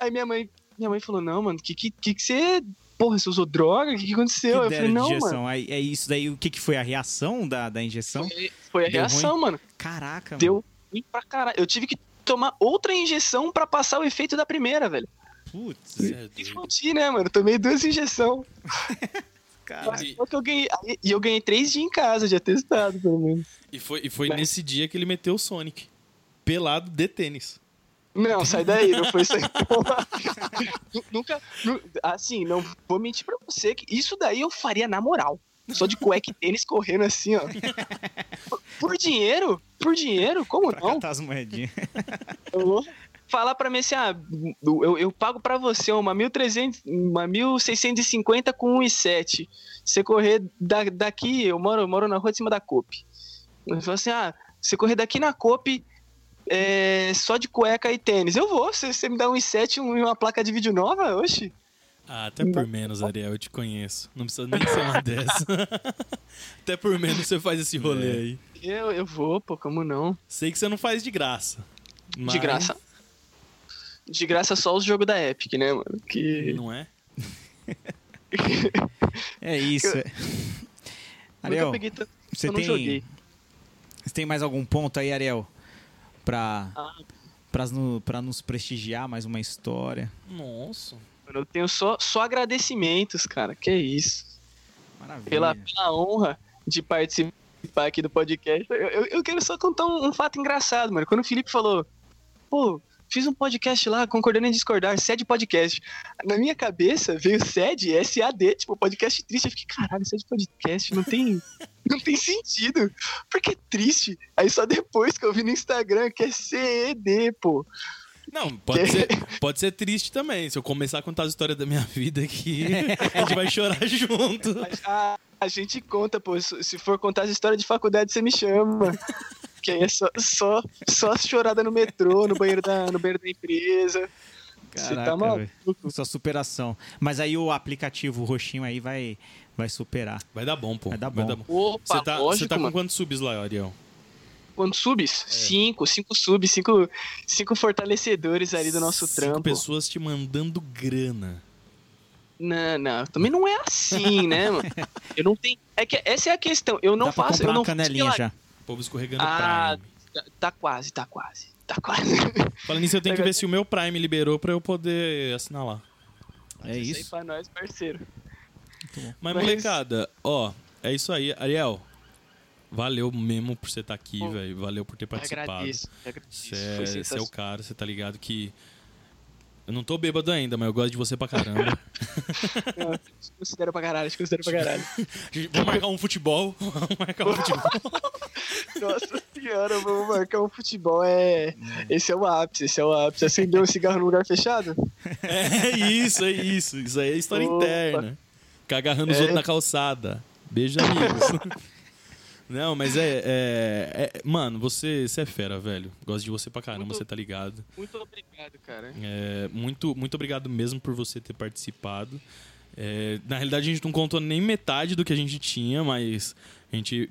Aí minha mãe, minha mãe falou, não, mano, que que, que, que você. Porra, você usou droga? O que, que aconteceu? Que eu falei, não, mano. injeção. Aí, é isso daí, o que, que foi a reação da, da injeção? Foi, foi a Deu reação, mano. Caraca, mano. Deu ruim pra caralho. Eu tive que tomar outra injeção pra passar o efeito da primeira, velho. Putz, Você é. Explodi, né, mano? Tomei duas injeções. [laughs] caraca. E- eu ganhei. E eu ganhei três dias em casa de atestado, pelo menos. E foi, e foi Mas- nesse dia que ele meteu o Sonic. Pelado de tênis. Não, sai daí, não foi isso aí. [laughs] Nu- Nunca. nu- Assim, não vou mentir pra você que isso daí eu faria na moral. Só de cueca e tênis correndo assim, ó. Por- [laughs] Por dinheiro? Por dinheiro? Como Pra não? as moedinhas. Falar pra mim assim, ah, eu, eu pago pra você uma 1.300, uma 1.650 com 1,7. Você correr da, daqui, eu moro, eu moro na rua de cima da COP. Eu falo assim, ah, você correr daqui na COP é, só de cueca e tênis. Eu vou, você, você me dá um 1,7 e um- uma placa de vídeo nova, oxi. Ah, até por menos, Ariel, eu te conheço. Não precisa nem ser uma dessa. [laughs] até por menos você faz esse rolê É. aí. Eu, eu vou, pô, como não? Sei que você não faz de graça. mas- De graça. De graça só os jogos da Epic, né, mano? Que... Não é? [laughs] É isso. Nunca Ariel, peguei tanto, você eu não tem, joguei. você tem mais algum ponto aí, Ariel? Pra, Ah. pra, no- pra nos prestigiar mais uma história? Nossa. Mano, eu tenho só, só agradecimentos, cara. Que isso. Maravilha. pela, pela honra de participar aqui do podcast. Eu, eu, eu quero só contar um, um fato engraçado, mano. Quando o Felipe falou, pô, fiz um podcast lá, concordando em discordar, SED Podcast. Na minha cabeça veio SED, S-A-D, tipo, podcast triste. Eu fiquei, caralho, SED Podcast, não tem, não tem sentido. Porque é triste. Aí só depois que eu vi no Instagram que é C-E-D, pô. Não, pode ser, pode ser triste também. Se eu começar a contar as histórias da minha [laughs] vida aqui, a gente vai chorar [laughs] junto. A, a gente conta, pô. Se se for contar as histórias de faculdade, você me chama. Que aí é só, só, só chorada no metrô, no banheiro da, no banheiro da empresa. Você Caraca, tá? Sua superação. Mas aí o aplicativo roxinho aí vai, vai superar. Vai dar bom, pô. Vai dar bom. Opa, Você tá, lógico, você tá com mano. quantos subs lá, Ariel? Quantos subs? Cinco, cinco subs, cinco, cinco fortalecedores ali do nosso Cinco trampo. pessoas te mandando grana. Não, não, também não é assim, né, mano? Eu não tenho. É que essa é a questão. Eu não Dá pra faço. comprar Eu não uma canelinha já. O povo escorregando Ah, tá, tá quase, tá quase. Tá quase. Falando nisso, eu tenho que ver se o meu Prime liberou pra eu poder assinar lá. É isso. pra nós, parceiro. Mas, Mas- molecada, ó, é isso aí. Ariel, valeu mesmo por você estar aqui, Pô, velho. Valeu por ter participado. Agradeço. agradeço. Você Foi é, você é o cara, você tá ligado que Eu não tô bêbado ainda, mas eu gosto de você pra caramba. [laughs] Ah, te considero pra caralho, te considero pra caralho. [laughs] Vamos marcar um futebol. [laughs] Vamos marcar um futebol. Nossa senhora, vamos marcar um futebol. É... Esse é o ápice, esse é o ápice. Acender um cigarro no lugar fechado? É isso, é isso. Isso aí é história Opa. interna. Ficar agarrando os É. outros na calçada. Beijo, amigos. Não, mas é, é- é- Mano, você, você é fera, velho. Gosto de você pra caramba, Muito- você tá ligado. Muito obrigado, cara. É, muito, muito obrigado mesmo por você ter participado. É, na realidade, a gente não contou nem metade do que a gente tinha, mas a gente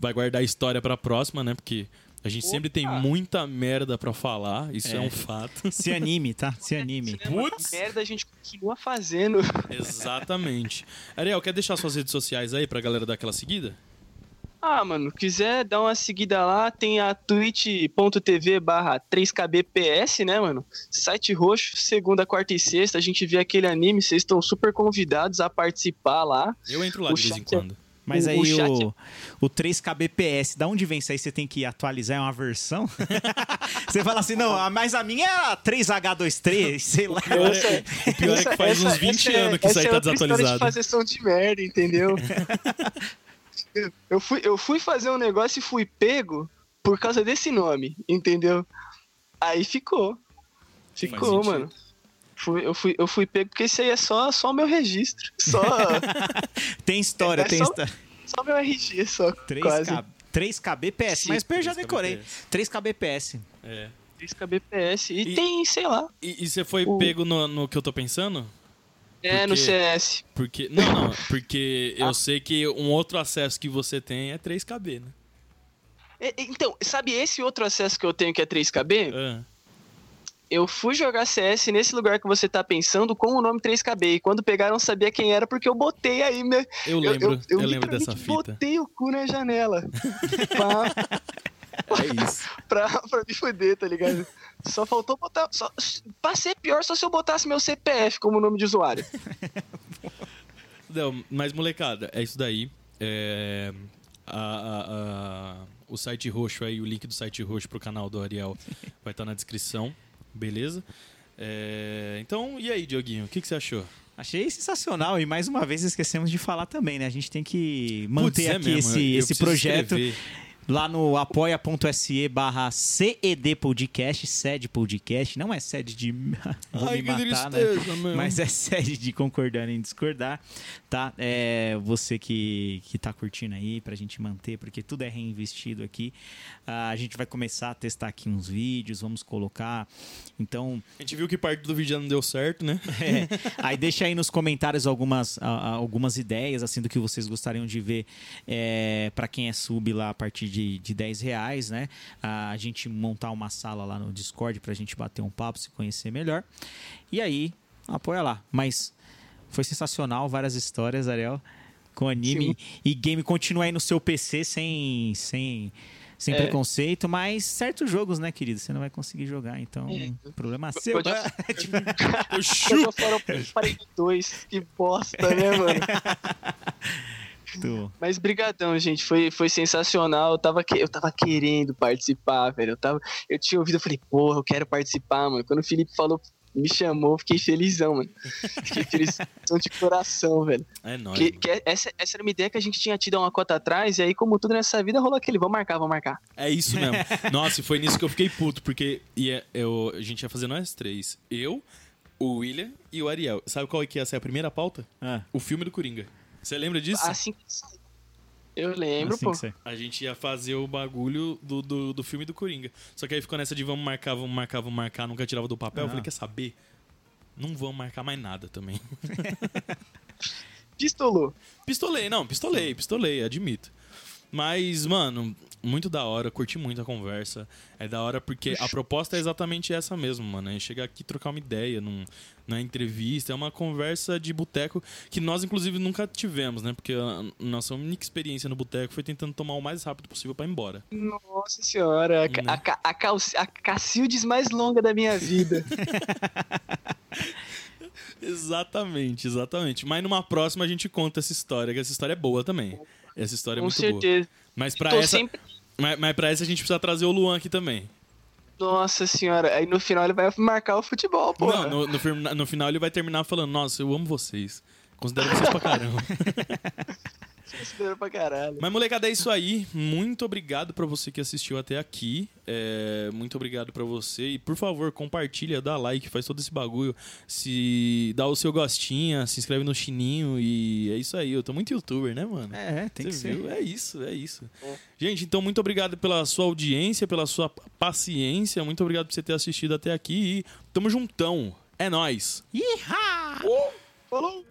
vai guardar a história pra próxima, né? Porque a gente Opa! sempre tem muita merda pra falar, isso é, É. um fato. Se anime, tá? Se anime. Putz! Merda, a gente continua fazendo. Exatamente. Ariel, quer deixar suas redes sociais aí pra galera dar aquela seguida? Ah, mano, quiser dar uma seguida lá, tem a twitch.tv barra 3kbps, né, mano? Site roxo, segunda, quarta e sexta, a gente vê aquele anime, vocês estão super convidados a participar lá. Eu entro lá O de vez em é- quando. Mas O- aí o chat- o, o 3kbps, da onde vem isso aí? Você tem que atualizar, é uma versão? [laughs] Você fala assim, não, mas a minha é a 3H23, [laughs] sei lá. pior é- o pior é que faz uns 20 anos que isso aí essa tá é desatualizado. de fazer som de merda, entendeu? [laughs] Eu- fui, eu fui fazer um negócio e fui pego por causa desse nome, entendeu? Aí ficou. Ficou, mano. Fui, eu, fui, eu fui pego porque isso aí é só só meu registro. Só, [laughs] Tem história, É tem só- história. só meu RG, só. Quase. 3K, 3kbps, mas eu já 3Kbps. decorei. 3kbps. É. 3 kbps. E, E- tem, sei lá. E, e você foi O- pego no, no que eu tô pensando? É, no Porque- CS. Porque. Não, não. Porque eu sei que um outro acesso que você tem é 3KB, né? E- e- Então, sabe esse outro acesso que eu tenho que é 3KB? Ah, Eu fui jogar CS nesse lugar que você tá pensando com o nome 3KB. E quando pegaram, eu sabia quem era porque eu botei aí, né? eu lembro, eu, lembro dessa fita. botei o cu na janela. [laughs] pra, É isso. [laughs] pra, pra me fuder, tá ligado? Só faltou botar. Só, pra ser pior, só se eu botasse meu CPF como nome de usuário. [laughs] Não, mas molecada, é isso daí. É, a- a- a- o site roxo aí, o link do site roxo pro canal do Ariel [laughs] vai estar na descrição, beleza? É, então, e aí, Dioguinho, o que, que você achou? Achei sensacional e mais uma vez esquecemos de falar também, né? A gente tem que manter Putz, é aqui mesmo, esse, eu esse projeto escrever. Lá no apoia.se barra CED Podcast, sede podcast, não é sede de [laughs] vou Ai, me que matar, né? meu. Mas é sede de concordar em discordar, tá? É você que, que tá curtindo aí pra gente manter, porque tudo é reinvestido aqui. Ah, a gente vai começar a testar aqui uns vídeos, vamos colocar. Então, A gente viu que parte do vídeo já não deu certo, né? [laughs] é, aí deixa aí nos comentários algumas, algumas ideias assim do que vocês gostariam de ver é, para quem é sub lá a partir de, de 10 reais, né? A gente montar uma sala lá no Discord pra gente bater um papo, se conhecer melhor. E aí, apoia lá. Mas foi sensacional, várias histórias, Ariel, com anime e game continua aí no seu PC sem sem sem É. preconceito, mas certos jogos, né, querido, você não vai conseguir jogar, então, É. problema seu. Pode- [laughs] [laughs] Tipo, Eu [laughs] chuto. o Parei 2. Que bosta, né, mano? Tu- Mas brigadão, gente. Foi, foi sensacional. Eu tava, que- eu tava querendo participar, velho. Eu, tava, eu tinha ouvido, eu falei, porra, eu quero participar, mano. Quando o Felipe falou, me chamou, fiquei felizão, mano. Fiquei felizão de coração, velho. É nóis. Que, que essa, essa era uma ideia que a gente tinha tido há uma cota atrás, e aí, como tudo nessa vida, rolou aquele, vamos marcar, vamos marcar. É isso mesmo. [laughs] Nossa, e foi nisso que eu fiquei puto, porque ia, eu, a gente ia fazer nós três. Eu, o William e o Ariel. Sabe qual que ia ser a primeira pauta? Ah, O filme do Coringa. Você lembra disso? Assim que Eu lembro, assim pô. você- A gente ia fazer o bagulho do, do, do filme do Coringa. Só que aí ficou nessa de vamos marcar, vamos marcar, vamos marcar, nunca tirava do papel. Eu Ah. falei, quer saber? Não vamos marcar mais nada também. [laughs] Pistolou. Pistolei, não, pistolei, pistolei, admito. Mas, mano, muito da hora, curti muito a conversa. É da hora porque a proposta é exatamente essa mesmo, mano. É chegar aqui e trocar uma ideia num, na entrevista. É uma conversa de boteco que nós, inclusive, nunca tivemos, né? Porque a nossa única experiência no boteco foi tentando tomar o mais rápido possível pra ir embora. Nossa senhora, a, Né? a, a, cal- a Cacildes mais longa da minha vida. [laughs] Exatamente, exatamente. Mas numa próxima a gente conta essa história, que essa história é boa também. Essa história é Com muito boa. certeza. Mas pra, Tô essa, sempre. mas, mas pra essa a gente precisa trazer o Luan aqui também. Nossa senhora, aí no final ele vai marcar o futebol, pô. Não, no, no, no final ele vai terminar falando, nossa, eu amo vocês. Considero vocês pra caramba. [laughs] Pra caralho. Mas, molecada, é isso aí. Muito obrigado pra você que assistiu até aqui. É, muito obrigado pra você. E, por favor, compartilha, dá like, faz todo esse bagulho. Se dá o seu gostinho, se inscreve no chininho. E é isso aí. Eu tô muito youtuber, né, mano? É, tem que Você ser. viu? É isso, é isso. É. Gente, então muito obrigado pela sua audiência, pela sua paciência. Muito obrigado por você ter assistido até aqui. E tamo juntão. É nóis. Ih, Falou!